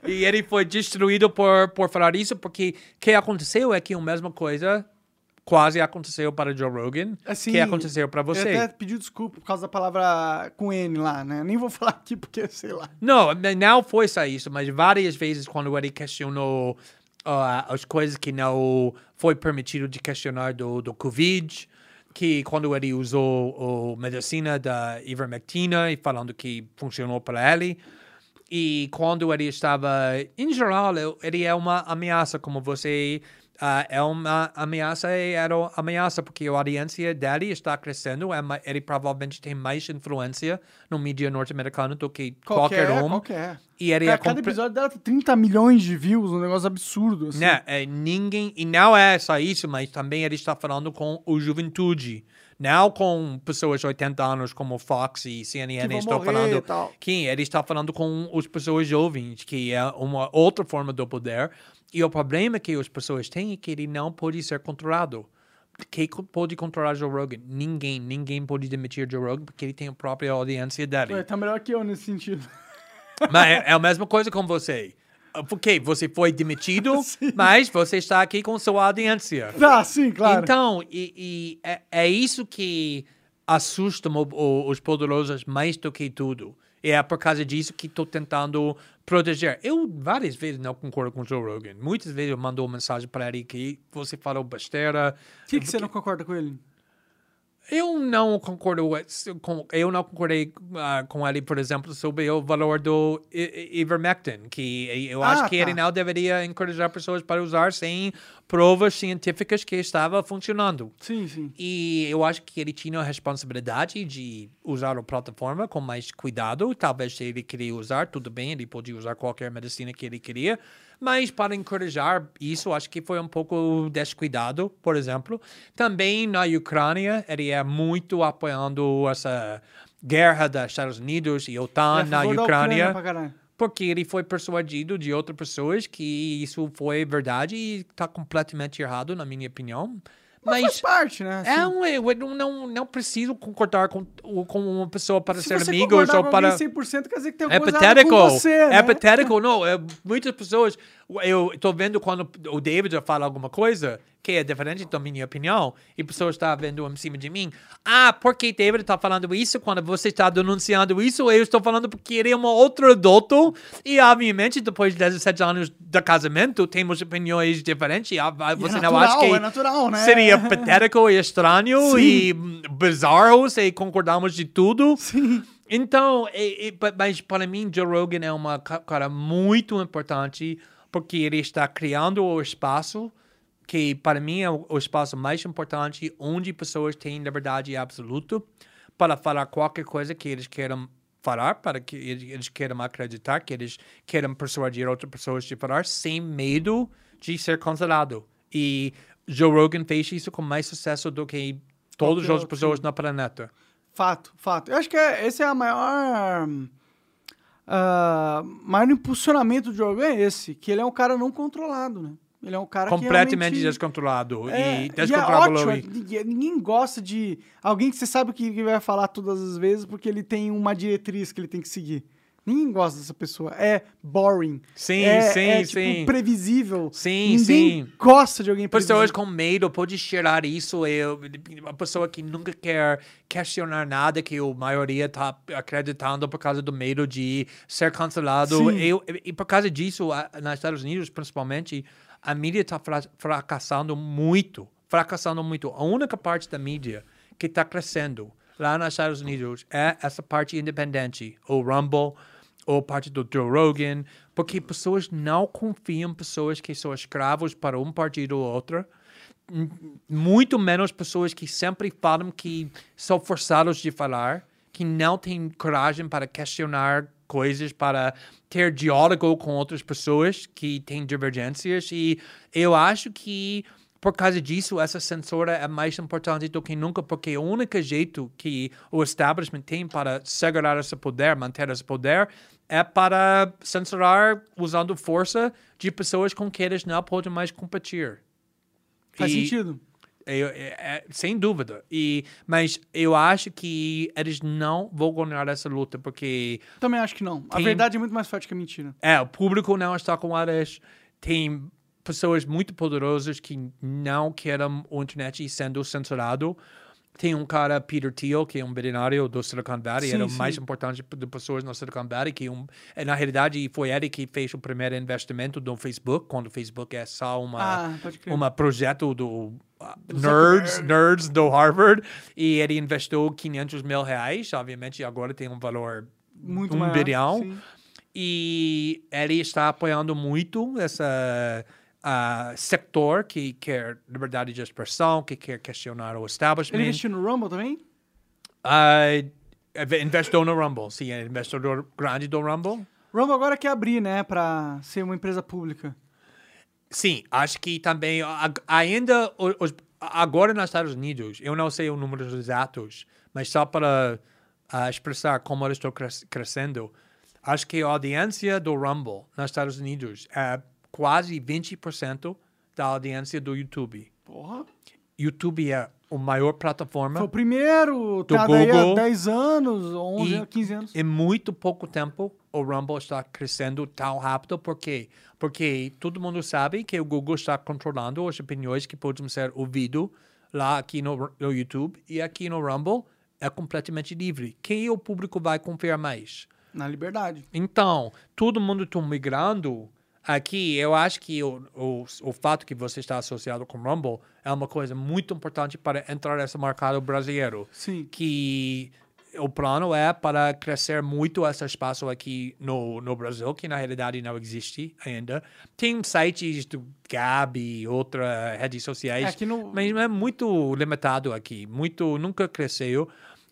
e ele foi destruído por, por falar isso, porque o que aconteceu é que a mesma coisa quase aconteceu para Joe Rogan, Assim, que aconteceu para você. Ele até pediu desculpa por causa da palavra com N lá, né? Nem vou falar aqui porque, sei lá. Não, não foi só isso, mas várias vezes quando ele questionou ah, as coisas que não foi permitido de questionar do, do Covid, que quando ele usou a medicina da ivermectina e falando que funcionou para ele, e quando ele estava, em geral, ele é uma ameaça, como você ah, é uma ameaça e era uma ameaça, porque a audiência dele está crescendo, é ele provavelmente tem mais influência no mídia norte-americano do que qualquer, um. Qualquer. E ele Cara, é cada episódio dela tem 30 milhões de views, um negócio absurdo. Assim. Né, é, ninguém. E não é só isso, mas também ele está falando com o juventude. Não com pessoas de 80 anos como Fox e CNN. Morrer falando. Que ele está falando com as pessoas jovens, que é uma outra forma do poder. E o problema que as pessoas têm é que ele não pode ser controlado. Quem pode controlar Joe Rogan? Ninguém. Ninguém pode demitir Joe Rogan porque ele tem a própria audiência dele. Ué, Tá melhor que eu nesse sentido. Mas é, é a mesma coisa com você. Porque você foi demitido, mas você está aqui com sua audiência. Tá, sim, claro. Então, e, e é, é isso que assusta os poderosos mais do que tudo. E é por causa disso que estou tentando proteger. Eu várias vezes não concordo com o Joe Rogan. Muitas vezes eu mando uma mensagem para ele que você falou besteira. Por que, que você não concorda com ele? Eu não concordo com eu não concordei ah, com ele, por exemplo, sobre o valor do ivermectin, que eu Ah, acho que tá. ele não deveria encorajar pessoas para usar sem provas científicas que estava funcionando. Sim, sim. E eu acho que ele tinha a responsabilidade de usar a plataforma com mais cuidado. Talvez se ele queria usar, tudo bem, ele podia usar qualquer medicina que ele queria. Mas para encorajar isso, acho que foi um pouco descuidado, por exemplo. Também na Ucrânia, ele é muito apoiando essa guerra dos Estados Unidos e OTAN É na Ucrânia. caralho. Porque ele foi persuadido de outras pessoas que isso foi verdade e está completamente errado, na minha opinião. Mas, Mas, parte, né? é assim. um, eu não, não, preciso concordar com, com uma pessoa para Se ser você amigos ou para. alguém 100% quer dizer que tem É alguma coisa errada patético. você, É né? patético. Não, é, muitas pessoas. Eu tô vendo quando o David fala alguma coisa que é diferente da minha opinião e pessoas estão vendo em cima de mim. Ah, porque David está falando isso quando você está denunciando isso? Eu estou falando porque ele é um outro adulto e, obviamente, depois de 17 anos de casamento, temos opiniões diferentes. Ah, Você não natural, acha que é natural, né? seria patético e estranho Sim. e bizarro se concordamos de tudo? Sim. Então, é- é- pa- mas para mim, Joe Rogan é uma ca- cara muito importante porque ele está criando o espaço que para mim é o, espaço mais importante onde pessoas têm liberdade absoluta para falar qualquer coisa que eles queiram falar, para que eles, queiram acreditar, que eles queiram persuadir outras pessoas de falar sem medo de ser cancelado. E Joe Rogan fez isso com mais sucesso do que todas as outro, pessoas sim. no planeta. Fato, fato. Eu acho que é, esse é a maior. Ah, maior impulsionamento do jogo é esse, que ele é um cara não controlado, né? Ele é um cara completamente descontrolado É, e e é descontrolado. ótimo, ninguém, ninguém gosta de alguém que você sabe o que vai falar todas as vezes porque ele tem uma diretriz que ele tem que seguir. Ninguém gosta dessa pessoa. É boring. Sim, é, sim, é, tipo, sim. previsível. Sim, Ninguém sim. gosta de alguém Pessoas previsível. com medo pode cheirar isso. Eu, uma pessoa que nunca quer questionar nada que a maioria está acreditando por causa do medo de ser cancelado. Eu, e por causa disso, nos Estados Unidos, principalmente, a mídia está fracassando muito. Fracassando muito. A única parte da mídia que está crescendo lá nos Estados Unidos é essa parte independente. O Rumble, ou parte do Joe Rogan, porque pessoas não confiam em pessoas que são escravos para um partido ou outro. M- Muito menos pessoas que sempre falam que são forçados de falar, que não têm coragem para questionar coisas, para ter diálogo com outras pessoas que têm divergências. E eu acho que por causa disso, essa censura é mais importante do que nunca, porque o único jeito que o establishment tem para segurar esse poder, manter esse poder, é para censurar usando força de pessoas com quem eles não podem mais competir. Faz E- sentido. eu- é- é- sem dúvida. E, mas eu acho que eles não vão ganhar essa luta, porque Também acho que não. A Tem- verdade é muito mais forte que a mentira. é, o público não está com eles. Tem pessoas muito poderosas que não querem a internet sendo censurado. Tem um cara, Peter Thiel, que é um bilionário do Silicon Valley, Sim, era o sim. mais importante de pessoas no Silicon Valley, que um, eh, na realidade foi ele que fez o primeiro investimento do Facebook, quando o Facebook é só uma Ah, pode crer. um projeto do Do nerds, nerds do Harvard, e ele investiu 500 mil reais, obviamente agora tem um valor Muito um maior, bilhão. sim. E ele está apoiando muito essa ah, sector que quer liberdade de expressão, que quer questionar o Ele establishment. investiu no Rumble também? Ah, investiu no Rumble, sim, é investidor grande do Rumble. Rumble agora quer abrir, né, pra ser uma empresa pública. Sim, acho que também ainda os- agora nos Estados Unidos, eu não sei os números exatos, mas só para ah, expressar como eles estão cres- crescendo, acho que a audiência do Rumble nos Estados Unidos é quase 20% da audiência do YouTube. Porra. YouTube é a maior plataforma Foi o primeiro, Do tá daí há Google. 10 anos, 11, E- 15 anos. Em muito pouco tempo, o Rumble está crescendo tão rápido. Por quê? Porque todo mundo sabe que o Google está controlando as opiniões que podem ser ouvidas lá aqui no, no YouTube e aqui no Rumble é completamente livre. Quem o público vai confiar mais? Na liberdade. Então, todo mundo está migrando aqui. Eu acho que o, o, o fato que você está associado com o Rumble é uma coisa muito importante para entrar nesse mercado brasileiro Sim. que o plano é para crescer muito esse espaço aqui no, no Brasil, que na realidade não existe ainda. Tem sites do Gab e outras redes sociais, É, no- mas é muito limitado aqui, muito nunca cresceu.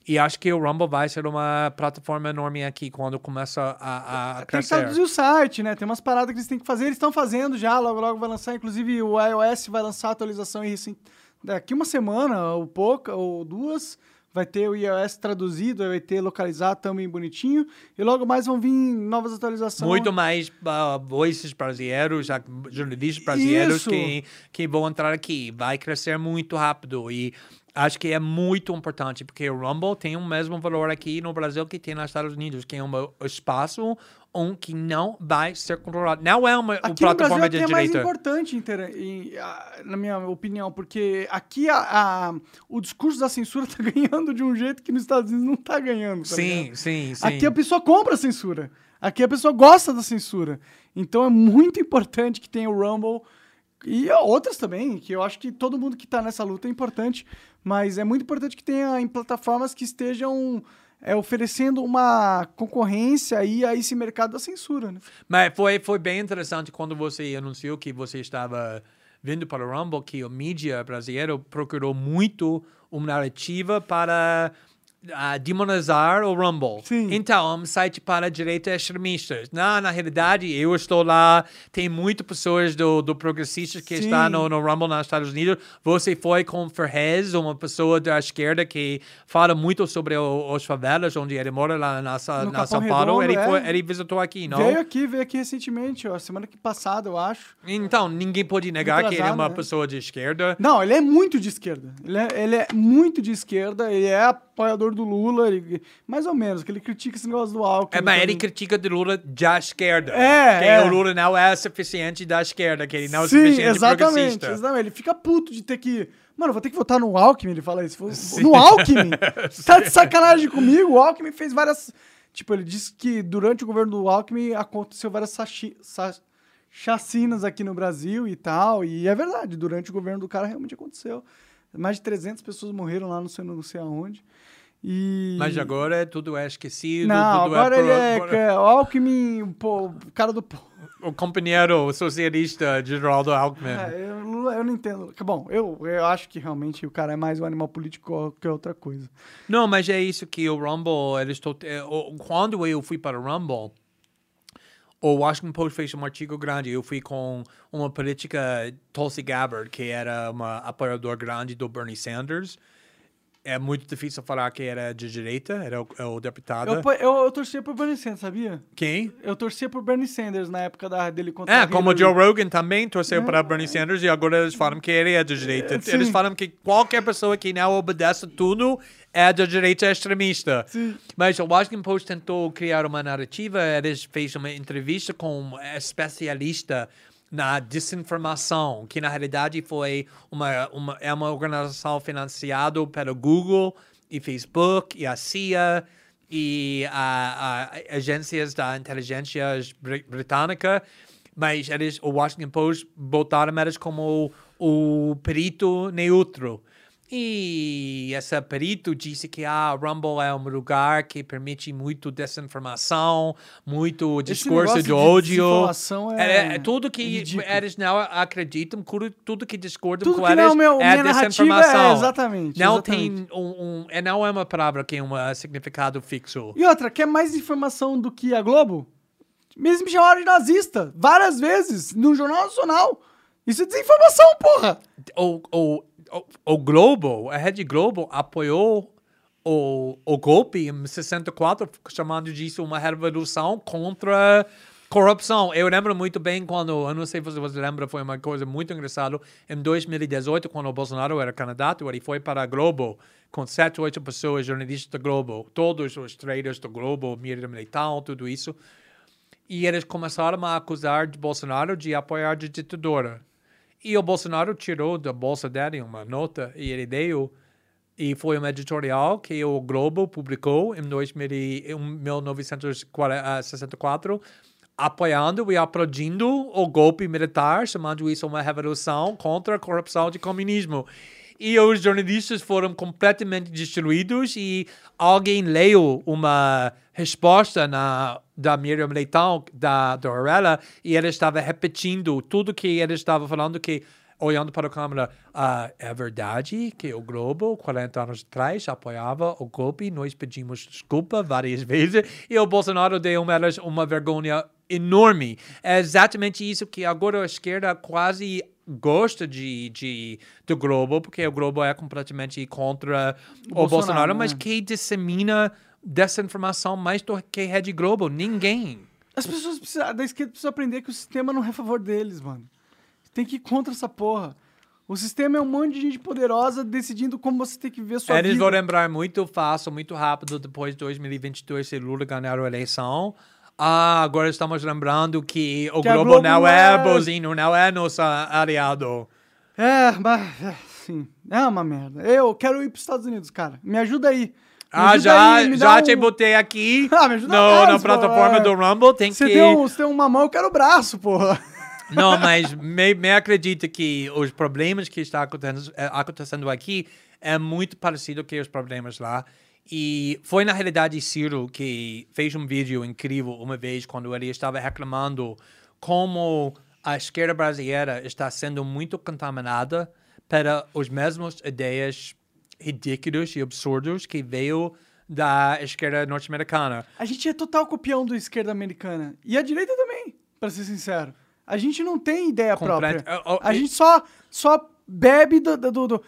E acho que o Rumble vai ser uma plataforma enorme aqui quando começa a, a Tem que traduzir o site, né? Tem umas paradas que eles têm que fazer. Eles estão fazendo já, logo, logo vai lançar. Inclusive, o iOS vai lançar a atualização em recen- daqui uma semana, ou pouca, ou duas. Vai ter o iOS traduzido, vai ter localizado também bonitinho. E logo mais vão vir novas atualizações. Muito mais uh, voices brasileiros, jornalistas brasileiros Isso. que, que vão entrar aqui. Vai crescer muito rápido. E Acho que é muito importante, porque o Rumble tem o mesmo valor aqui no Brasil que tem nos Estados Unidos, que é um espaço um que não vai ser controlado. Não é uma, Aqui plataforma Brasil de até é mais direita. importante, na minha opinião, porque aqui a, a- o discurso da censura tá ganhando de um jeito que nos Estados Unidos não tá ganhando. tá Sim, ligado? sim, sim. Aqui a pessoa compra a censura. Aqui a pessoa gosta da censura. Então é muito importante que tenha o Rumble e outras também, que eu acho que todo mundo que tá nessa luta é importante, mas é muito importante que tenha em plataformas que estejam é, oferecendo uma concorrência aí a esse mercado da censura, né? Mas foi, foi bem interessante quando você anunciou que você estava vindo para o Rumble, que a mídia brasileira procurou muito uma narrativa para ah, demonizar o Rumble. Sim. Então, um site para direita extremistas. Na, na realidade, eu estou lá, tem muitas pessoas do, do progressistas que Sim. estão no, no Rumble nos Estados Unidos. Você foi com Ferrez, uma pessoa da esquerda que fala muito sobre o, os favelas, onde ele mora lá na, na Capão São Paulo. Redondo, Ele, foi- é. ele visitou aqui, não? Veio aqui, veio aqui recentemente, ó, semana que passada, eu acho. Então, ninguém pode negar que ele é uma né? pessoa de esquerda. Não, ele é muito de esquerda. Ele é, ele é muito de esquerda, ele é apoiador do Lula, ele- mais ou menos, que ele critica esse negócio do álcool. É, mas ele critica de Lula da esquerda. É, que é. o Lula não é suficiente da esquerda, que ele não é Sim, suficiente exatamente, progressista. exatamente. Ele fica puto de ter que. Mano, vou ter que votar no Alckmin, ele fala isso. No Alckmin? tá de sacanagem comigo? O Alckmin fez várias. Tipo, ele disse que durante o governo do Alckmin aconteceu várias sachi- sa- chacinas aqui no Brasil e tal. E é verdade, durante o governo do cara realmente aconteceu. Mais de 300 pessoas morreram lá, não sei, não sei aonde. E... Mas agora tudo é esquecido. Não, tudo agora é ele pro- é, pro- que é Alckmin, pô, o cara do. O companheiro socialista Geraldo Alckmin. É, eu, eu não entendo. Bom, eu, eu acho que realmente o cara é mais um animal político que outra coisa. Não, mas é isso que o Rumble, eles é, Quando eu fui para o Rumble, o Washington Post fez um artigo grande. Eu fui com uma política, Tulsi Gabbard, que era uma apoiadora grande do Bernie Sanders. É muito difícil falar que era de direita, era o, é o deputado. Eu, eu, eu torcia por Bernie Sanders, sabia? Quem? Eu torcia por Bernie Sanders na época da, dele contra É, a como o. Joe Rogan também torceu para Bernie Sanders e agora eles falam que ele é de direita. É, sim. Eles falam que qualquer pessoa que não obedece tudo é de direita extremista. Sim. Mas o Washington Post tentou criar uma narrativa, eles fez uma entrevista com um especialista na desinformação, que na realidade foi uma, uma, é uma organização financiada pelo Google e Facebook e a CIA e a, a agências da inteligência br- britânica, mas eles, o Washington Post botaram eles como o perito neutro. E esse perito disse que a Rumble é um lugar que permite muito desinformação, muito discurso de ódio. desinformação é- é tudo que é ridículo. eles não acreditam, tudo, que discordam Tudo com que eles não é meu- é minha narrativa desinformação. é exatamente, Não exatamente. tem um, um- é, não é uma palavra que tem um uh, significado fixo. E outra, quer mais informação do que a Globo? Mesmo me chamaram de nazista várias vezes no Jornal Nacional. Isso é desinformação, porra! o, o, o, o Globo, a Rede Globo apoiou o, o golpe em 64, chamando disso uma revolução contra corrupção. Eu lembro muito bem quando, eu não sei se você lembra, foi uma coisa muito engraçada. Em 2018, quando o Bolsonaro era candidato, ele foi para a Globo com sete, oito pessoas, jornalistas da Globo, todos os traders do Globo, Miriam Leitão, tudo isso. E eles começaram a acusar de Bolsonaro de apoiar a ditadura. E o Bolsonaro tirou da bolsa dele uma nota e ele deu. E foi um editorial que o Globo publicou em 2000 e- em 1964, apoiando e aplaudindo o golpe militar, chamando isso uma revolução contra a corrupção de comunismo. E os jornalistas foram completamente destruídos e alguém leu uma resposta na, da Miriam Leitão, da, da Orella, e ela estava repetindo tudo que ele estava falando, que olhando para a câmera, ah, é verdade que o Globo, 40 anos atrás, apoiava o golpe, nós pedimos desculpa várias vezes, e o Bolsonaro deu elas uma vergonha enorme. É exatamente isso que agora a esquerda quase gosta de, de do Globo, porque o Globo é completamente contra o, Bolsonaro, Bolsonaro, mas né? quem dissemina desinformação mais do que a Rede Globo? Ninguém. As pessoas precisam, da esquerda precisam aprender que o sistema não é a favor deles, mano. Tem que ir contra essa porra. O sistema é um monte de gente poderosa decidindo como você tem que ver sua Eles vida. vão lembrar muito fácil, muito rápido, depois de 2022, se Lula ganhar a eleição. Ah, agora estamos lembrando que o Que Globo, Globo não é é- bonzinho, não é nosso aliado. É, mas, é, sim, é uma merda. Eu quero ir pros Estados Unidos, cara. Me ajuda aí. Ah, já, aí, já dá te um- botei aqui Ah, me ajuda no, mais, na plataforma é. do Rumble. Tem Você que... tem, um, você tem uma mão, eu quero o braço, porra. Não, mas me, me acredita que os problemas que está acontecendo, eh, acontecendo aqui é muito parecido com os problemas lá. E foi, na realidade, Ciro que fez um vídeo incrível uma vez quando ele estava reclamando como a esquerda brasileira está sendo muito contaminada para as mesmas ideias ridículas e absurdas que veio da esquerda norte-americana. A gente é total copião do esquerda americana. E a direita também, pra ser sincero. A gente não tem ideia Completo- própria. Oh, oh, A e- gente só, só bebe do, do, do-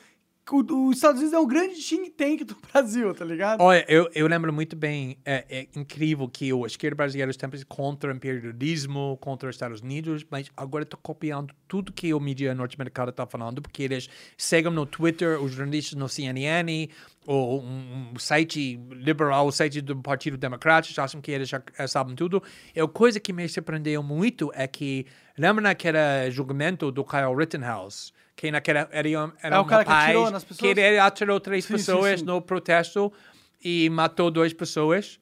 os Estados Unidos é um grande think tank do Brasil, tá ligado? Olha, eu, eu lembro muito bem, é, é incrível que o esquerda brasileira sempre contra o imperialismo, contra os Estados Unidos, mas agora está copiando tudo que o mídia norte-americano está falando, porque eles seguem no Twitter, os jornalistas no CNN, ou um, um site liberal, o site do Partido Democrático, acham que eles já sabem tudo. E a coisa que me surpreendeu muito é que, lembra naquele julgamento do Kyle Rittenhouse? Que naquela, era, um- era É um cara que rapaz atirou que ele atirou três Sim, sim, pessoas sim. no protesto e matou duas pessoas.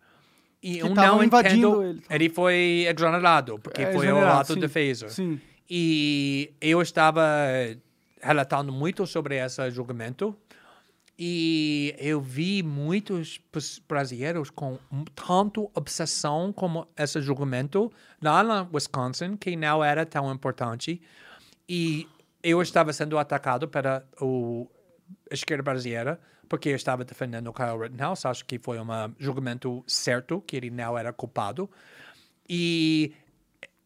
E eu tavam não invadindo entendo. ele. foi exonerado, porque É, foi o ato de sim. defesa. Sim. E eu estava relatando muito sobre esse julgamento. E eu vi muitos brasileiros com um- tanto obsessão como esse julgamento lá na Wisconsin, que não era tão importante. E eu estava sendo atacado pela o esquerda brasileira, porque eu estava defendendo o Kyle Rittenhouse. Acho que foi um julgamento certo, que ele não era culpado. E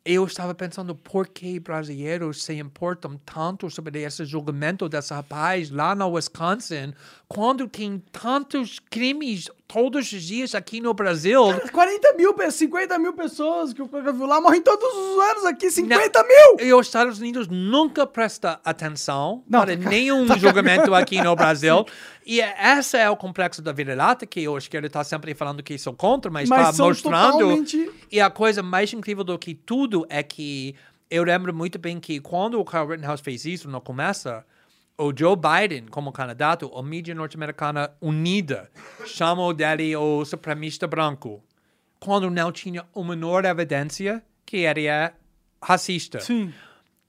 eu estava pensando por que brasileiros se importam tanto sobre esse julgamento desse rapaz lá na Wisconsin, quando tem tantos crimes todos os dias aqui no Brasil. 40 mil, pe- 50 mil pessoas que o Coca viu lá morrem todos os anos aqui, 50 mil! E os Estados Unidos nunca presta atenção Não, para tá- nenhum julgamento aqui no Brasil. E esse é o complexo da vira-lata, que o esquerda está sempre falando que sou contra, mas está são mostrando. totalmente- E a coisa mais incrível do que tudo é que eu lembro muito bem que quando o Kyle Rittenhouse fez isso no começo, o Joe Biden, como candidato, a mídia norte-americana unida chamou dele o supremista branco, quando não tinha a menor evidência que ele é racista. Sim.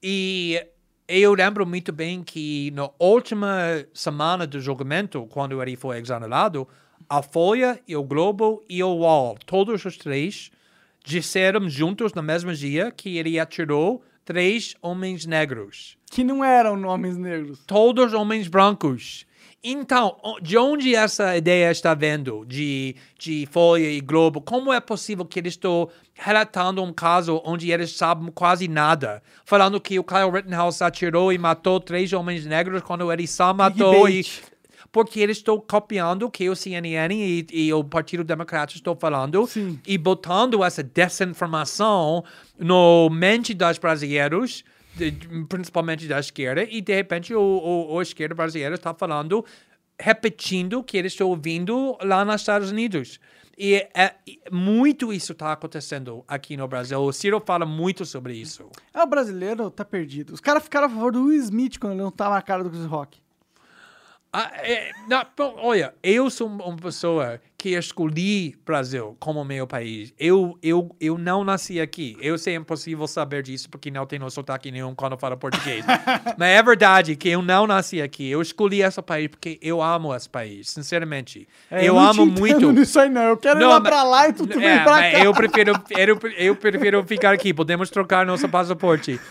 E eu lembro muito bem que na última semana do julgamento, quando ele foi exonerado, a Folha e o Globo e o UOL, todos os três, disseram juntos no mesmo dia que ele atirou três homens negros. Que não eram nomes negros. Todos homens brancos. Então, de onde essa ideia está vindo de, de Folha e Globo? Como é possível que eles estão relatando um caso onde eles sabem quase nada? Falando que o Kyle Rittenhouse atirou e matou três homens negros quando ele só matou e... Porque eles estão copiando o que o CNN e, e o Partido Democrático estão falando Sim. e botando essa desinformação no mente dos brasileiros, principalmente da esquerda, e de repente o, o, o esquerda brasileira está falando, repetindo o que eles estão ouvindo lá nos Estados Unidos. E é, muito isso está acontecendo aqui no Brasil. O Ciro fala muito sobre isso. É, o brasileiro tá perdido. Os caras ficaram a favor do Will Smith quando ele não tava na cara do Chris Rock. Ah, é, não, bom, olha, eu sou uma pessoa que escolhi Brasil como meu país. Eu, eu, eu não nasci aqui. Eu sei é impossível saber disso porque não tenho sotaque nenhum quando falo português. Mas é verdade que eu não nasci aqui. Eu escolhi esse país porque eu amo esse país, sinceramente. É, eu não amo muito. nisso aí, não. Eu quero ir Não, lá mas- pra lá e tu, tu É, vem pra cá. eu prefiro, eu, eu prefiro ficar aqui. Podemos trocar nosso passaporte.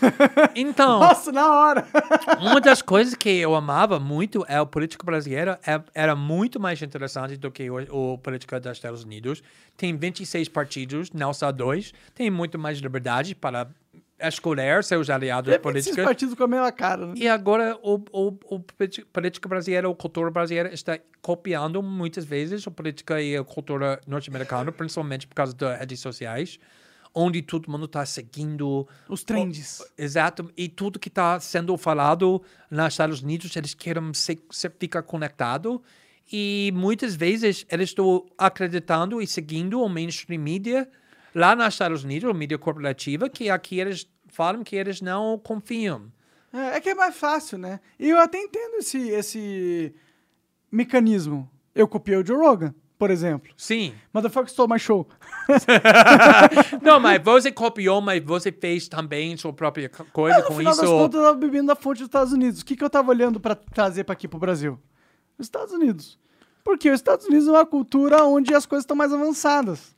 Então, Nossa, na hora. uma das coisas que eu amava muito é o político brasileiro é- era muito mais interessante do que o, o político dos Estados Unidos. Tem 26 partidos, não só dois. Tem muito mais liberdade para escolher seus aliados É 26 políticos. partidos com a mesma cara, né? E agora o, o, o político brasileiro, a cultura brasileira está copiando muitas vezes a política e a cultura norte-americana, principalmente por causa das redes sociais, onde todo mundo está seguindo Os trends. Exato, e tudo que está sendo falado nos Estados Unidos, eles querem se, se ficar conectado e muitas vezes eles estão acreditando e seguindo o mainstream media lá nos Estados Unidos, a mídia corporativa, que aqui eles falam que eles não confiam. É, é que é mais fácil, né? E eu até entendo esse, esse mecanismo. Eu copiei o Joe Rogan, por exemplo. Sim. Motherfucker stole my show. não, mas você copiou, mas você fez também sua própria co- coisa no com final isso. das contas, eu tava bebendo da fonte dos Estados Unidos. O que, que eu tava olhando pra trazer pra aqui pro Brasil? Os Estados Unidos. Porque os Estados Unidos é uma cultura onde as coisas estão mais avançadas.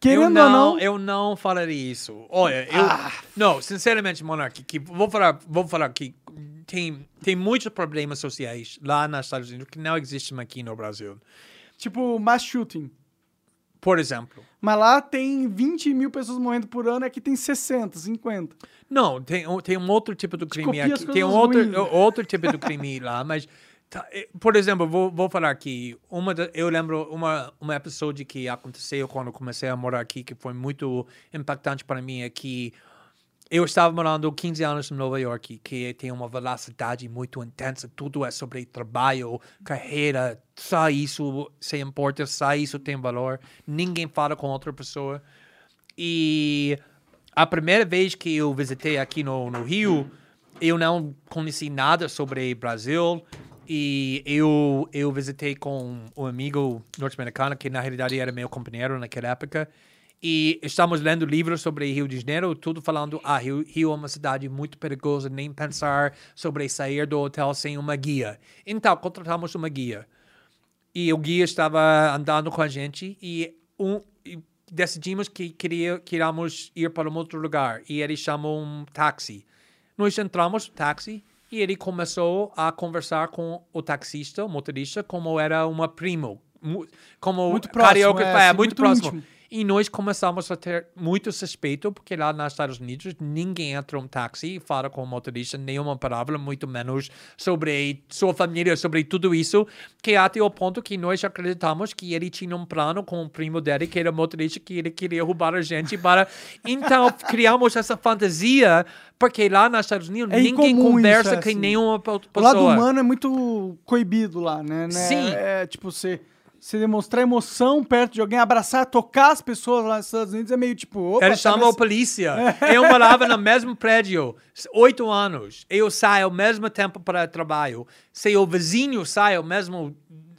Querendo eu não, ou não, eu não falaria isso. Olha, eu não, sinceramente, Monark, que vou falar, vou falar que tem tem muitos problemas sociais lá nos Estados Unidos que não existem aqui no Brasil. tipo, mass shooting. Por exemplo, Mas lá tem 20 mil pessoas morrendo por ano e aqui tem 60, 50. não, tem um- tem um outro tipo de crime aqui, tem um outro ruins. outro tipo de crime lá, mas por exemplo, vou, vou falar aqui, uma eu lembro uma uma episódio que aconteceu quando comecei a morar aqui que foi muito impactante para mim é que eu estava morando 15 anos em Nova York, que tem uma velocidade muito intensa, tudo é sobre trabalho, carreira, só isso se importa, só isso tem valor, ninguém fala com outra pessoa. E a primeira vez que eu visitei aqui no, no Rio, eu não conheci nada sobre Brasil. E eu, eu visitei com um amigo norte-americano, que na realidade era meu companheiro naquela época. E estamos lendo livros sobre Rio de Janeiro, tudo falando, ah, Rio, Rio é uma cidade muito perigosa, nem pensar sobre sair do hotel sem uma guia. Então, contratamos uma guia. E o guia estava andando com a gente e, um, e decidimos que queria, queríamos ir para um outro lugar. E ele chamou um táxi. Nós entramos no táxi e ele começou a conversar com o taxista, o motorista, como era uma primo. Como Muito próximo, carioca é, fala, assim, muito, muito próximo. íntimo. E nós começamos a ter muito suspeito, porque lá nos Estados Unidos ninguém entra um táxi e fala com o motorista nenhuma palavra, muito menos sobre sua família, sobre tudo isso, que até o ponto que nós acreditamos que ele tinha um plano com o primo dele, que era motorista, que ele queria roubar a gente para... Então, criamos essa fantasia, porque lá nos Estados Unidos É ninguém conversa isso, é, com assim. nenhuma pe- O pessoa. lado humano é muito coibido lá, né? né? Sim. É tipo, você, você demonstrar emoção perto de alguém, abraçar, tocar as pessoas lá nos Estados Unidos é meio tipo. Opa, Ele tá chamou a polícia. Eu morava no mesmo prédio, oito anos. Eu saio ao mesmo tempo para trabalho. Se o vizinho sai ao mesmo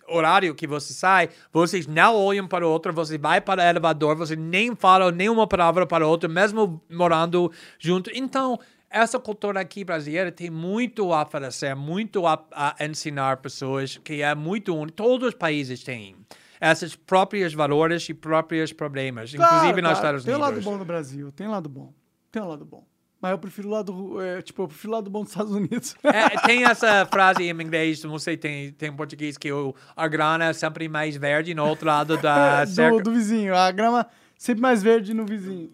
horário que você sai, vocês não olham para o outro, você vai para o elevador, você nem fala nenhuma palavra para o outro, mesmo morando junto. Então, essa cultura aqui brasileira tem muito a oferecer, muito a, a ensinar pessoas, que é muito único. Todos os países têm esses próprios valores e próprios problemas, Claro, inclusive nos. Estados Tem Unidos. lado bom no Brasil, tem lado bom. Tem lado bom. Mas eu prefiro o lado. é, tipo, eu prefiro lado bom dos Estados Unidos. É, tem essa frase em inglês, não sei, tem, tem em português, que o, a grana é sempre mais verde no outro lado da do, cerca. do vizinho. A grama sempre mais verde no vizinho.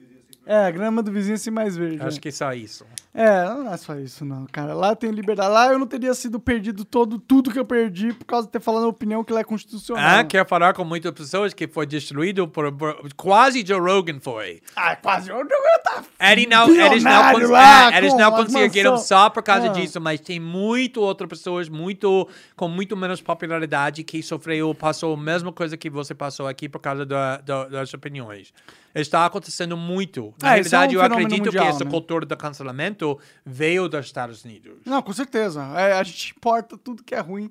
É, a grama do vizinho é sempre mais verde. Acho né? que é só isso. É, não é só isso, não, cara. Lá tenho liberdade. Lá eu não teria sido perdido todo, tudo que eu perdi por causa de ter falado a opinião que lá é constitucional. Ah, quer falar com muitas pessoas que foi destruído por, por- quase Joe Rogan foi. Ah, quase. Eu, eu tá Ele não, eles não, cons- lá, é, eles não conseguiram só por causa Ah. disso, mas tem muito outras pessoas muito com muito menos popularidade que sofreu, passou a mesma coisa que você passou aqui por causa da, da- das opiniões. Está acontecendo muito. Na É, é realidade, um eu acredito mundial, que essa né? cultura do cancelamento veio dos Estados Unidos. Não, com certeza. É, a gente importa tudo que é ruim,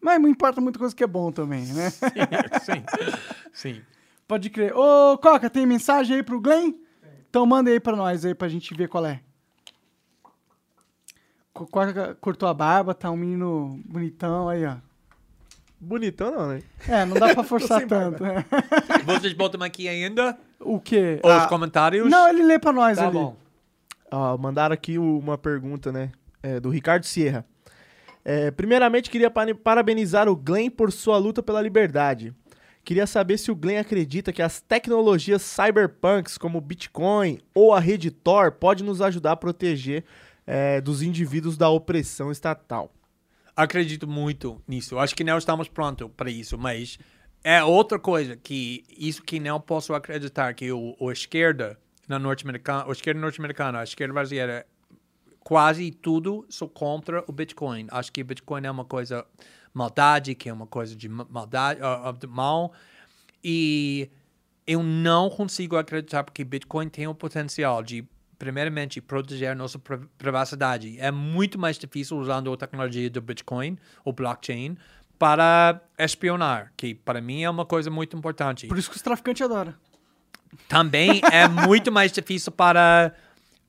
mas não importa muita coisa que é bom também, né? Sim. Sim. Pode crer. Ô, Coca, tem mensagem aí pro Glenn? Então manda aí pra nós aí pra gente ver qual é. Co- Coca cortou a barba, tá um menino bonitão aí, ó. Bonitão não, né? É, não dá pra forçar tanto. né? Vocês botam aqui ainda O quê? os Ah, comentários? Não, ele lê pra nós Tá ali. bom. Ó, mandaram aqui uma pergunta, né? é, do Ricardo Sierra. É, primeiramente, queria pa- parabenizar o Glenn por sua luta pela liberdade. Queria saber se o Glenn acredita que as tecnologias cyberpunks, como o Bitcoin ou a rede Tor, pode nos ajudar a proteger é, dos indivíduos da opressão estatal. Acredito muito nisso. Acho que não estamos prontos para isso, mas é outra coisa que isso que não posso acreditar que o, o esquerda na norte-americana, a esquerda norte-americana, a esquerda brasileira, quase tudo sou contra o Bitcoin. Acho que o Bitcoin é uma coisa maldade, que é uma coisa de ma- maldade, de mal. E eu não consigo acreditar porque Bitcoin tem o potencial de, primeiramente, proteger nossa pri- privacidade. É muito mais difícil usando a tecnologia do Bitcoin, o blockchain, para espionar, que para mim é uma coisa muito importante. Por isso que os traficantes adoram. Também é muito mais difícil para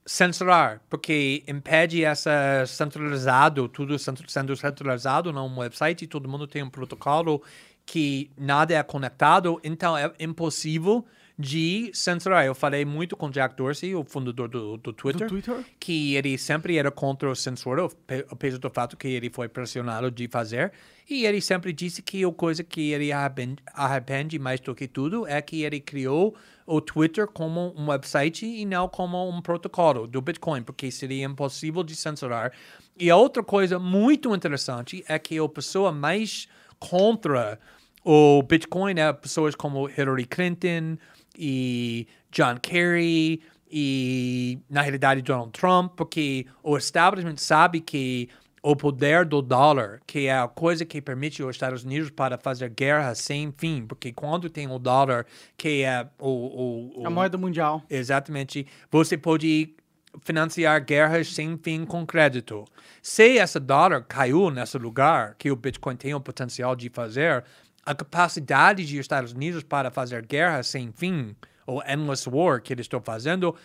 censurar, porque impede essa centralizado, tudo sendo centralizado num website, e todo mundo tem um protocolo que nada é conectado, então é impossível de censurar. Eu falei muito com Jack Dorsey, o fundador do, do Twitter, Do Twitter? que ele sempre era contra o censura, apesar do fato que ele foi pressionado de fazer. E ele sempre disse que a coisa que ele arrepen- arrepende mais do que tudo é que ele criou o Twitter como um website e não como um protocolo do Bitcoin, porque seria impossível de censurar. E a outra coisa muito interessante é que a pessoa mais contra o Bitcoin é pessoas como Hillary Clinton e John Kerry e, na realidade, Donald Trump, porque o establishment sabe que o poder do dólar, que é a coisa que permite os Estados Unidos para fazer guerra sem fim, porque quando tem o dólar, que é o... o, o A moeda mundial. Exatamente. Você pode financiar guerras sem fim com crédito. Se esse dólar caiu nesse lugar que o Bitcoin tem o potencial de fazer, a capacidade de Estados Unidos para fazer guerra sem fim, ou endless war que eles estão fazendo,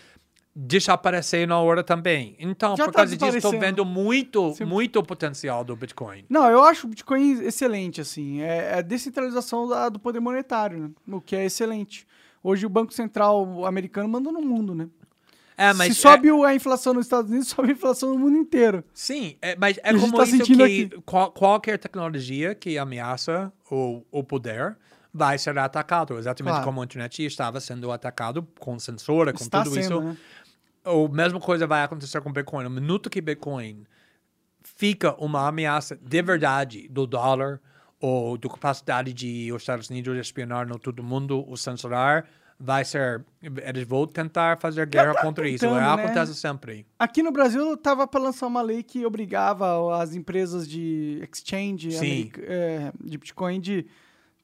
desaparecer na hora também. Então, Já por tá causa disso, estou vendo muito, Sim. muito potencial do Bitcoin. Não, eu acho o Bitcoin excelente, assim. É é a descentralização da- do poder monetário, né? O que é excelente. Hoje o Banco Central americano manda no mundo, né? É, mas Se sobe o- a inflação nos Estados Unidos, sobe a inflação no mundo inteiro. Sim, é, mas é como tá isso que aqui. qual- qualquer tecnologia que ameaça o, o poder vai ser atacado, exatamente Claro. como a internet estava sendo atacado com censura, com Está tudo sendo, isso. né? A mesma coisa vai acontecer com Bitcoin. No minuto que Bitcoin fica uma ameaça de verdade do dólar ou da capacidade de os Estados Unidos espionar no todo mundo, o censurar, vai ser... Eles vão tentar fazer guerra tá contra isso. tentando, É, né? Acontece sempre. Aqui no Brasil, tava para lançar uma lei que obrigava as empresas de exchange america- é, de Bitcoin de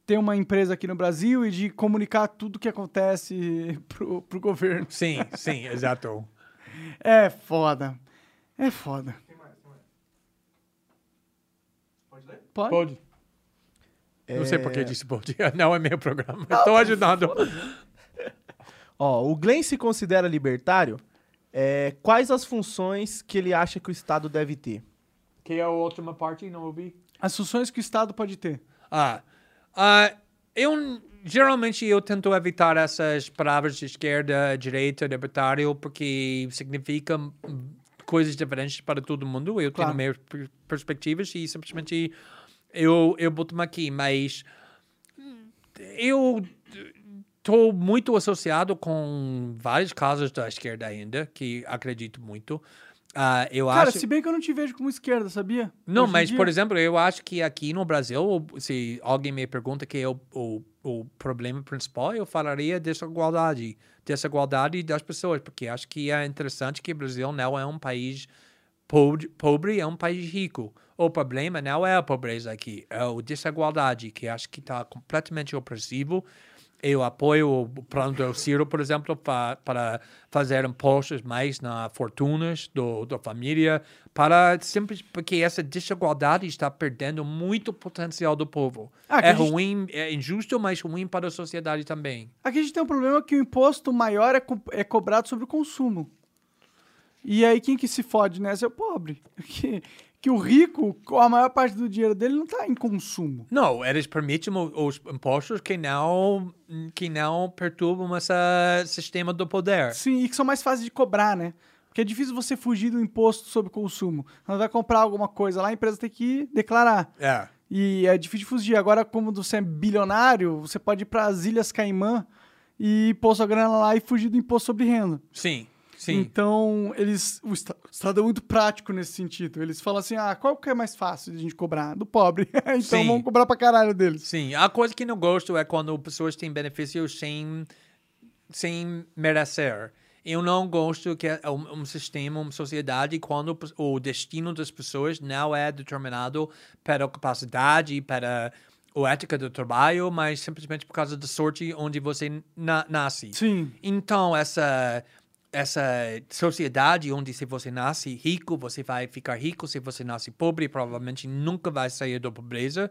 ter uma empresa aqui no Brasil e de comunicar tudo que acontece pro, pro governo. Sim, sim, exato. É foda. É foda. Pode? Pode. Não sei por que É, disse pode. Não é meu programa. Estou ajudando. Ó, o Glenn se considera libertário? É, quais as funções que ele acha que o Estado deve ter? Que é a última parte? Não ouvi. As funções que o Estado pode ter. Ah, ah, eu geralmente eu tento evitar essas palavras de esquerda, direita, libertário, porque significa hum, coisas diferentes para todo mundo. Eu Claro. tenho minhas per- perspectivas e simplesmente eu eu boto aqui, mas eu estou muito associado com vários casos da esquerda ainda, que acredito muito. Ah, eu Cara, acho... se bem que eu não te vejo como esquerda, sabia? Não, Hoje mas, por exemplo, eu acho que aqui no Brasil, se alguém me pergunta que é o, o, o problema principal, eu falaria desigualdade. Desigualdade das pessoas, porque acho que é interessante que o Brasil não é um país pobre, pobre é um país rico. O problema não é a pobreza aqui, é a desigualdade, que acho que está completamente opressivo. Eu apoio o plano do Ciro, por exemplo, pa, para fazer impostos mais na fortunas do, da família, para simples porque essa desigualdade está perdendo muito potencial do povo. Ah, é gente- ruim, é injusto, mas ruim para a sociedade também. Aqui a gente tem um problema que o imposto maior é, co- é cobrado sobre o consumo. E aí quem que se fode nessa é o pobre. Que, que o rico, a maior parte do dinheiro dele não tá em consumo. Não, eles permitem os impostos que não que não perturbam esse sistema do poder. Sim, e que são mais fáceis de cobrar, né? Porque é difícil você fugir do imposto sobre consumo. Quando vai comprar alguma coisa lá, a empresa tem que declarar. É. E é difícil de fugir. Agora, como você é bilionário, você pode ir para as Ilhas Caimã e pôr sua grana lá e fugir do imposto sobre renda. Sim, sim. Então, eles, o, esta- o Estado é muito prático nesse sentido. Eles falam assim: ah, qual que é mais fácil de a gente cobrar? Do pobre. então Sim. vamos cobrar pra caralho deles. Sim, a coisa que não gosto é quando pessoas têm benefícios sem, sem merecer. Eu não gosto que é um, um sistema, uma sociedade, quando o destino das pessoas não é determinado pela capacidade, pela a ética do trabalho, mas simplesmente por causa da sorte onde você na- nasce. Sim. Então, essa, essa sociedade onde se você nasce rico, você vai ficar rico. Se você nasce pobre, provavelmente nunca vai sair da pobreza.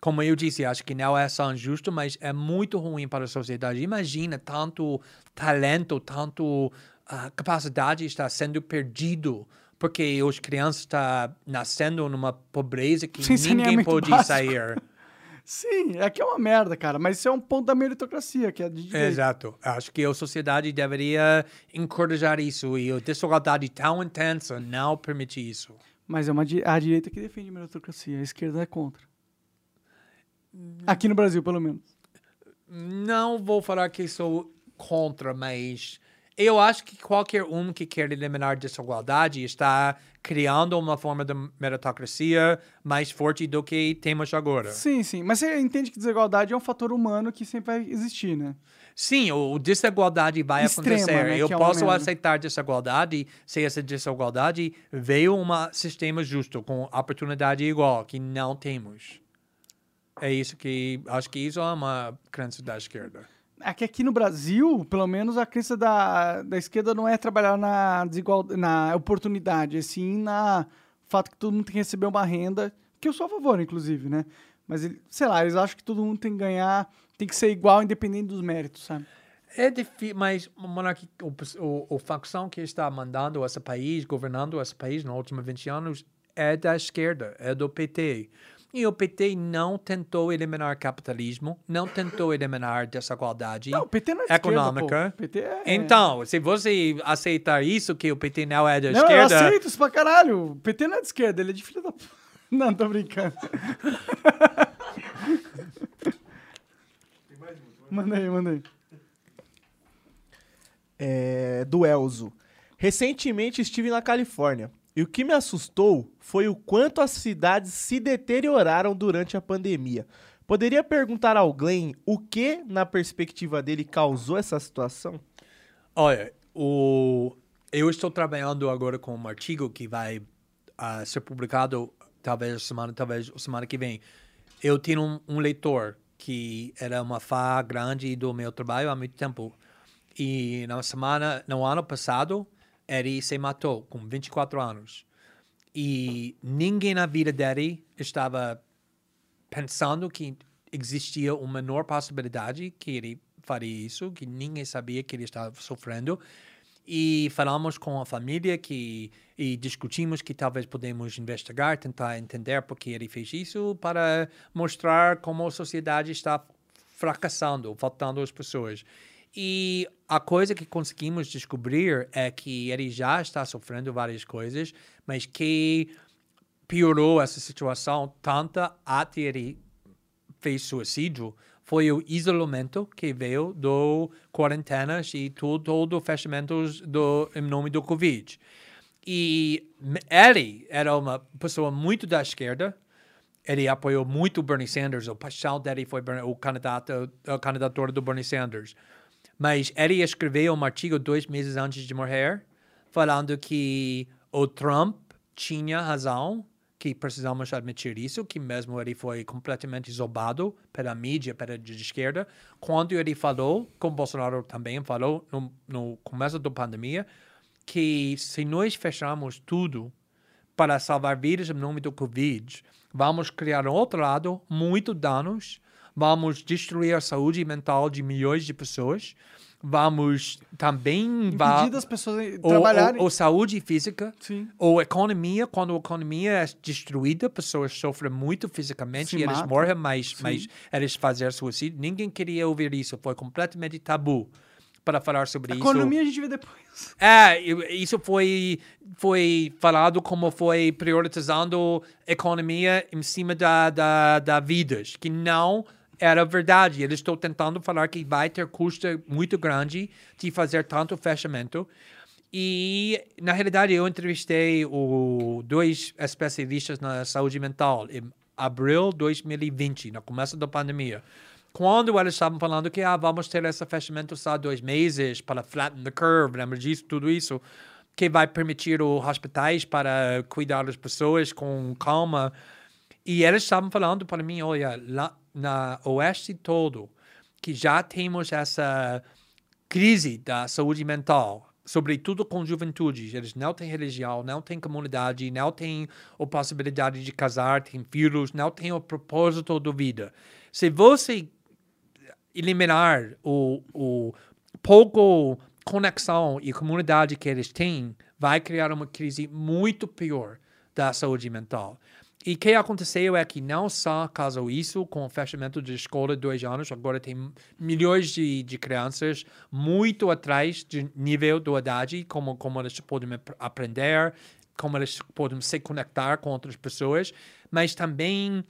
Como eu disse, acho que não é só injusto, mas é muito ruim para a sociedade. Imagina tanto talento, tanto ah, capacidade está sendo perdido porque os crianças estão nascendo numa pobreza que Sem ninguém saneamento pode básico. sair. Sim, é que é uma merda, cara. Mas isso é um ponto da meritocracia, que é de direito. Exato. Acho que a sociedade deveria encorajar isso e a desigualdade tão intensa não permite isso. Mas é uma, a direita que defende a meritocracia, a esquerda é contra. Aqui no Brasil, pelo menos. Não vou falar que sou contra, mas eu acho que qualquer um que quer eliminar desigualdade está criando uma forma de meritocracia mais forte do que temos agora. Sim, sim. Mas você entende que desigualdade é um fator humano que sempre vai existir, né? Sim, o, o desigualdade vai Extrema, acontecer. né, Eu é posso aceitar desigualdade se essa desigualdade veio um sistema justo, com oportunidade igual, que não temos. É isso que... Acho que isso é uma crença da esquerda. É que aqui no Brasil, pelo menos, a crença da, da esquerda não é trabalhar na desigualdade, na oportunidade, e sim na fato que todo mundo tem que receber uma renda, que eu sou a favor, inclusive, né? Mas, sei lá, eles acham que todo mundo tem que ganhar, tem que ser igual, independente dos méritos, sabe? É difícil, mas monarquia, o, o, o facção que está mandando esse país, governando esse país nos últimos 20 anos, é da esquerda, é do PT. E o PT não tentou eliminar capitalismo, não tentou eliminar desigualdade Não, o PT não é econômica. esquerda, pô. PT é... Então, se você aceitar isso, que o PT não é da Não, esquerda, eu aceito isso pra caralho. O PT não é de esquerda, ele é de filho da... Não, tô brincando. manda aí, manda aí. é, do Elzo. Recentemente estive na Califórnia e o que me assustou foi o quanto as cidades se deterioraram durante a pandemia. Poderia perguntar ao Glenn o que, na perspectiva dele, causou essa situação? Olha, o... eu estou trabalhando agora com um artigo que vai ah, ser publicado talvez semana, talvez semana que vem. Eu tinha um, um leitor que era uma fã grande do meu trabalho há muito tempo. E na semana, no ano passado, ele se matou com 24 anos. E ninguém na vida dele estava pensando que existia uma menor possibilidade que ele faria isso, que ninguém sabia que ele estava sofrendo. E falamos com a família que e discutimos que talvez podemos investigar, tentar entender por que ele fez isso, para mostrar como a sociedade está fracassando, faltando as pessoas. E a coisa que conseguimos descobrir é que ele já está sofrendo várias coisas, mas que piorou essa situação tanto até ele fez suicídio foi o isolamento que veio do quarentenas e todo fechamentos do, em nome do Covid. E ele era uma pessoa muito da esquerda, ele apoiou muito o Bernie Sanders, o paixão dele foi o candidato, a candidatura do Bernie Sanders. Mas ele escreveu um artigo dois meses antes de morrer, falando que o Trump tinha razão, que precisamos admitir isso, que mesmo ele foi completamente zombado pela mídia, pela esquerda, quando ele falou, como Bolsonaro também falou no, no começo da pandemia, que se nós fecharmos tudo para salvar vidas em nome do Covid, vamos criar outro lado, muito danos, vamos destruir a saúde mental de milhões de pessoas, vamos também... va- Impedir das pessoas ou, trabalharem. ou, ou saúde física, Sim. ou economia, quando a economia é destruída, pessoas sofrem muito fisicamente Se e eles matam. morrem, mas, mas eles fazem suicídio. Ninguém queria ouvir isso, foi completamente tabu para falar sobre A isso. economia a gente vê depois. É, isso foi, foi falado como foi priorizando economia em cima da, da, da vidas, que não era verdade. Eles estão tentando falar que vai ter custo muito grande de fazer tanto fechamento. E, na realidade, eu entrevistei o, dois especialistas na saúde mental em abril de 2020, no começo da pandemia. quando eles estavam falando que ah, vamos ter esse fechamento só dois meses para flatten the curve, lembra disso, tudo isso, que vai permitir os hospitais para cuidar das pessoas com calma. E eles estavam falando para mim, olha, lá na oeste todo, que já temos essa crise da saúde mental, sobretudo com juventude. Eles não têm religião, não têm comunidade, não têm a possibilidade de casar, têm filhos, não têm o propósito da vida. Se você eliminar o, o pouco conexão e comunidade que eles têm, vai criar uma crise muito pior da saúde mental. E o que aconteceu é que não só causou isso com o fechamento de escola de dois anos, agora tem milhões de, de crianças muito atrás de nível da idade, como, como eles podem ap- aprender, como eles podem se conectar com outras pessoas, mas também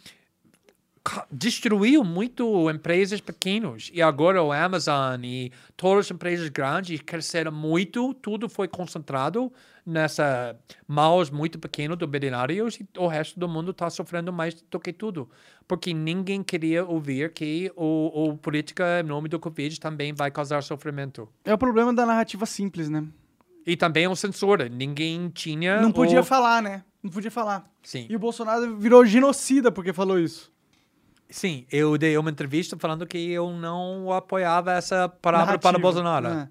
destruiu muito empresas pequenas. E agora o Amazon e todas as empresas grandes cresceram muito, tudo foi concentrado nessa mãos muito pequeno do bilionários e o resto do mundo está sofrendo mais do que tudo. Porque ninguém queria ouvir que o, o política em nome do Covid também vai causar sofrimento. É o problema da narrativa simples, né? E também o censura. Ninguém tinha. Não podia o... falar, né? Não podia falar. Sim. E o Bolsonaro virou genocida porque falou isso. Sim, eu dei uma entrevista falando que eu não apoiava essa palavra para Narrativa. Bolsonaro. É.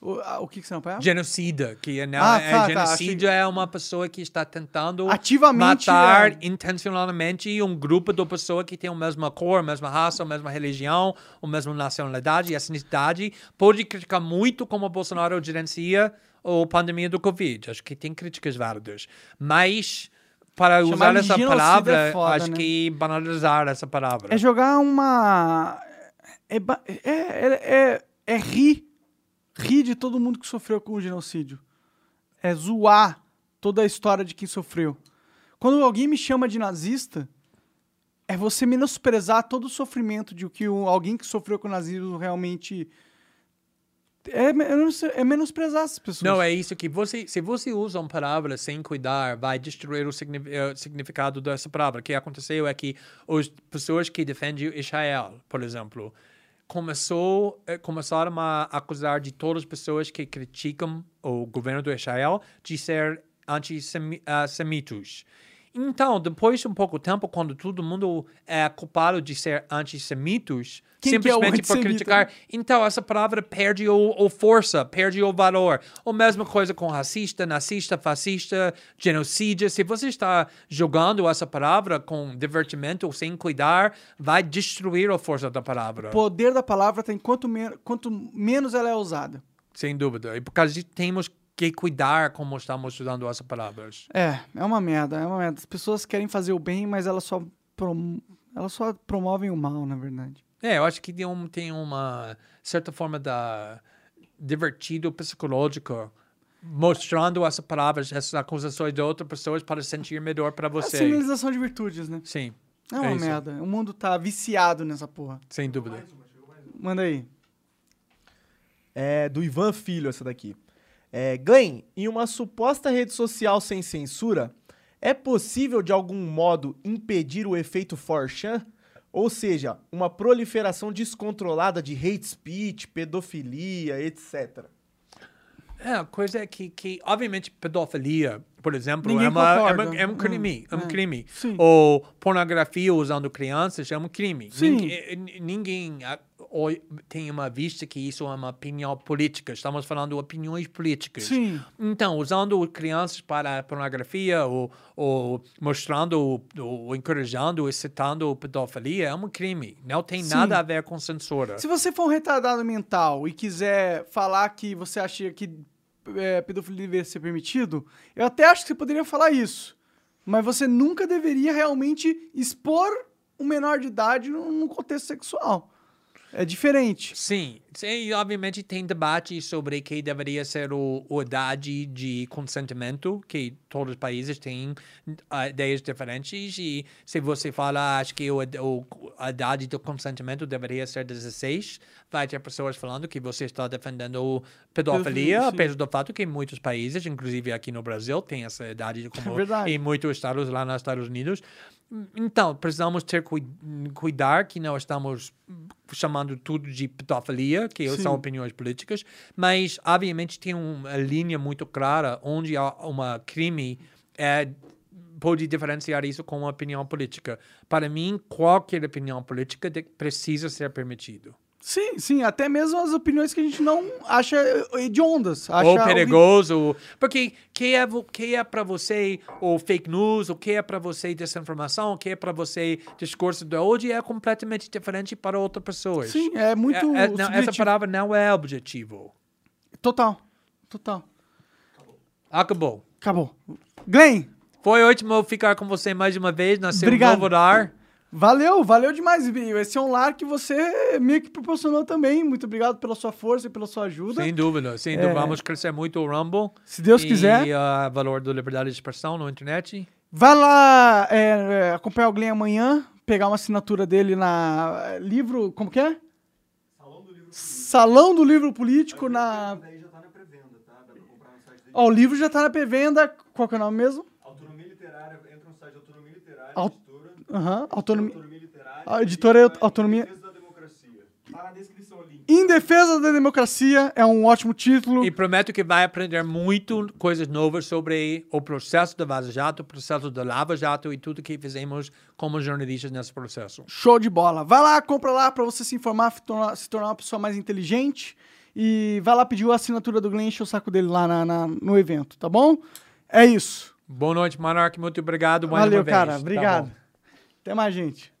O, o que, que você? Genocida, que é, não, Ah, é tá, tá, genocídio é uma pessoa que está tentando Ativamente, matar é. intencionalmente um grupo de pessoas que tem a mesma cor, a mesma raça, a mesma religião, a mesma nacionalidade e etnicidade. Pode criticar muito como o Bolsonaro gerencia a pandemia do Covid. Acho que tem críticas válidas. Mas para Chamar usar essa genocida palavra, é foda, acho né? que banalizar essa palavra. É jogar uma. É, é, é, é, é rir. Rir de todo mundo que sofreu com o genocídio. É zoar toda a história de quem sofreu. Quando alguém me chama de nazista, é você menosprezar todo o sofrimento de que alguém que sofreu com o nazismo realmente. É, é menosprezar essas pessoas. Não, é isso que você, se você usa uma palavra sem cuidar, vai destruir o eh, significado dessa palavra. O que aconteceu é que as pessoas que defendem Israel, por exemplo, começou, eh, começaram a acusar de todas as pessoas que criticam o governo do Israel de ser antissemitas. Então, depois de um pouco tempo, quando todo mundo é culpado de ser antissemitas, Quem que é simplesmente por antissemita, criticar, então essa palavra perde o, o força, perde o valor. A mesma coisa com racista, nazista, fascista, genocídio. Se você está jogando essa palavra com divertimento, sem cuidar, vai destruir a força da palavra. O poder da palavra tem quanto, men quanto menos ela é usada. Sem dúvida. E por causa disso, temos que cuidar como estamos usando essas palavras. É, é uma merda, é uma merda. As pessoas querem fazer o bem, mas elas só, prom elas só promovem o mal, na verdade. É, eu acho que tem, um, tem uma certa forma da divertido psicológico mostrando essas palavras, essas acusações de outras pessoas para sentir melhor para É a você. sinalização de virtudes, né? Sim, É uma É merda. O mundo tá viciado nessa porra. sem dúvida. Manda aí. É do Ivan Filho essa daqui. É, Glenn, em uma suposta rede social sem censura, é possível de algum modo impedir o efeito 4chan? Ou seja, uma proliferação descontrolada de hate speech, pedofilia, etc. É, a coisa é que, que obviamente, pedofilia, por exemplo, é, uma, é, uma- é um crime. É um Hum, é. crime. Sim. Ou pornografia usando crianças é um crime. Sim. Ninguém, tem uma vista que isso é uma opinião política. Estamos falando de opiniões políticas. Sim. Então, usando crianças para pornografia ou, ou mostrando, ou, ou encorajando, excitando pedofilia é um crime. Não tem Sim. nada a ver com censura. Se você for um retardado mental e quiser falar que você acha que é, pedofilia deveria ser permitido, eu até acho que você poderia falar isso. Mas você nunca deveria realmente expor um menor de idade num contexto sexual. É diferente. Sim, Sim, obviamente tem debate sobre que deveria ser o, o idade de consentimento, que todos os países têm ah, ideias diferentes, e se você fala, acho que o, o, a idade do consentimento deveria ser 16, vai ter pessoas falando que você está defendendo pedofilia, apesar do fato que em muitos países, inclusive aqui no Brasil, tem essa idade de como É em muitos estados lá nos Estados Unidos. Então, precisamos ter cui cuidar que não estamos chamando tudo de pedofilia, que Sim. são opiniões políticas, mas obviamente tem uma linha muito clara onde há uma crime é pode diferenciar isso com uma opinião política. Para mim, qualquer opinião política precisa ser permitido. Sim, sim, até mesmo as opiniões que a gente não acha hediondas. Acha ou perigoso, porque que é que é para você o fake news, o que é para você desinformação, o que é para você discurso de hoje é completamente diferente para outras pessoas. Sim, é muito É- é- não, essa palavra não é objetivo. Total, total. Acabou. Acabou. Glenn, Foi ótimo ficar com você mais uma vez na Obrigado. novo lar. Valeu, valeu demais, Vinho. Esse é um lar que você meio que proporcionou também. Muito obrigado pela sua força e pela sua ajuda. Sem dúvida, sem É. dúvida. Vamos crescer muito o Rumble. Se Deus e, quiser. o valor da liberdade de expressão na internet. Vai lá é, é, acompanhar o Glenn amanhã, pegar uma assinatura dele na é, livro. Como que é? Salão do livro. Salão do Livro Político na. Daí já tá na pré-venda, tá? Dá pra comprar no site dele. Ó, o livro já tá na pré-venda. Qual que é o nome mesmo? Autonomia Literária, entra no site Autonomia Literária, Au- Aham, autonomia. Autonomia Literária. A editora é Autonomia- Defesa da Democracia. Tá na descrição o link. Em Defesa da Democracia é um ótimo título. E prometo que vai aprender muito coisas novas sobre o processo da Vaza Jato, o processo da Lava Jato e tudo que fizemos como jornalistas nesse processo. Show de bola. Vai lá, compra lá pra você se informar, se tornar, se tornar uma pessoa mais inteligente. E vai lá pedir a assinatura do Glenn, enche o saco dele lá na- na- no evento, tá bom? É isso. Boa noite, Monark. Muito obrigado. mais Valeu, uma vez. cara. Tá Obrigado. bom. Até mais, gente.